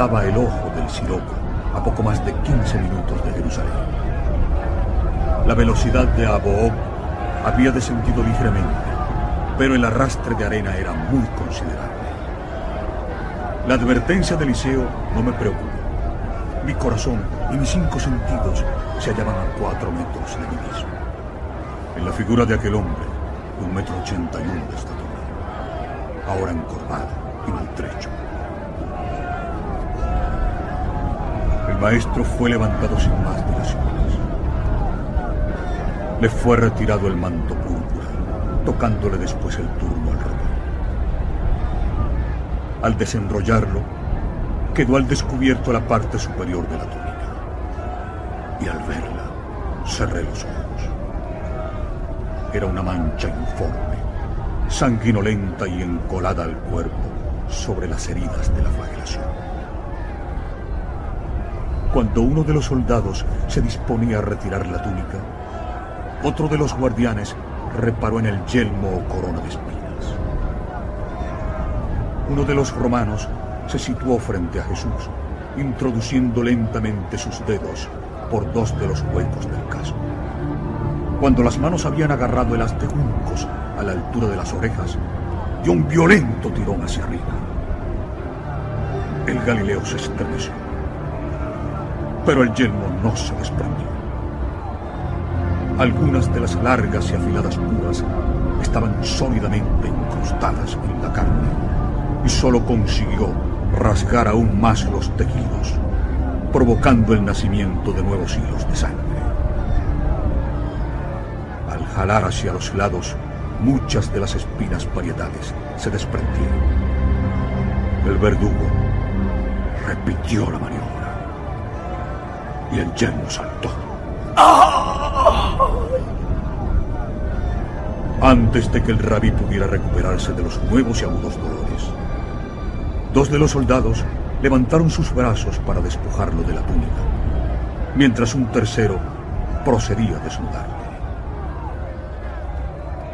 Speaker 1: Detectaba el ojo del siroco a poco más de 15 minutos de Jerusalén. La velocidad de Aboab había descendido ligeramente, pero el arrastre de arena era muy considerable. La advertencia de Eliseo no me preocupó. Mi corazón y mis cinco sentidos se hallaban a cuatro metros de mí mismo. En la figura de aquel hombre, un metro ochenta y uno de estatura, ahora encorvado y maltrecho. Maestro fue levantado sin más dilaciones. Le fue retirado el manto púrpura, tocándole después el turno al ratón. Al desenrollarlo, quedó al descubierto la parte superior de la túnica. Y al verla, cerré los ojos. Era una mancha informe, sanguinolenta y encolada al cuerpo sobre las heridas de la flagelación. Cuando uno de los soldados se disponía a retirar la túnica, otro de los guardianes reparó en el yelmo o corona de espinas. Uno de los romanos se situó frente a Jesús, introduciendo lentamente sus dedos por dos de los huecos del casco. Cuando las manos habían agarrado el haz de juncos a la altura de las orejas, dio un violento tirón hacia arriba. El Galileo se estremeció, pero el yelmo no se desprendió. Algunas de las largas y afiladas púas estaban sólidamente incrustadas en la carne y solo consiguió rasgar aún más los tejidos, provocando el nacimiento de nuevos hilos de sangre. Al jalar hacia los lados, muchas de las espinas parietales se desprendieron. El verdugo repitió la maniobra y el yelmo saltó. Antes de que el rabí pudiera recuperarse de los nuevos y agudos dolores, dos de los soldados levantaron sus brazos para despojarlo de la túnica, mientras un tercero procedía a desnudarle.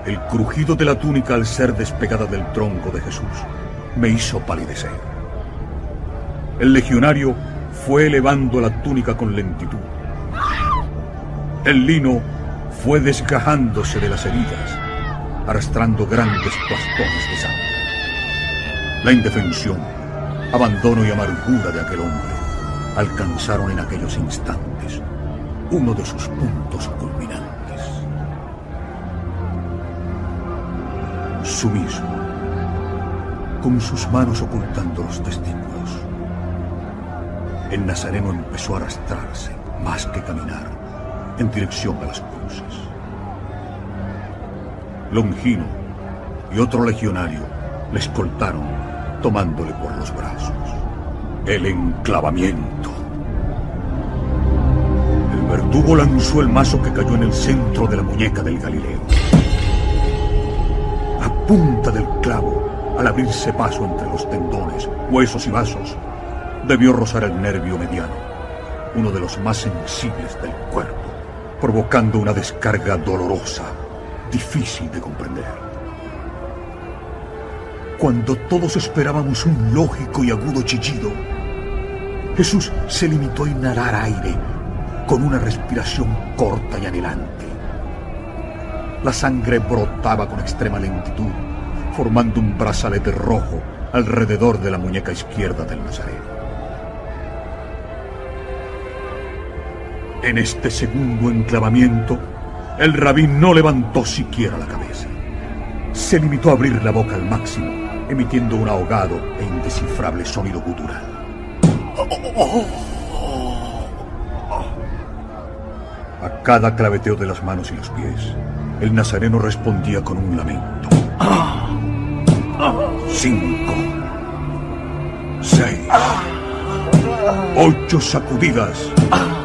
Speaker 1: El crujido de la túnica al ser despegada del tronco de Jesús me hizo palidecer. El legionario fue elevando la túnica con lentitud. El lino fue desgajándose de las heridas, arrastrando grandes bastones de sangre. La indefensión, abandono y amargura de aquel hombre alcanzaron en aquellos instantes uno de sus puntos culminantes. Sumiso, con sus manos ocultando los testículos, el nazareno empezó a arrastrarse, más que caminar, en dirección a las cruces. Longino y otro legionario le escoltaron, tomándole por los brazos. El enclavamiento. El verdugo lanzó el mazo que cayó en el centro de la muñeca del Galileo. La punta del clavo, al abrirse paso entre los tendones, huesos y vasos, debió rozar el nervio mediano, uno de los más sensibles del cuerpo, provocando una descarga dolorosa, difícil de comprender. Cuando todos esperábamos un lógico y agudo chillido, Jesús se limitó a inhalar aire con una respiración corta y anhelante, La sangre brotaba con extrema lentitud, formando un brazalete rojo alrededor de la muñeca izquierda del Nazareno. En este segundo enclavamiento, el rabí no levantó siquiera la cabeza. Se limitó a abrir la boca al máximo, emitiendo un ahogado e indescifrable sonido gutural. A cada claveteo de las manos y los pies, el nazareno respondía con un lamento. Cinco. Seis. Ocho sacudidas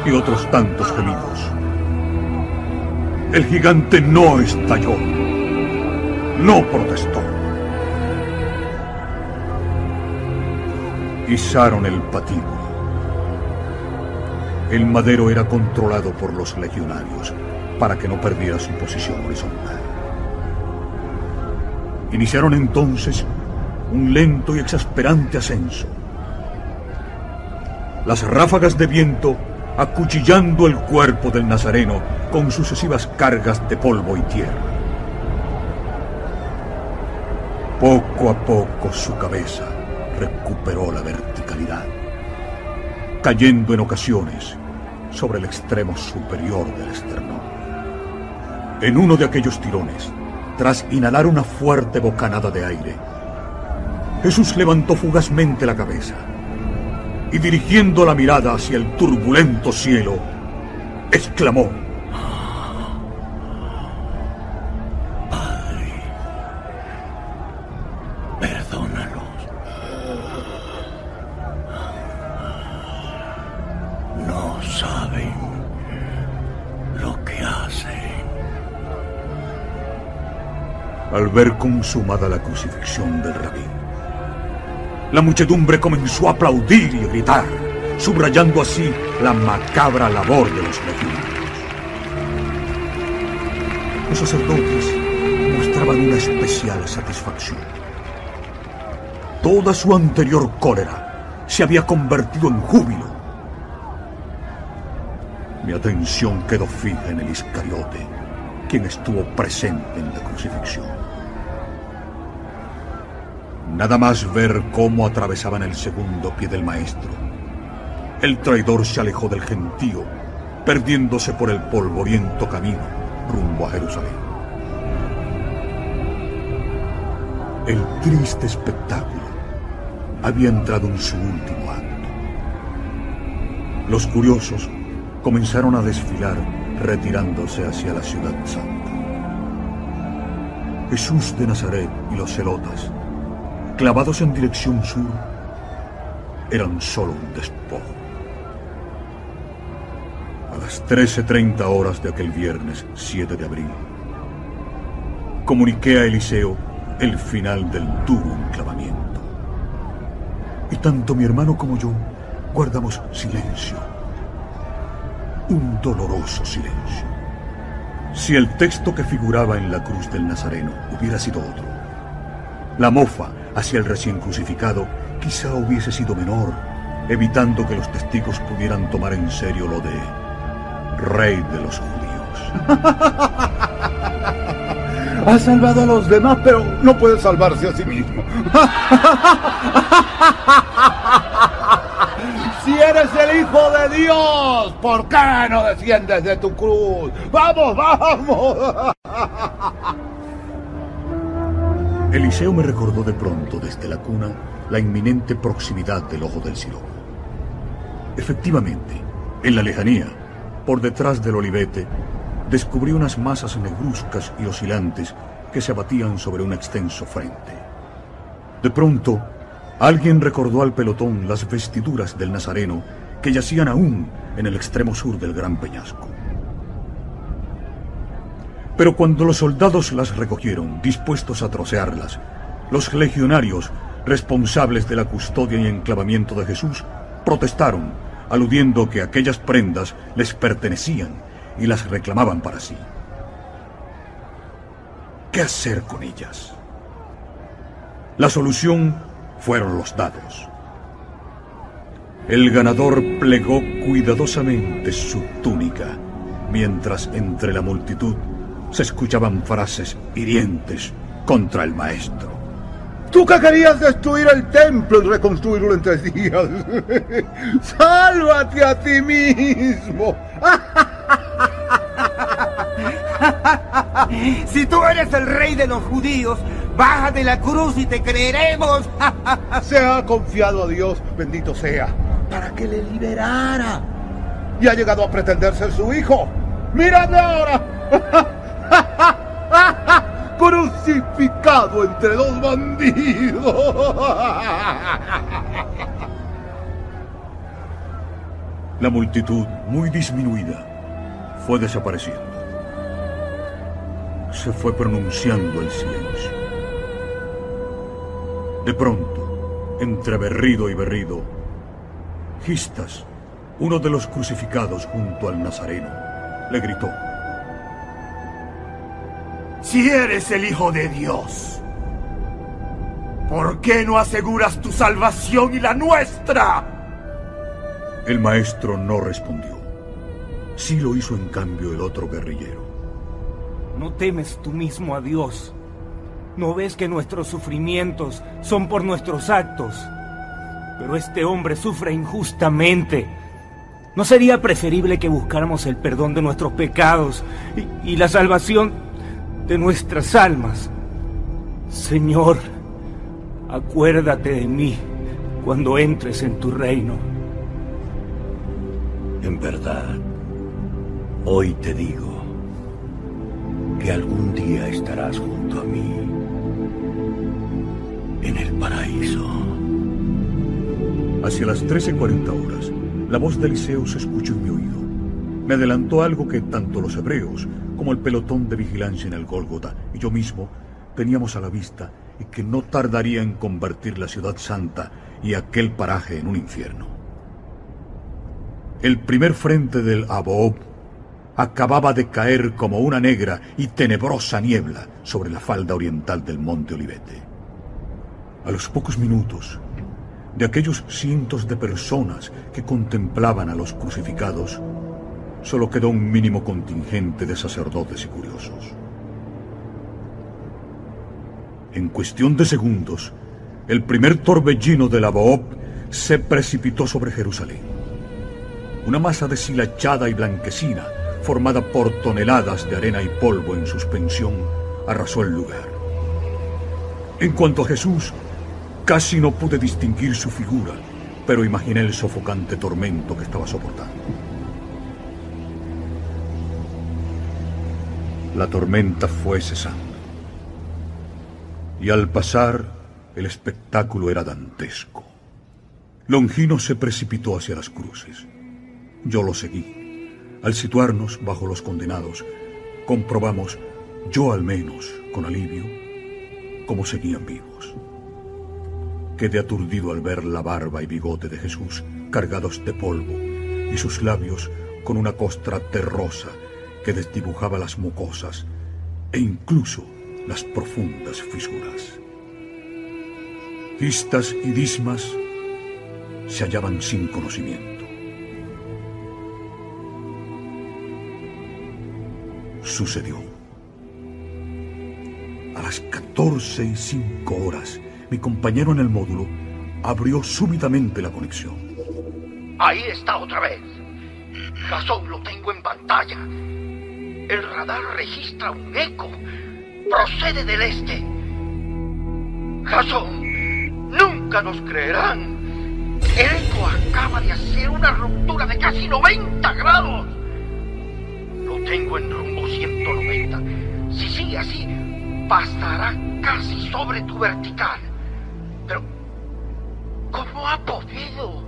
Speaker 1: y otros tantos gemidos. El gigante no estalló. No protestó. Izaron el patíbulo. El madero era controlado por los legionarios para que no perdiera su posición horizontal. Iniciaron entonces un lento y exasperante ascenso. Las ráfagas de viento acuchillando el cuerpo del Nazareno con sucesivas cargas de polvo y tierra. Poco a poco su cabeza recuperó la verticalidad, cayendo en ocasiones sobre el extremo superior del esternón. En uno de aquellos tirones, tras inhalar una fuerte bocanada de aire, Jesús levantó fugazmente la cabeza y dirigiendo la mirada hacia el turbulento cielo, exclamó,
Speaker 12: Padre, perdónalos. No saben lo que hacen.
Speaker 1: Al ver consumada la crucifixión del rabí, la muchedumbre comenzó a aplaudir y gritar, subrayando así la macabra labor de los legionarios. Los sacerdotes mostraban una especial satisfacción. Toda su anterior cólera se había convertido en júbilo. Mi atención quedó fija en el Iscariote, quien estuvo presente en la crucifixión. Nada más ver cómo atravesaban el segundo pie del maestro. El traidor se alejó del gentío, perdiéndose por el polvoriento camino rumbo a Jerusalén. El triste espectáculo había entrado en su último acto. Los curiosos comenzaron a desfilar retirándose hacia la ciudad santa. Jesús de Nazaret y los celotas clavados en dirección sur, eran solo un despojo. A las 13.30 horas de aquel viernes 7 de abril, comuniqué a Eliseo el final del duro enclavamiento. Y tanto mi hermano como yo guardamos silencio. Un doloroso silencio. Si el texto que figuraba en la cruz del Nazareno hubiera sido otro, la mofa hacia el recién crucificado quizá hubiese sido menor, evitando que los testigos pudieran tomar en serio lo de rey de los judíos.
Speaker 10: Ha salvado a los demás, pero no puede salvarse a sí mismo. Si eres el Hijo de Dios, ¿por qué no desciendes de tu cruz? ¡Vamos, vamos!
Speaker 1: Eliseo me recordó de pronto desde la cuna la inminente proximidad del ojo del Siloé. Efectivamente, en la lejanía, por detrás del olivete, descubrí unas masas negruzcas y oscilantes que se abatían sobre un extenso frente. De pronto, alguien recordó al pelotón las vestiduras del Nazareno que yacían aún en el extremo sur del gran peñasco. Pero cuando los soldados las recogieron, dispuestos a trocearlas, los legionarios, responsables de la custodia y enclavamiento de Jesús, protestaron, aludiendo que aquellas prendas les pertenecían y las reclamaban para sí. ¿Qué hacer con ellas? La solución fueron los dados. El ganador plegó cuidadosamente su túnica, mientras entre la multitud se escuchaban frases hirientes contra el maestro.
Speaker 10: Tú que querías destruir el templo y reconstruirlo en tres días. Sálvate a ti mismo.
Speaker 18: si tú eres el rey de los judíos, baja de la cruz y te creeremos.
Speaker 10: Se ha confiado a Dios, bendito sea, para que le liberara. Y ha llegado a pretender ser su hijo. ¡Mírame ahora! Crucificado entre dos bandidos.
Speaker 1: La multitud, muy disminuida, fue desapareciendo. Se fue pronunciando el silencio. De pronto, entre berrido y berrido, Gistas, uno de los crucificados junto al Nazareno, le gritó.
Speaker 19: Si eres el Hijo de Dios, ¿por qué no aseguras tu salvación y la nuestra?
Speaker 1: El maestro no respondió. Sí lo hizo en cambio el otro guerrillero.
Speaker 8: ¿No temes tú mismo a Dios? ¿No ves que nuestros sufrimientos son por nuestros actos? Pero este hombre sufre injustamente. ¿No sería preferible que buscáramos el perdón de nuestros pecados y, y la salvación de nuestras almas? Señor, acuérdate de mí cuando entres en tu reino.
Speaker 2: En verdad, hoy te digo que algún día estarás junto a mí en el paraíso.
Speaker 1: Hacia las 13.40 horas, la voz de Eliseo se escuchó en mi oído. Me adelantó algo que tanto los hebreos como el pelotón de vigilancia en el Gólgota y yo mismo teníamos a la vista y que no tardaría en convertir la ciudad santa y aquel paraje en un infierno. El primer frente del Abob acababa de caer como una negra y tenebrosa niebla sobre la falda oriental del monte Olivete. A los pocos minutos, de aquellos cientos de personas que contemplaban a los crucificados, solo quedó un mínimo contingente de sacerdotes y curiosos. En cuestión de segundos, el primer torbellino de la Boop se precipitó sobre Jerusalén. Una masa deshilachada y blanquecina, formada por toneladas de arena y polvo en suspensión, arrasó el lugar. En cuanto a Jesús, casi no pude distinguir su figura, pero imaginé el sofocante tormento que estaba soportando. La tormenta fue cesando. Y al pasar, el espectáculo era dantesco. Longino se precipitó hacia las cruces. Yo lo seguí. Al situarnos bajo los condenados, comprobamos, yo al menos, con alivio, cómo seguían vivos. Quedé aturdido al ver la barba y bigote de Jesús cargados de polvo y sus labios con una costra terrosa que desdibujaba las mucosas e incluso las profundas fisuras. Gistas y Dismas se hallaban sin conocimiento. Sucedió. A las 14 y 5 horas, mi compañero en el módulo abrió súbitamente la conexión.
Speaker 3: Ahí está otra vez. Razón lo tengo en pantalla. El radar registra un eco. Procede del este. Jason, nunca nos creerán. El eco acaba de hacer una ruptura de casi 90 grados. Lo tengo en rumbo 190. Si sigue así, pasará casi sobre tu vertical. Pero, ¿cómo ha podido?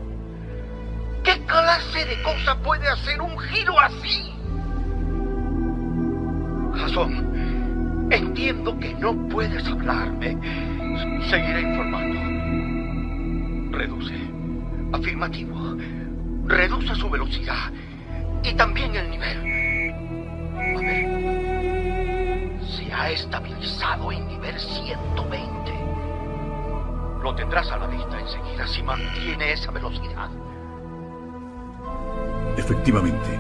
Speaker 3: ¿Qué clase de cosa puede hacer un giro así? Jason, entiendo que no puedes hablarme. Seguiré informando. Reduce. Afirmativo. Reduce su velocidad. Y también el nivel. A ver. Se ha estabilizado en nivel 120. Lo tendrás a la vista enseguida si mantiene esa velocidad.
Speaker 1: Efectivamente,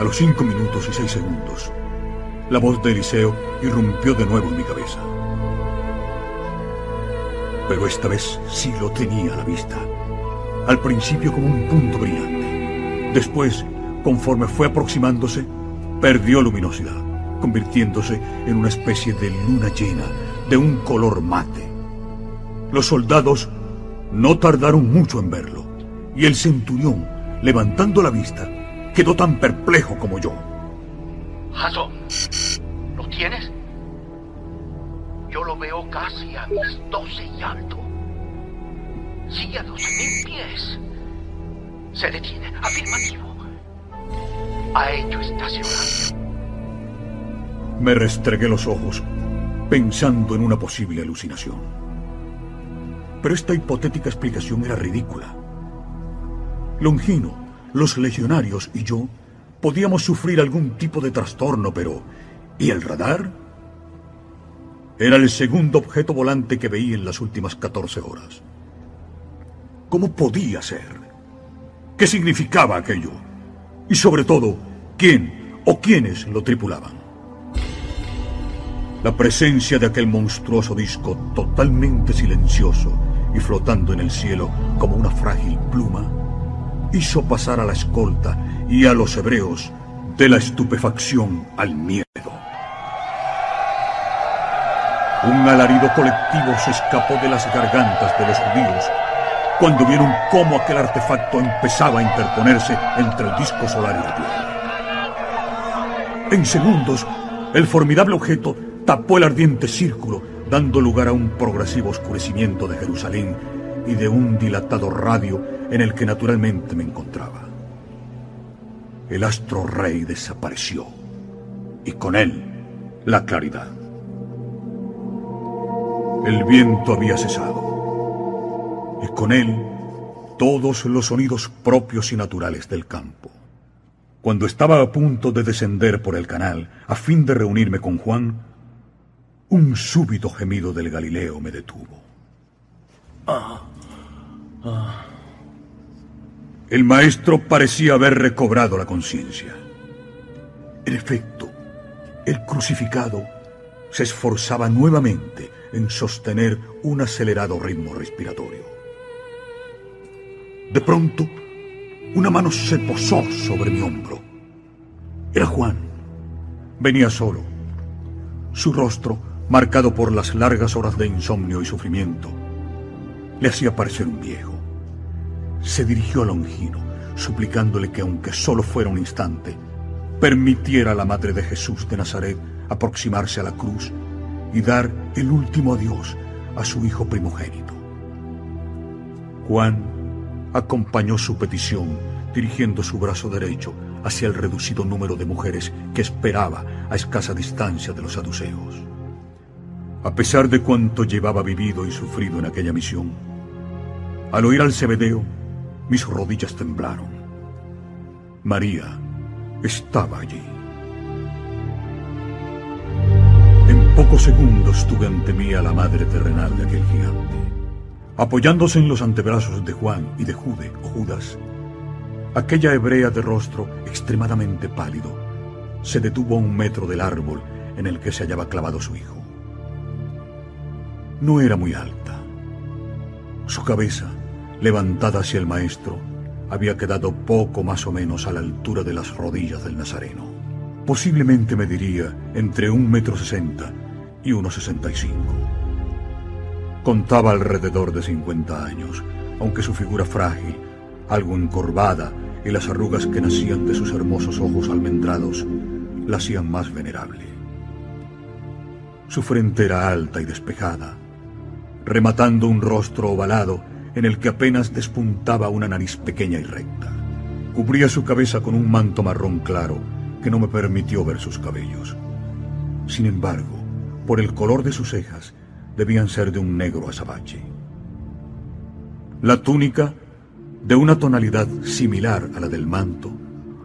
Speaker 1: a los cinco minutos y seis segundos, La voz de Eliseo irrumpió de nuevo en mi cabeza. Pero esta vez sí lo tenía a la vista. Al principio como un punto brillante. Después, conforme fue aproximándose, perdió luminosidad, convirtiéndose en una especie de luna llena de un color mate. Los soldados no tardaron mucho en verlo, y el centurión, levantando la vista, quedó tan perplejo como yo.
Speaker 3: ¿Lo tienes? Yo lo veo casi a mis doce y alto. Sigue a dos mil pies. Se detiene. Afirmativo. Ha hecho estacionario.
Speaker 1: Me restregué los ojos, pensando en una posible alucinación. Pero esta hipotética explicación era ridícula. Longino, los legionarios y yo podíamos sufrir algún tipo de trastorno, pero ¿y el radar? Era el segundo objeto volante que veí en las últimas 14 horas. ¿Cómo podía ser? ¿Qué significaba aquello? Y sobre todo, ¿quién o quiénes lo tripulaban? La presencia de aquel monstruoso disco totalmente silencioso y flotando en el cielo como una frágil pluma hizo pasar a la escolta y a los hebreos de la estupefacción al miedo. Un alarido colectivo se escapó de las gargantas de los judíos cuando vieron cómo aquel artefacto empezaba a interponerse entre el disco solar y la Tierra. En segundos, el formidable objeto tapó el ardiente círculo, dando lugar a un progresivo oscurecimiento de Jerusalén y de un dilatado radio en el que naturalmente me encontraba. El astro rey desapareció y con él la claridad. El viento había cesado y con él todos los sonidos propios y naturales del campo. Cuando estaba a punto de descender por el canal a fin de reunirme con Juan, un súbito gemido del Galileo me detuvo. El maestro parecía haber recobrado la conciencia. En efecto, el crucificado se esforzaba nuevamente en sostener un acelerado ritmo respiratorio. De pronto, una mano se posó sobre mi hombro. Era Juan. Venía solo. Su rostro, marcado por las largas horas de insomnio y sufrimiento, le hacía parecer un viejo. Se dirigió a Longino, suplicándole que, aunque solo fuera un instante, permitiera a la Madre de Jesús de Nazaret aproximarse a la cruz y dar el último adiós a su hijo primogénito. Juan acompañó su petición dirigiendo su brazo derecho hacia el reducido número de mujeres que esperaba a escasa distancia de los saduceos. A pesar de cuanto llevaba vivido y sufrido en aquella misión, al oír al Cebedeo, mis rodillas temblaron. María estaba allí. En pocos segundos tuve ante mí a la madre terrenal de aquel gigante. Apoyándose en los antebrazos de Juan y de Jude o Judas, aquella hebrea de rostro extremadamente pálido se detuvo a un metro del árbol en el que se hallaba clavado su hijo. No era muy alta. Su cabeza, levantada hacia el maestro, había quedado poco más o menos a la altura de las rodillas del nazareno. Posiblemente mediría entre un metro sesenta y unos sesenta y cinco. Contaba alrededor de cincuenta años, aunque su figura frágil, algo encorvada y las arrugas que nacían de sus hermosos ojos almendrados la hacían más venerable. Su frente era alta y despejada, rematando un rostro ovalado en el que apenas despuntaba una nariz pequeña y recta. Cubría su cabeza con un manto marrón claro que no me permitió ver sus cabellos. Sin embargo, por el color de sus cejas, debían ser de un negro azabache. La túnica, de una tonalidad similar a la del manto,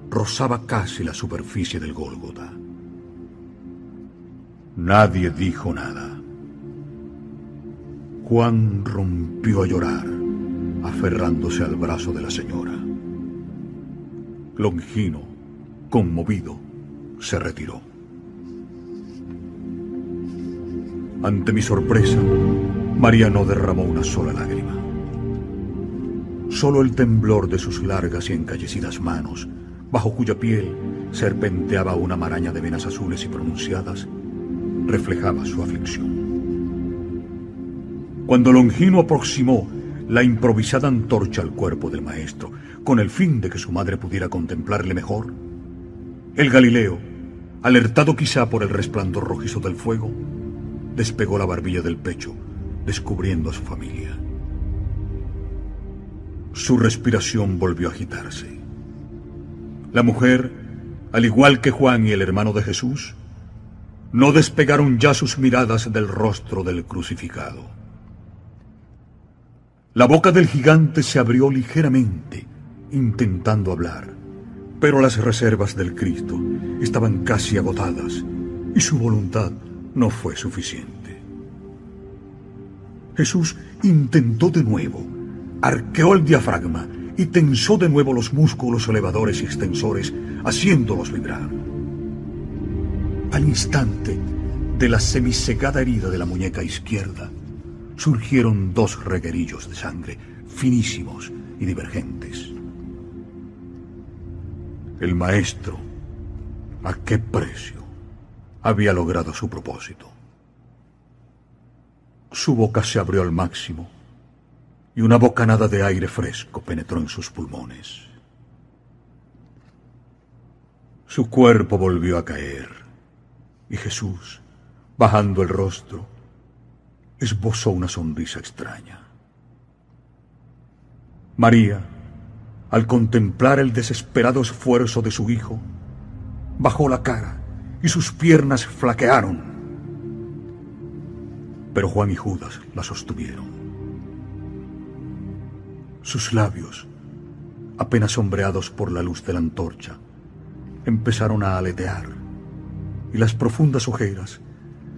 Speaker 1: rozaba casi la superficie del Gólgota. Nadie dijo nada. Juan rompió a llorar, aferrándose al brazo de la señora. Longino, conmovido, se retiró. Ante mi sorpresa, María no derramó una sola lágrima. Solo el temblor de sus largas y encallecidas manos, bajo cuya piel serpenteaba una maraña de venas azules y pronunciadas, reflejaba su aflicción. Cuando Longino aproximó la improvisada antorcha al cuerpo del maestro, con el fin de que su madre pudiera contemplarle mejor, el Galileo, alertado quizá por el resplandor rojizo del fuego, despegó la barbilla del pecho, descubriendo a su familia. Su respiración volvió a agitarse. La mujer, al igual que Juan y el hermano de Jesús, no despegaron ya sus miradas del rostro del crucificado. La boca del gigante se abrió ligeramente, intentando hablar, pero las reservas del Cristo estaban casi agotadas y su voluntad no fue suficiente. Jesús intentó de nuevo, arqueó el diafragma y tensó de nuevo los músculos elevadores y extensores, haciéndolos vibrar. Al instante de la semisegada herida de la muñeca izquierda, surgieron dos reguerillos de sangre, finísimos y divergentes. El maestro, ¿a qué precio? había logrado su propósito. Su boca se abrió al máximo y una bocanada de aire fresco penetró en sus pulmones. Su cuerpo volvió a caer y Jesús, bajando el rostro, esbozó una sonrisa extraña. María, al contemplar el desesperado esfuerzo de su hijo, bajó la cara y sus piernas flaquearon. Pero Juan y Judas la sostuvieron. Sus labios, apenas sombreados por la luz de la antorcha, empezaron a aletear y las profundas ojeras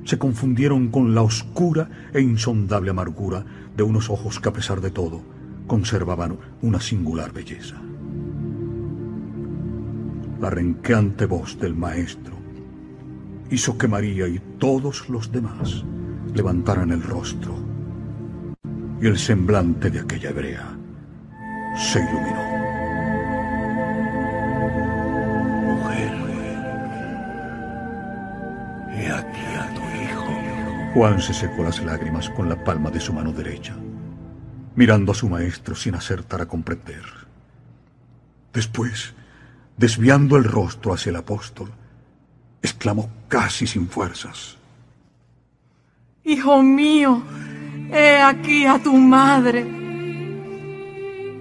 Speaker 1: se confundieron con la oscura e insondable amargura de unos ojos que a pesar de todo conservaban una singular belleza. La renqueante voz del maestro hizo que María y todos los demás levantaran el rostro y el semblante de aquella hebrea se iluminó. Juan se secó las lágrimas con la palma de su mano derecha, mirando a su maestro sin acertar a comprender. Después, desviando el rostro hacia el apóstol, exclamó casi sin fuerzas.
Speaker 7: Hijo mío, he aquí a tu madre.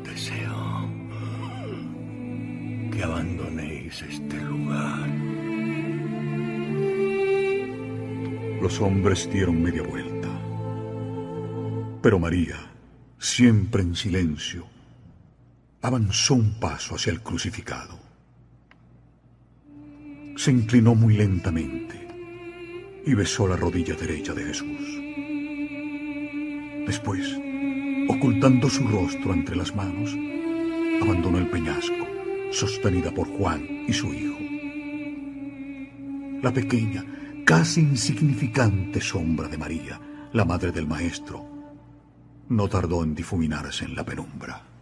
Speaker 2: Deseo que abandonéis
Speaker 1: Los hombres dieron media vuelta. Pero María, siempre en silencio, avanzó un paso hacia el crucificado se inclinó muy lentamente y besó la rodilla derecha de Jesús. Después, ocultando su rostro entre las manos, abandonó el peñasco, sostenida por Juan y su hijo. La pequeña, casi insignificante sombra de María, la madre del Maestro, no tardó en difuminarse en la penumbra.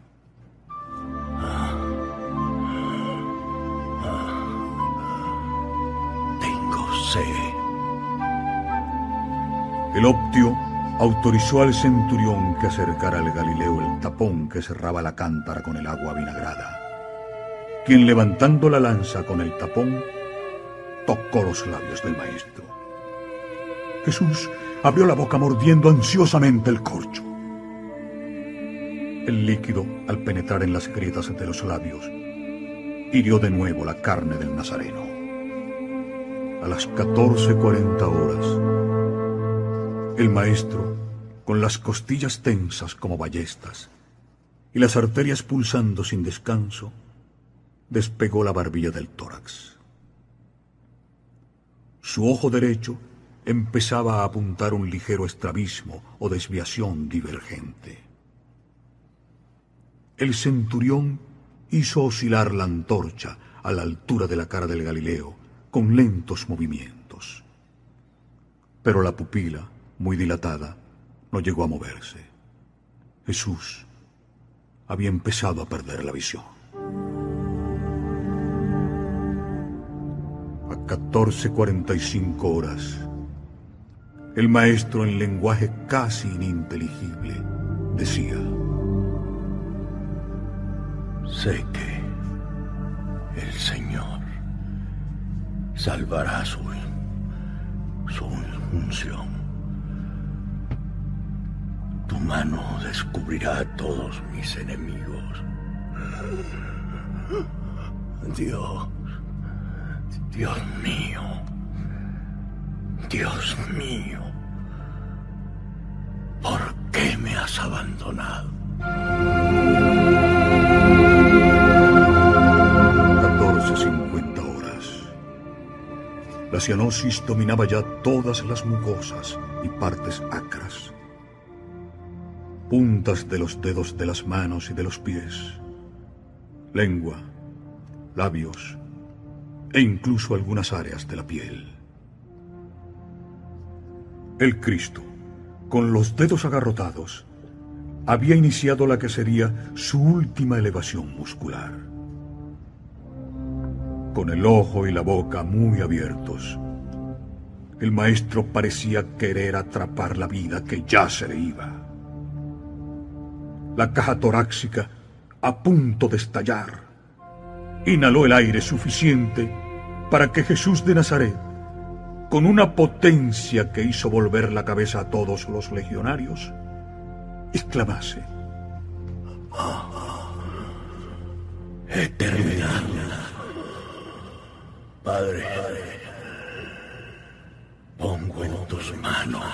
Speaker 1: El optio autorizó al centurión que acercara al Galileo el tapón que cerraba la cántara con el agua vinagrada, quien levantando la lanza con el tapón, tocó los labios del maestro. Jesús abrió la boca mordiendo ansiosamente el corcho. El líquido, al penetrar en las grietas de los labios, hirió de nuevo la carne del Nazareno a las 14.40 horas, el maestro, con las costillas tensas como ballestas y las arterias pulsando sin descanso, despegó la barbilla del tórax. Su ojo derecho empezaba a apuntar un ligero estrabismo o desviación divergente. El centurión hizo oscilar la antorcha a la altura de la cara del Galileo con lentos movimientos. Pero la pupila muy dilatada, no llegó a moverse. Jesús había empezado a perder la visión. 14.45 horas, el maestro en lenguaje casi ininteligible decía,
Speaker 2: Sé que el Señor salvará su, su. Tu mano descubrirá a todos mis enemigos. Dios, Dios mío, Dios mío, ¿por qué me has abandonado?
Speaker 1: 14.50 horas. La cianosis dominaba ya todas las mucosas y partes acras. Puntas de los dedos de las manos y de los pies. Lengua, labios e incluso algunas áreas de la piel. El Cristo, con los dedos agarrotados, había iniciado la que sería su última elevación muscular. Con el ojo y la boca muy abiertos, el maestro parecía querer atrapar la vida que ya se le iba. La caja torácica, a punto de estallar, inhaló el aire suficiente para que Jesús de Nazaret, con una potencia que hizo volver la cabeza a todos los legionarios, exclamase,
Speaker 2: Eternidad. Padre, pongo en tus manos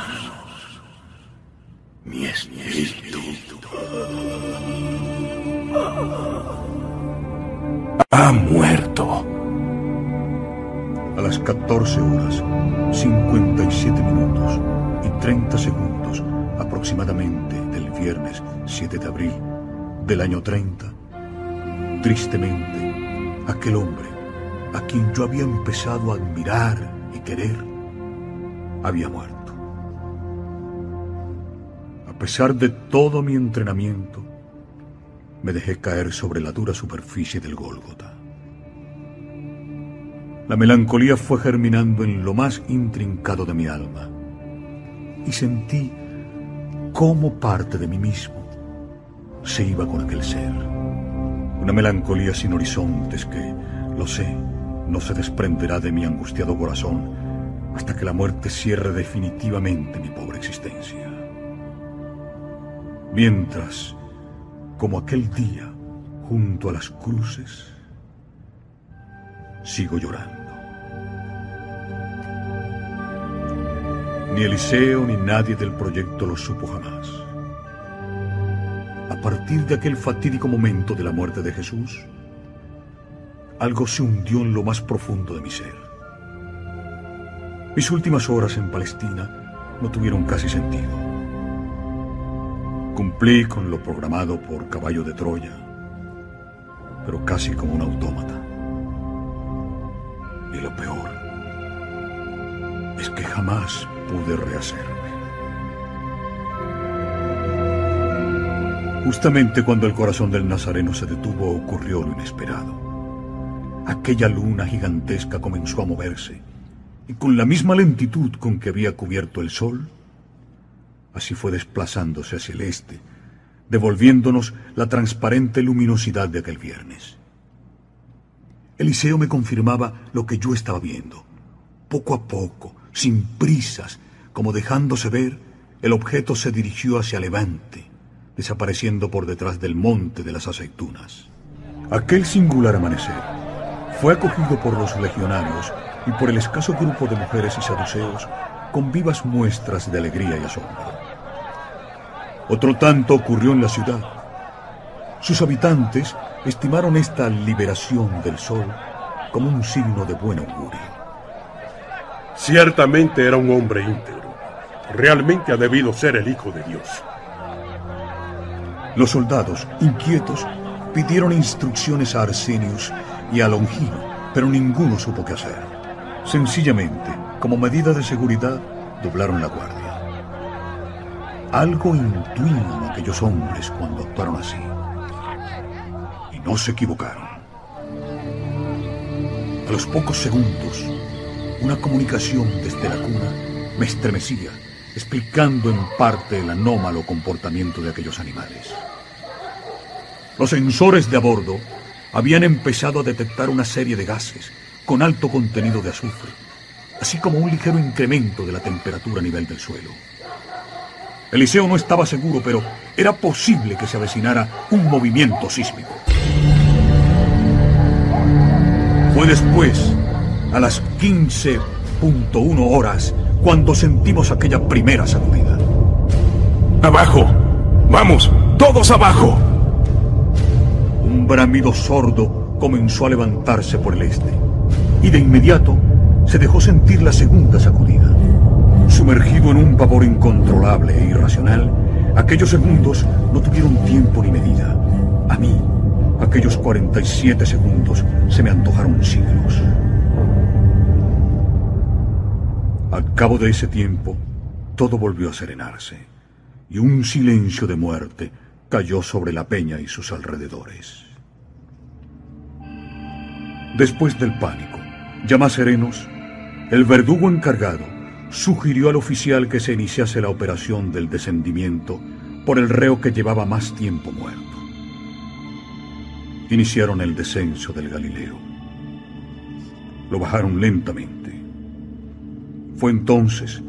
Speaker 2: mi espíritu.
Speaker 6: Ha muerto.
Speaker 1: Las 14 horas, 57 minutos y 30 segundos aproximadamente del viernes 7 de abril del año 30, tristemente, aquel hombre a quien yo había empezado a admirar y querer, había muerto. A pesar de todo mi entrenamiento, me dejé caer sobre la dura superficie del Gólgota. La melancolía fue germinando en lo más intrincado de mi alma y sentí cómo parte de mí mismo se iba con aquel ser. Una melancolía sin horizontes que, lo sé, no se desprenderá de mi angustiado corazón hasta que la muerte cierre definitivamente mi pobre existencia. Mientras, como aquel día, junto a las cruces, sigo llorando. Ni Eliseo ni nadie del proyecto lo supo jamás. A partir de aquel fatídico momento de la muerte de Jesús, algo se hundió en lo más profundo de mi ser. Mis últimas horas en Palestina no tuvieron casi sentido. Cumplí con lo programado por caballo de Troya, pero casi como un autómata. Y lo peor es que jamás pude rehacerme. Justamente cuando el corazón del Nazareno se detuvo ocurrió lo inesperado. Aquella luna gigantesca comenzó a moverse y con la misma lentitud con que había cubierto el sol, así fue desplazándose hacia el este, devolviéndonos la transparente luminosidad de aquel viernes. Eliseo me confirmaba lo que yo estaba viendo. Poco a poco, sin prisas, como dejándose ver, el objeto se dirigió hacia levante, desapareciendo por detrás del monte de las aceitunas. Aquel singular amanecer fue acogido por los legionarios y por el escaso grupo de mujeres y saduceos con vivas muestras de alegría y asombro. Otro tanto ocurrió en la ciudad. Sus habitantes estimaron esta liberación del sol como un signo de buen augurio.
Speaker 6: Ciertamente era un hombre íntegro. Realmente ha debido ser el Hijo de Dios.
Speaker 1: Los soldados, inquietos, pidieron instrucciones a Arsenius y a Longino, pero ninguno supo qué hacer. Sencillamente, como medida de seguridad, doblaron la guardia. Algo intuían aquellos hombres cuando actuaron así. Y no se equivocaron. A los pocos segundos, una comunicación desde la cuna me estremecía, explicando en parte el anómalo comportamiento de aquellos animales. Los sensores de a bordo habían empezado a detectar una serie de gases con alto contenido de azufre, así como un ligero incremento de la temperatura a nivel del suelo. Eliseo no estaba seguro, pero era posible que se avecinara un movimiento sísmico. Fue después, a las 15.1 horas, cuando sentimos aquella primera sacudida.
Speaker 6: ¡Abajo! ¡Vamos! ¡Todos abajo!
Speaker 1: Un bramido sordo comenzó a levantarse por el este, y de inmediato se dejó sentir la segunda sacudida. Sumergido en un pavor incontrolable e irracional, aquellos segundos no tuvieron tiempo ni medida. A mí, aquellos 47 segundos se me antojaron siglos. Al cabo de ese tiempo, todo volvió a serenarse, y un silencio de muerte cayó sobre la peña y sus alrededores. Después del pánico, ya más serenos, el verdugo encargado sugirió al oficial que se iniciase la operación del descendimiento por el reo que llevaba más tiempo muerto. Iniciaron el descenso del Galileo. Lo bajaron lentamente. Fue entonces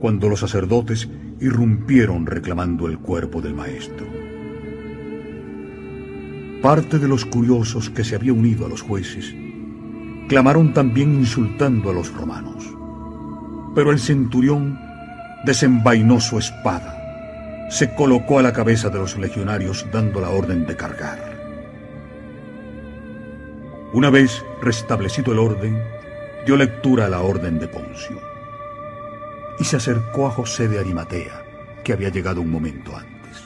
Speaker 1: cuando los sacerdotes irrumpieron reclamando el cuerpo del maestro. Parte de los curiosos que se había unido a los jueces clamaron también insultando a los romanos. Pero el centurión desenvainó su espada, se colocó a la cabeza de los legionarios dando la orden de cargar. Una vez restablecido el orden, dio lectura a la orden de Poncio y se acercó a José de Arimatea, que había llegado un momento antes.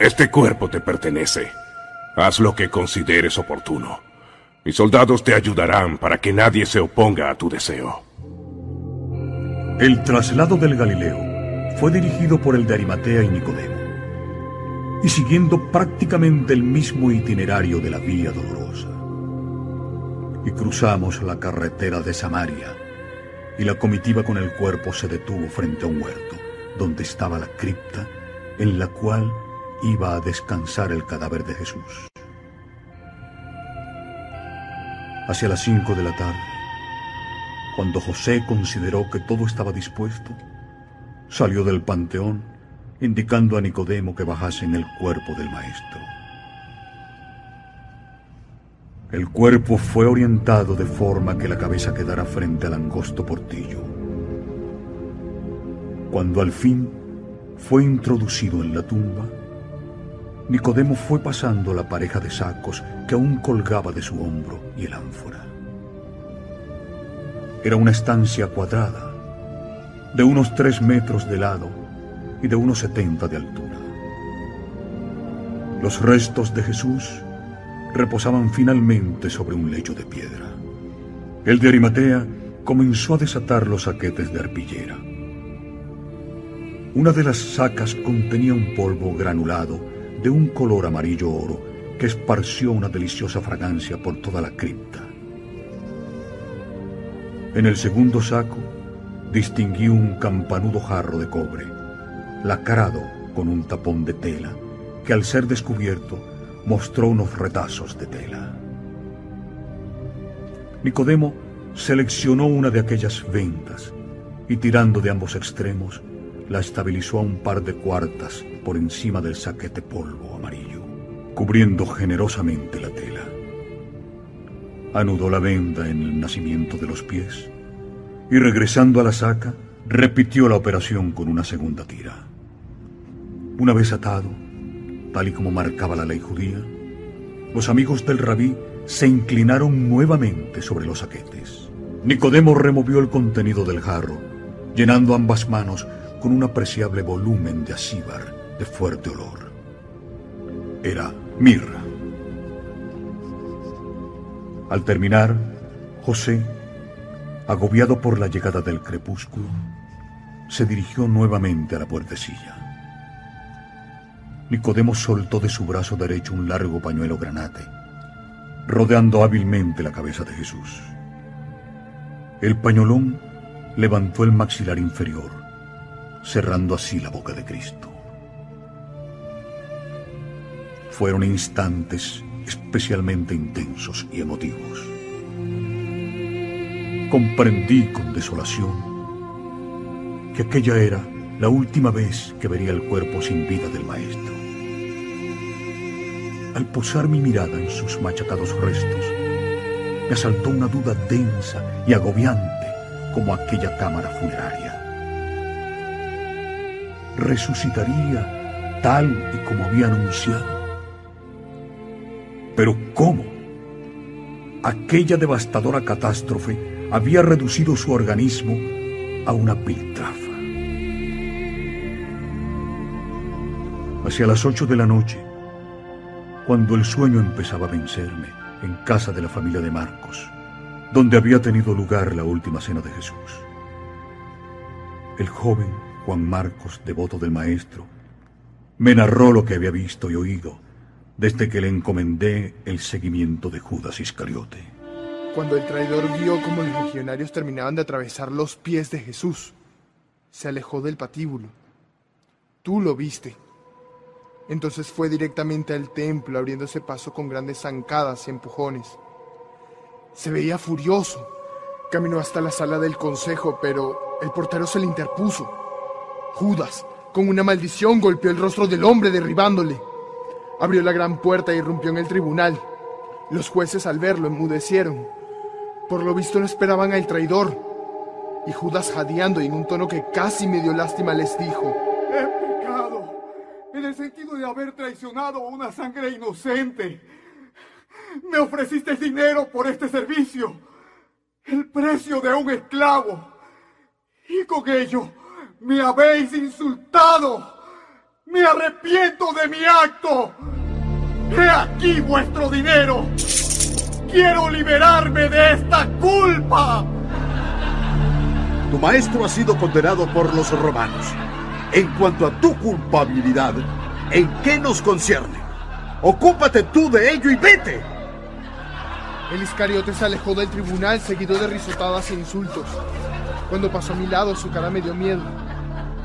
Speaker 6: Este cuerpo te pertenece. Haz lo que consideres oportuno. Mis soldados te ayudarán para que nadie se oponga a tu deseo.
Speaker 1: El traslado del Galileo fue dirigido por el de Arimatea y Nicodemo, y siguiendo prácticamente el mismo itinerario de la Vía Dolorosa. Y cruzamos la carretera de Samaria, y la comitiva con el cuerpo se detuvo frente a un huerto, donde estaba la cripta en la cual iba a descansar el cadáver de Jesús. Hacia las cinco de la tarde, cuando José consideró que todo estaba dispuesto, salió del panteón indicando a Nicodemo que bajase en el cuerpo del maestro. El cuerpo fue orientado de forma que la cabeza quedara frente al angosto portillo. Cuando al fin fue introducido en la tumba, Nicodemo fue pasando la pareja de sacos que aún colgaba de su hombro y el ánfora. Era una estancia cuadrada, de unos tres metros de lado y de unos setenta de altura. Los restos de Jesús reposaban finalmente sobre un lecho de piedra. El de Arimatea comenzó a desatar los saquetes de arpillera. Una de las sacas contenía un polvo granulado de un color amarillo oro que esparció una deliciosa fragancia por toda la cripta. En el segundo saco distinguí un campanudo jarro de cobre, lacarado con un tapón de tela, que al ser descubierto mostró unos retazos de tela. Nicodemo seleccionó una de aquellas ventas y tirando de ambos extremos, la estabilizó a un par de cuartas por encima del saquete polvo amarillo, cubriendo generosamente la tela. Anudó la venda en el nacimiento de los pies y regresando a la saca, repitió la operación con una segunda tira. Una vez atado, tal y como marcaba la ley judía, los amigos del rabí se inclinaron nuevamente sobre los saquetes. Nicodemo removió el contenido del jarro, llenando ambas manos con un apreciable volumen de acíbar de fuerte olor. Era mirra. Al terminar, José, agobiado por la llegada del crepúsculo, se dirigió nuevamente a la puertecilla. Nicodemo soltó de su brazo derecho un largo pañuelo granate, rodeando hábilmente la cabeza de Jesús. El pañolón levantó el maxilar inferior, cerrando así la boca de Cristo. Fueron instantes especialmente intensos y emotivos. Comprendí con desolación que aquella era la última vez que vería el cuerpo sin vida del maestro. Al posar mi mirada en sus machacados restos, me asaltó una duda densa y agobiante como aquella cámara funeraria. ¿Resucitaría tal y como había anunciado? Pero ¿cómo? Aquella devastadora catástrofe había reducido su organismo a una piltrafa. Hacia las ocho de la noche, cuando el sueño empezaba a vencerme en casa de la familia de Marcos, donde había tenido lugar la última cena de Jesús. El joven Juan Marcos, devoto del Maestro, me narró lo que había visto y oído desde que le encomendé el seguimiento de Judas Iscariote.
Speaker 4: Cuando el traidor vio cómo los legionarios terminaban de atravesar los pies de Jesús, se alejó del patíbulo. Tú lo viste. Entonces fue directamente al templo, abriéndose paso con grandes zancadas y empujones. Se veía furioso. Caminó hasta la sala del consejo, pero el portero se le interpuso. Judas, con una maldición, golpeó el rostro del hombre, derribándole. Abrió la gran puerta y irrumpió en el tribunal. Los jueces al verlo enmudecieron. Por lo visto no esperaban al traidor. Y Judas jadeando y en un tono que casi me dio lástima les dijo,
Speaker 19: en el sentido de haber traicionado a una sangre inocente. Me ofreciste dinero por este servicio, el precio de un esclavo, y con ello me habéis insultado. Me arrepiento de mi acto. He aquí vuestro dinero. Quiero liberarme de esta culpa.
Speaker 10: Tu maestro ha sido condenado por los romanos. En cuanto a tu culpabilidad, ¿en qué nos concierne? Ocúpate tú de ello y vete.
Speaker 4: El Iscariote se alejó del tribunal seguido de risotadas e insultos. Cuando pasó a mi lado, su cara me dio miedo.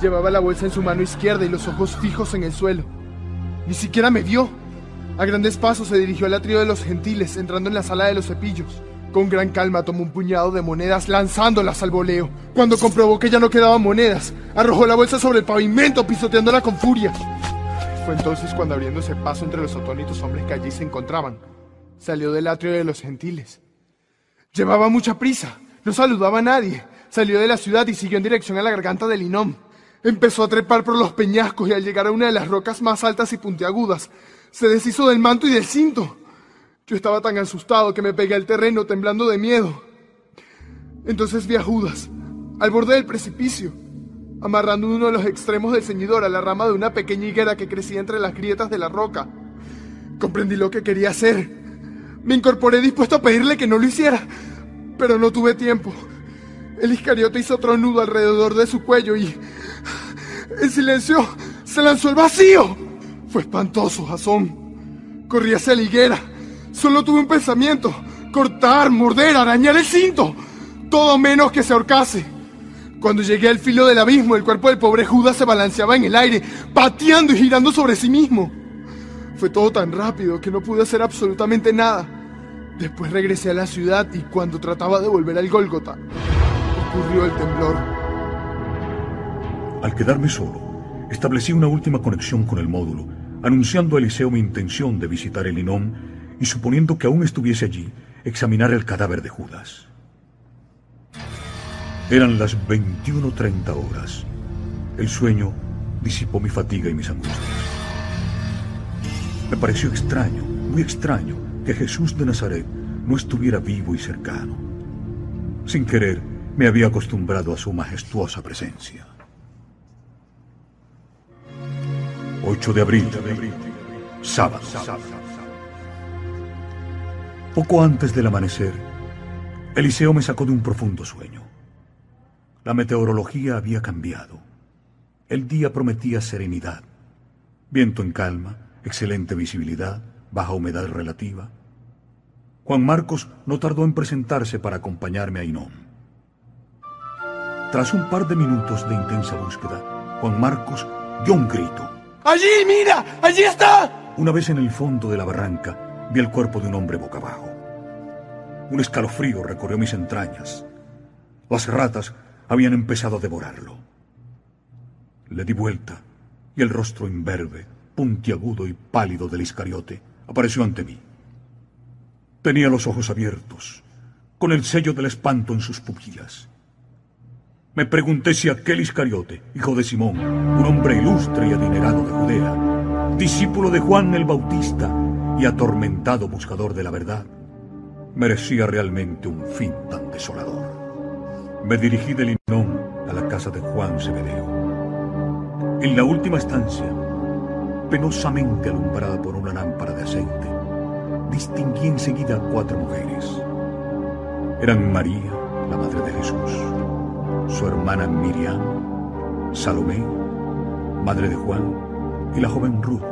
Speaker 4: Llevaba la bolsa en su mano izquierda y los ojos fijos en el suelo. Ni siquiera me vio. A grandes pasos se dirigió al atrio de los gentiles, entrando en la sala de los cepillos. Con gran calma tomó un puñado de monedas lanzándolas al voleo. Cuando comprobó que ya no quedaban monedas, arrojó la bolsa sobre el pavimento pisoteándola con furia. Fue entonces cuando abriéndose paso entre los atónitos hombres que allí se encontraban, salió del atrio de los gentiles. Llevaba mucha prisa, no saludaba a nadie, salió de la ciudad y siguió en dirección a la garganta del Inom. Empezó a trepar por los peñascos y al llegar a una de las rocas más altas y puntiagudas, se deshizo del manto y del cinto. Yo estaba tan asustado que me pegué al terreno temblando de miedo. Entonces vi a Judas, al borde del precipicio, amarrando uno de los extremos del ceñidor a la rama de una pequeña higuera que crecía entre las grietas de la roca. Comprendí lo que quería hacer. Me incorporé dispuesto a pedirle que no lo hiciera, pero no tuve tiempo. El Iscariote hizo otro nudo alrededor de su cuello y... En silencio se lanzó al vacío. Fue espantoso, Jasón. Corrí hacia la higuera Solo tuve un pensamiento. Cortar, morder, arañar el cinto. Todo menos que se ahorcase. Cuando llegué al filo del abismo, el cuerpo del pobre Judas se balanceaba en el aire, pateando y girando sobre sí mismo. Fue todo tan rápido que no pude hacer absolutamente nada. Después regresé a la ciudad y cuando trataba de volver al Gólgota, ocurrió el temblor.
Speaker 1: Al quedarme solo, establecí una última conexión con el módulo, anunciando a Eliseo mi intención de visitar el Inón y suponiendo que aún estuviese allí, examinar el cadáver de Judas. Eran las 21.30 horas. El sueño disipó mi fatiga y mis angustias. Me pareció extraño, muy extraño, que Jesús de Nazaret no estuviera vivo y cercano. Sin querer, me había acostumbrado a su majestuosa presencia. 8 de abril, sábado. Poco antes del amanecer, Eliseo me sacó de un profundo sueño. La meteorología había cambiado. El día prometía serenidad. Viento en calma, excelente visibilidad, baja humedad relativa. Juan Marcos no tardó en presentarse para acompañarme a Inón. Tras un par de minutos de intensa búsqueda, Juan Marcos dio un grito.
Speaker 20: ¡Allí, mira! ¡Allí está!
Speaker 1: Una vez en el fondo de la barranca, vi el cuerpo de un hombre boca abajo. Un escalofrío recorrió mis entrañas. Las ratas habían empezado a devorarlo. Le di vuelta y el rostro imberbe, puntiagudo y pálido del Iscariote apareció ante mí. Tenía los ojos abiertos, con el sello del espanto en sus pupilas. Me pregunté si aquel Iscariote, hijo de Simón, un hombre ilustre y adinerado de Judea, discípulo de Juan el Bautista y atormentado buscador de la verdad, merecía realmente un fin tan desolador. Me dirigí del Linón a la casa de Juan Zebedeo. En la última estancia, penosamente alumbrada por una lámpara de aceite, distinguí enseguida a cuatro mujeres. Eran María, la madre de Jesús, su hermana Miriam, Salomé, madre de Juan, y la joven Ruth,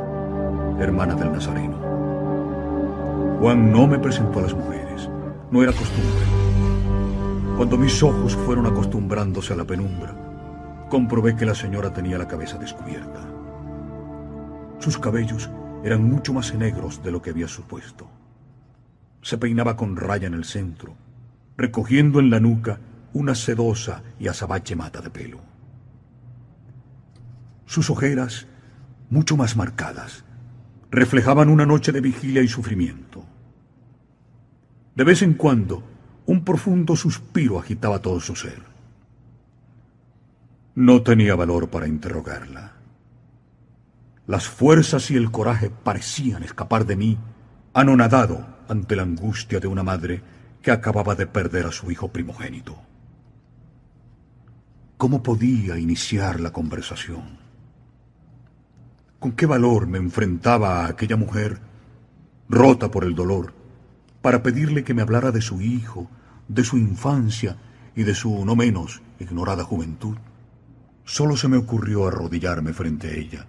Speaker 1: hermana del Nazareno. Juan no me presentó a las mujeres, no era costumbre. Cuando mis ojos fueron acostumbrándose a la penumbra, comprobé que la señora tenía la cabeza descubierta. Sus cabellos eran mucho más negros de lo que había supuesto. Se peinaba con raya en el centro, recogiendo en la nuca una sedosa y azabache mata de pelo. Sus ojeras, mucho más marcadas, reflejaban una noche de vigilia y sufrimiento. De vez en cuando, un profundo suspiro agitaba todo su ser. No tenía valor para interrogarla. Las fuerzas y el coraje parecían escapar de mí, anonadado ante la angustia de una madre que acababa de perder a su hijo primogénito. ¿Cómo podía iniciar la conversación? ¿Con qué valor me enfrentaba a aquella mujer, rota por el dolor, para pedirle que me hablara de su hijo, de su infancia y de su no menos ignorada juventud? Solo se me ocurrió arrodillarme frente a ella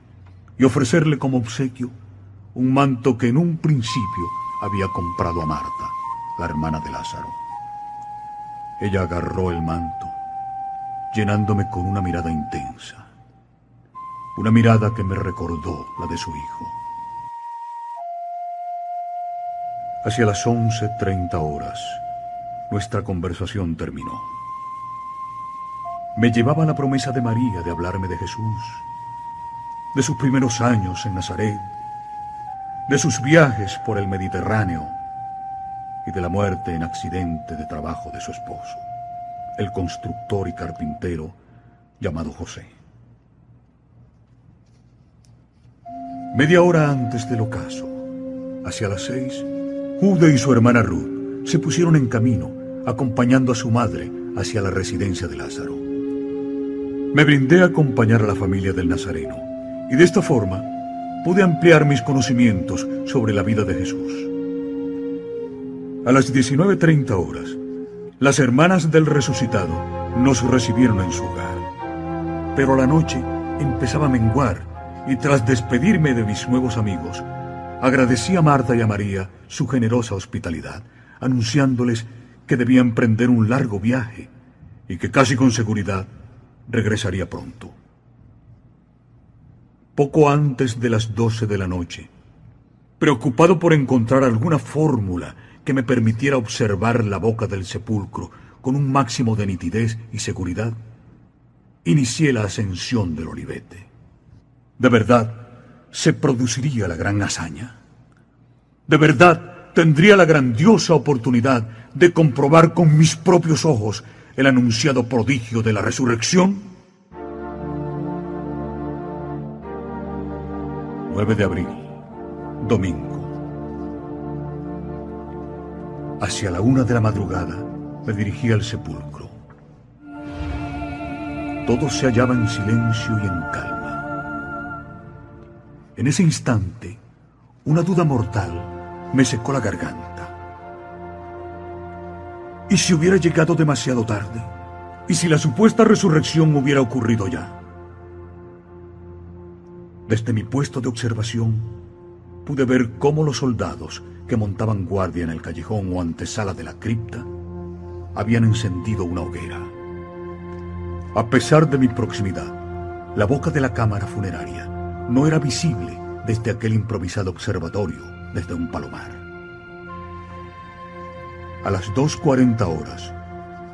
Speaker 1: y ofrecerle como obsequio un manto que en un principio había comprado a Marta, la hermana de Lázaro. Ella agarró el manto, llenándome con una mirada intensa, una mirada que me recordó la de su hijo. Hacia las once treinta horas, nuestra conversación terminó. Me llevaba la promesa de María de hablarme de Jesús, de sus primeros años en Nazaret, de sus viajes por el Mediterráneo y de la muerte en accidente de trabajo de su esposo, el constructor y carpintero llamado José. Media hora antes del ocaso, hacia las seis, Jude y su hermana Ruth se pusieron en camino, acompañando a su madre hacia la residencia de Lázaro. Me brindé a acompañar a la familia del Nazareno y de esta forma pude ampliar mis conocimientos sobre la vida de Jesús. A las 19.30 horas, las hermanas del resucitado nos recibieron en su hogar. Pero la noche empezaba a menguar y tras despedirme de mis nuevos amigos, agradecí a Marta y a María su generosa hospitalidad, anunciándoles que debía emprender un largo viaje y que casi con seguridad regresaría pronto. Poco antes de las doce de la noche, preocupado por encontrar alguna fórmula que me permitiera observar la boca del sepulcro con un máximo de nitidez y seguridad, inicié la ascensión del olivete. ¿De verdad se produciría la gran hazaña? ¿De verdad tendría la grandiosa oportunidad de comprobar con mis propios ojos el anunciado prodigio de la resurrección? 9 de abril, domingo. Hacia la una de la madrugada me dirigí al sepulcro. Todo se hallaba en silencio y en calma. En ese instante, una duda mortal me secó la garganta. ¿Y si hubiera llegado demasiado tarde? ¿Y si la supuesta resurrección hubiera ocurrido ya? Desde mi puesto de observación, pude ver cómo los soldados que montaban guardia en el callejón o antesala de la cripta habían encendido una hoguera. A pesar de mi proximidad, la boca de la cámara funeraria no era visible desde aquel improvisado observatorio desde un palomar. A las 2.40 horas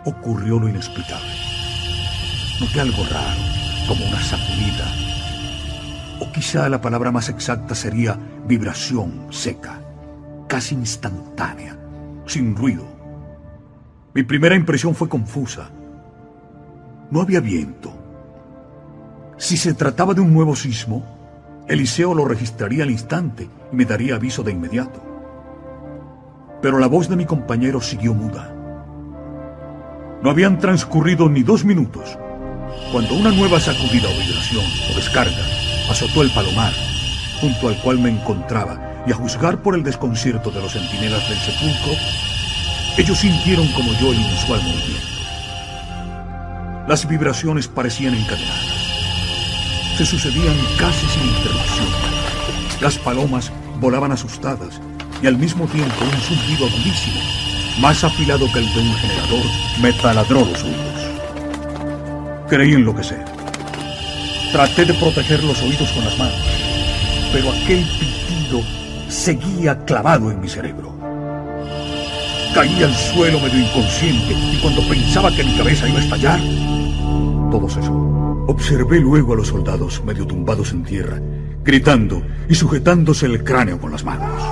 Speaker 1: ocurrió lo inexplicable. Noté algo raro, como una sacudida. O quizá la palabra más exacta sería vibración seca, casi instantánea, sin ruido. Mi primera impresión fue confusa. No había viento. Si se trataba de un nuevo sismo, Eliseo lo registraría al instante y me daría aviso de inmediato. Pero la voz de mi compañero siguió muda. No habían transcurrido ni dos minutos cuando una nueva sacudida o vibración o descarga azotó el palomar junto al cual me encontraba y a juzgar por el desconcierto de los centinelas del sepulcro, ellos sintieron como yo el inusual movimiento. Las vibraciones parecían encadenadas. Se sucedían casi sin interrupción. Las palomas volaban asustadas y al mismo tiempo un zumbido agudísimo, más afilado que el de un generador, me taladró los oídos. Creí enloquecer. Traté de proteger los oídos con las manos, pero aquel pitido seguía clavado en mi cerebro. Caí al suelo medio inconsciente y cuando pensaba que mi cabeza iba a estallar, todo cesó. Observé luego a los soldados medio tumbados en tierra, gritando y sujetándose el cráneo con las manos.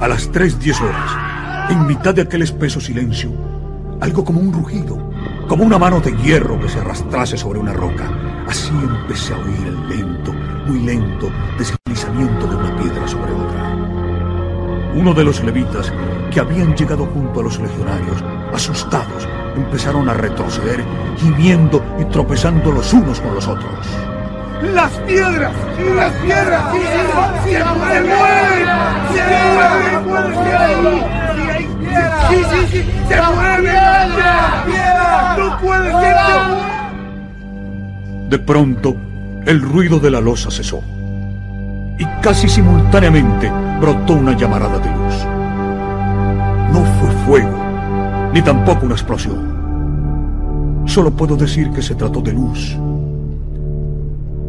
Speaker 1: A las 3.10 horas, en mitad de aquel espeso silencio, algo como un rugido, como una mano de hierro que se arrastrase sobre una roca. Así empecé a oír el lento, muy lento deslizamiento de una piedra sobre otra. Uno de los levitas que habían llegado junto a los legionarios, asustados, empezaron a retroceder, gimiendo y tropezando los unos con los otros.
Speaker 20: ¡Las piedras! ¡Las piedras! ¡Sí, sí, ¡Se mueven! ¡Se mueven! ¡Sí, sí, sí! ¡Se mueven! ¡No puede ser!
Speaker 1: De pronto, el ruido de la losa cesó. Y casi simultáneamente brotó una llamarada de luz. No fue fuego, ni tampoco una explosión. Solo puedo decir que se trató de luz.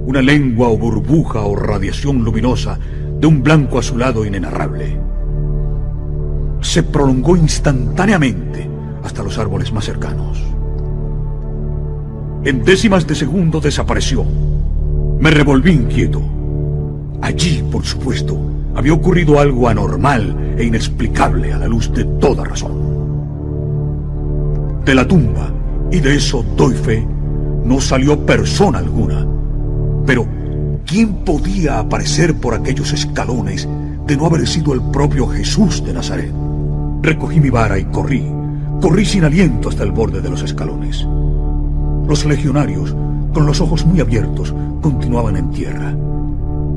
Speaker 1: Una lengua o burbuja o radiación luminosa de un blanco azulado inenarrable. Se prolongó instantáneamente hasta los árboles más cercanos. En décimas de segundo desapareció. Me revolví inquieto. Allí, por supuesto, había ocurrido algo anormal e inexplicable a la luz de toda razón. De la tumba, y de eso doy fe, no salió persona alguna. Pero, ¿quién podía aparecer por aquellos escalones de no haber sido el propio Jesús de Nazaret? Recogí mi vara y corrí, corrí sin aliento hasta el borde de los escalones. Los legionarios, con los ojos muy abiertos, continuaban en tierra.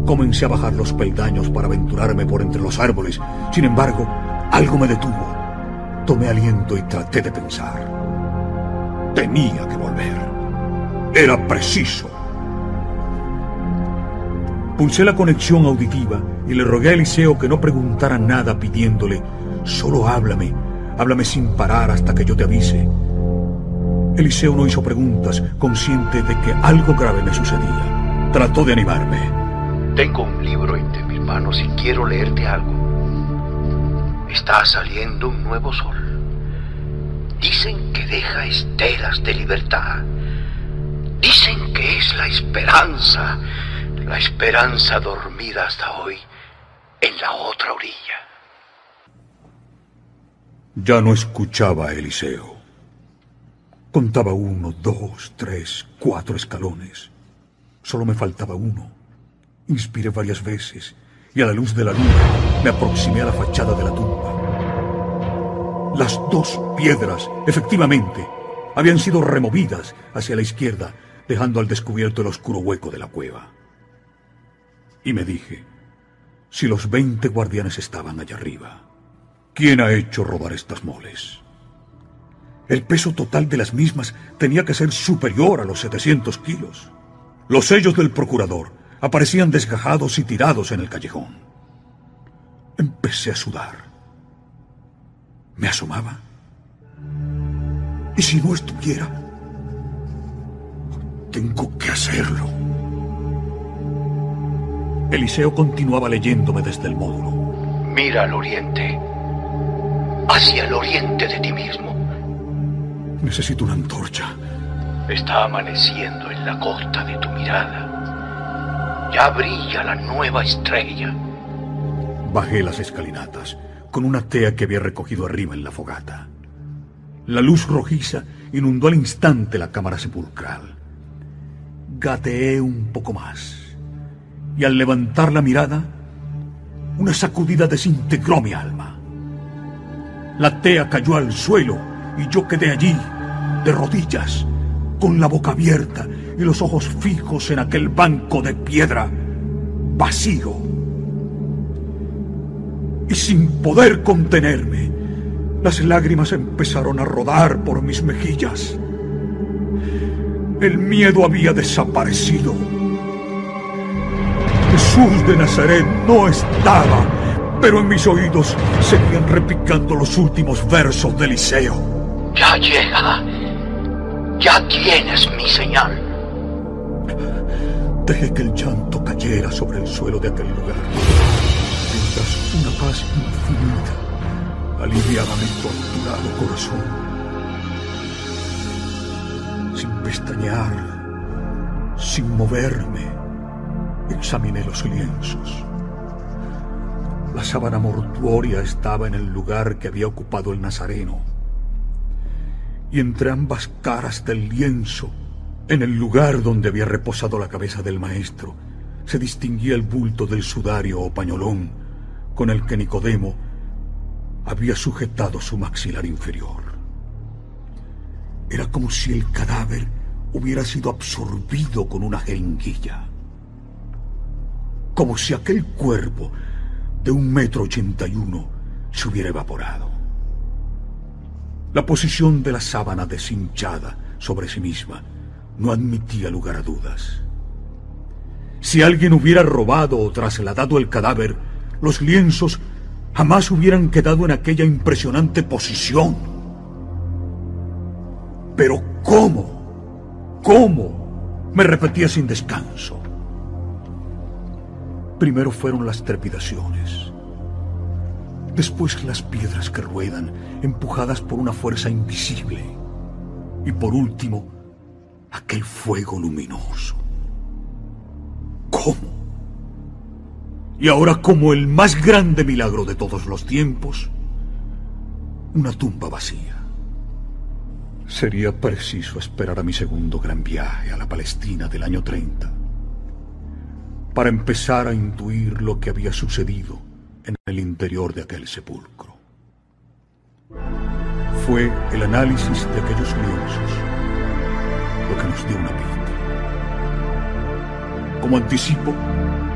Speaker 1: Comencé a bajar los peldaños para aventurarme por entre los árboles. Sin embargo, algo me detuvo. Tomé aliento y traté de pensar. Tenía que volver. Era preciso. Pulsé la conexión auditiva y le rogué a Eliseo que no preguntara nada pidiéndole, solo háblame, háblame sin parar hasta que yo te avise. Eliseo no hizo preguntas, consciente de que algo grave me sucedía. Trató de animarme.
Speaker 21: Tengo un libro entre mis manos y quiero leerte algo. Está saliendo un nuevo sol. Dicen deja esteras de libertad. Dicen que es la esperanza, la esperanza dormida hasta hoy en la otra orilla.
Speaker 1: Ya no escuchaba a Eliseo. Contaba uno, dos, tres, cuatro escalones. Solo me faltaba uno. Inspiré varias veces y a la luz de la luna me aproximé a la fachada de la tumba. Las dos piedras, efectivamente, habían sido removidas hacia la izquierda, dejando al descubierto el oscuro hueco de la cueva. Y me dije, si los veinte guardianes estaban allá arriba, ¿quién ha hecho robar estas moles? El peso total de las mismas tenía que ser superior a los 700 kilos. Los sellos del procurador aparecían desgajados y tirados en el callejón. Empecé a sudar. Me asomaba. ¿Y si no estuviera? Tengo que hacerlo. Eliseo continuaba leyéndome desde el módulo.
Speaker 21: Mira al oriente. Hacia el oriente de ti mismo.
Speaker 1: Necesito una antorcha.
Speaker 21: Está amaneciendo en la costa de tu mirada. Ya brilla la nueva estrella.
Speaker 1: Bajé las escalinatas con una tea que había recogido arriba en la fogata. La luz rojiza inundó al instante la cámara sepulcral. Gateé un poco más y al levantar la mirada, una sacudida desintegró mi alma. La tea cayó al suelo y yo quedé allí, de rodillas, con la boca abierta y los ojos fijos en aquel banco de piedra, vacío. Y sin poder contenerme, las lágrimas empezaron a rodar por mis mejillas. El miedo había desaparecido. Jesús de Nazaret no estaba, pero en mis oídos seguían repicando los últimos versos de Eliseo.
Speaker 21: Ya llega. Ya tienes mi señal.
Speaker 1: Dejé que el llanto cayera sobre el suelo de aquel lugar, una paz infinita aliviaba mi torturado corazón. Sin pestañear, sin moverme, examiné los lienzos. La sábana mortuoria estaba en el lugar que había ocupado el nazareno. Y entre ambas caras del lienzo, en el lugar donde había reposado la cabeza del maestro, se distinguía el bulto del sudario o pañolón con el que Nicodemo había sujetado su maxilar inferior. Era como si el cadáver hubiera sido absorbido con una jeringuilla. Como si aquel cuerpo de un metro ochenta y uno se hubiera evaporado. La posición de la sábana deshinchada sobre sí misma no admitía lugar a dudas. Si alguien hubiera robado o trasladado el cadáver, los lienzos jamás hubieran quedado en aquella impresionante posición. Pero ¿cómo? ¿Cómo? Me repetía sin descanso. Primero fueron las trepidaciones, después las piedras que ruedan, empujadas por una fuerza invisible, y por último, aquel fuego luminoso. ¿Cómo? Y ahora como el más grande milagro de todos los tiempos, una tumba vacía. Sería preciso esperar a mi segundo gran viaje a la Palestina del año 30 para empezar a intuir lo que había sucedido en el interior de aquel sepulcro. Fue el análisis de aquellos lienzos lo que nos dio una pista. Como anticipo,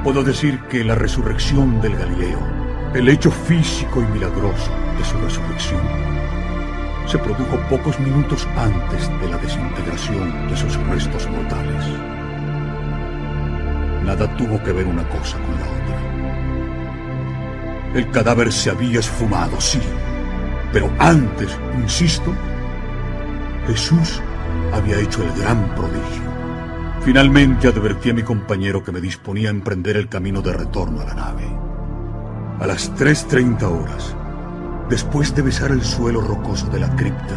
Speaker 1: puedo decir que la resurrección del Galileo, el hecho físico y milagroso de su resurrección, se produjo pocos minutos antes de la desintegración de sus restos mortales. Nada tuvo que ver una cosa con la otra. El cadáver se había esfumado, sí, pero antes, insisto, Jesús había hecho el gran prodigio. Finalmente advertí a mi compañero que me disponía a emprender el camino de retorno a la nave. A las 3.30 horas, después de besar el suelo rocoso de la cripta,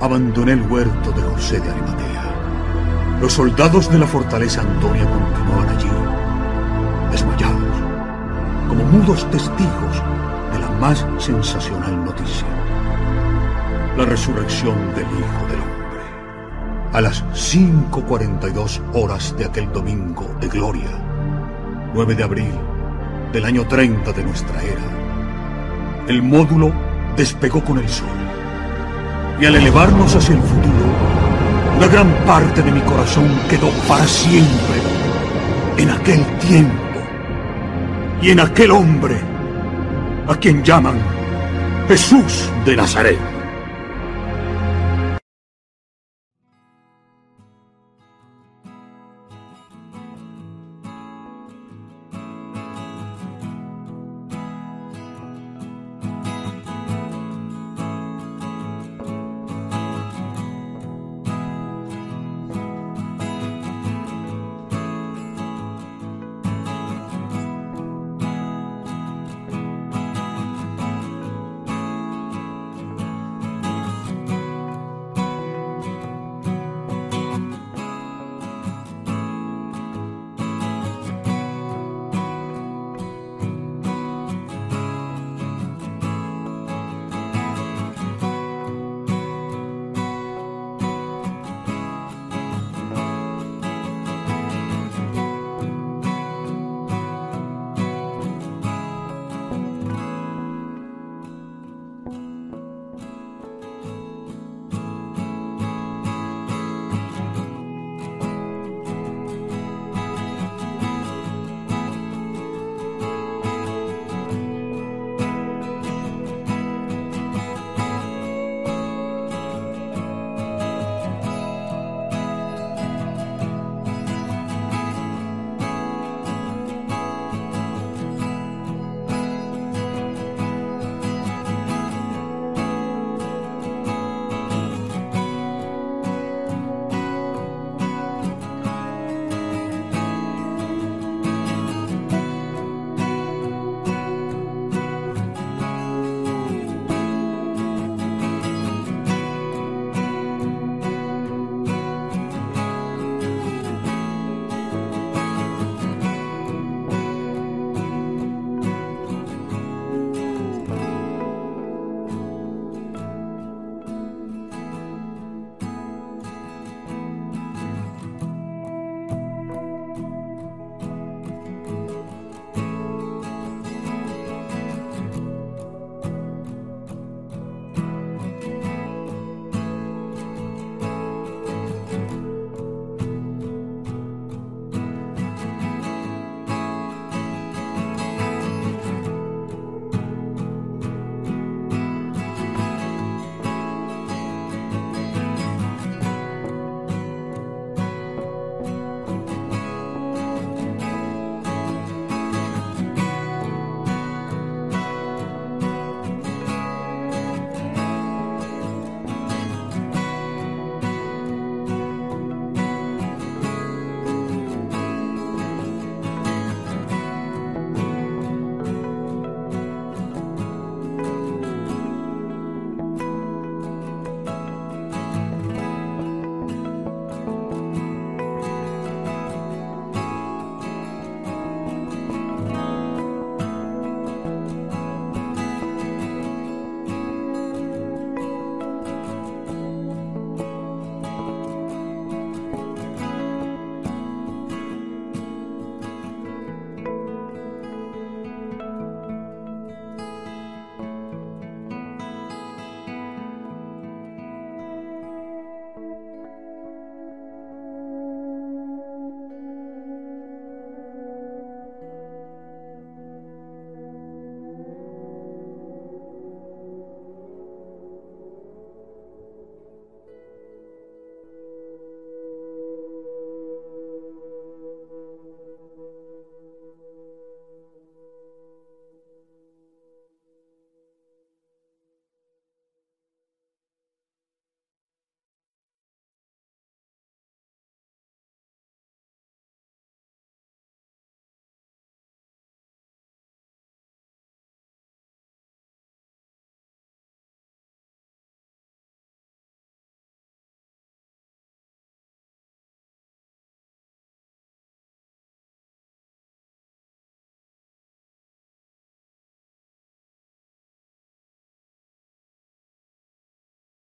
Speaker 1: abandoné el huerto de José de Arimatea. Los soldados de la fortaleza Antonia continuaban allí, desmayados, como mudos testigos de la más sensacional noticia, la resurrección del Hijo del. A las 5.42 horas de aquel domingo de gloria, 9 de abril del año 30 de nuestra era, el módulo despegó con el sol. Y al elevarnos hacia el futuro, una gran parte de mi corazón quedó para siempre en aquel tiempo y en aquel hombre a quien llaman Jesús de Nazaret.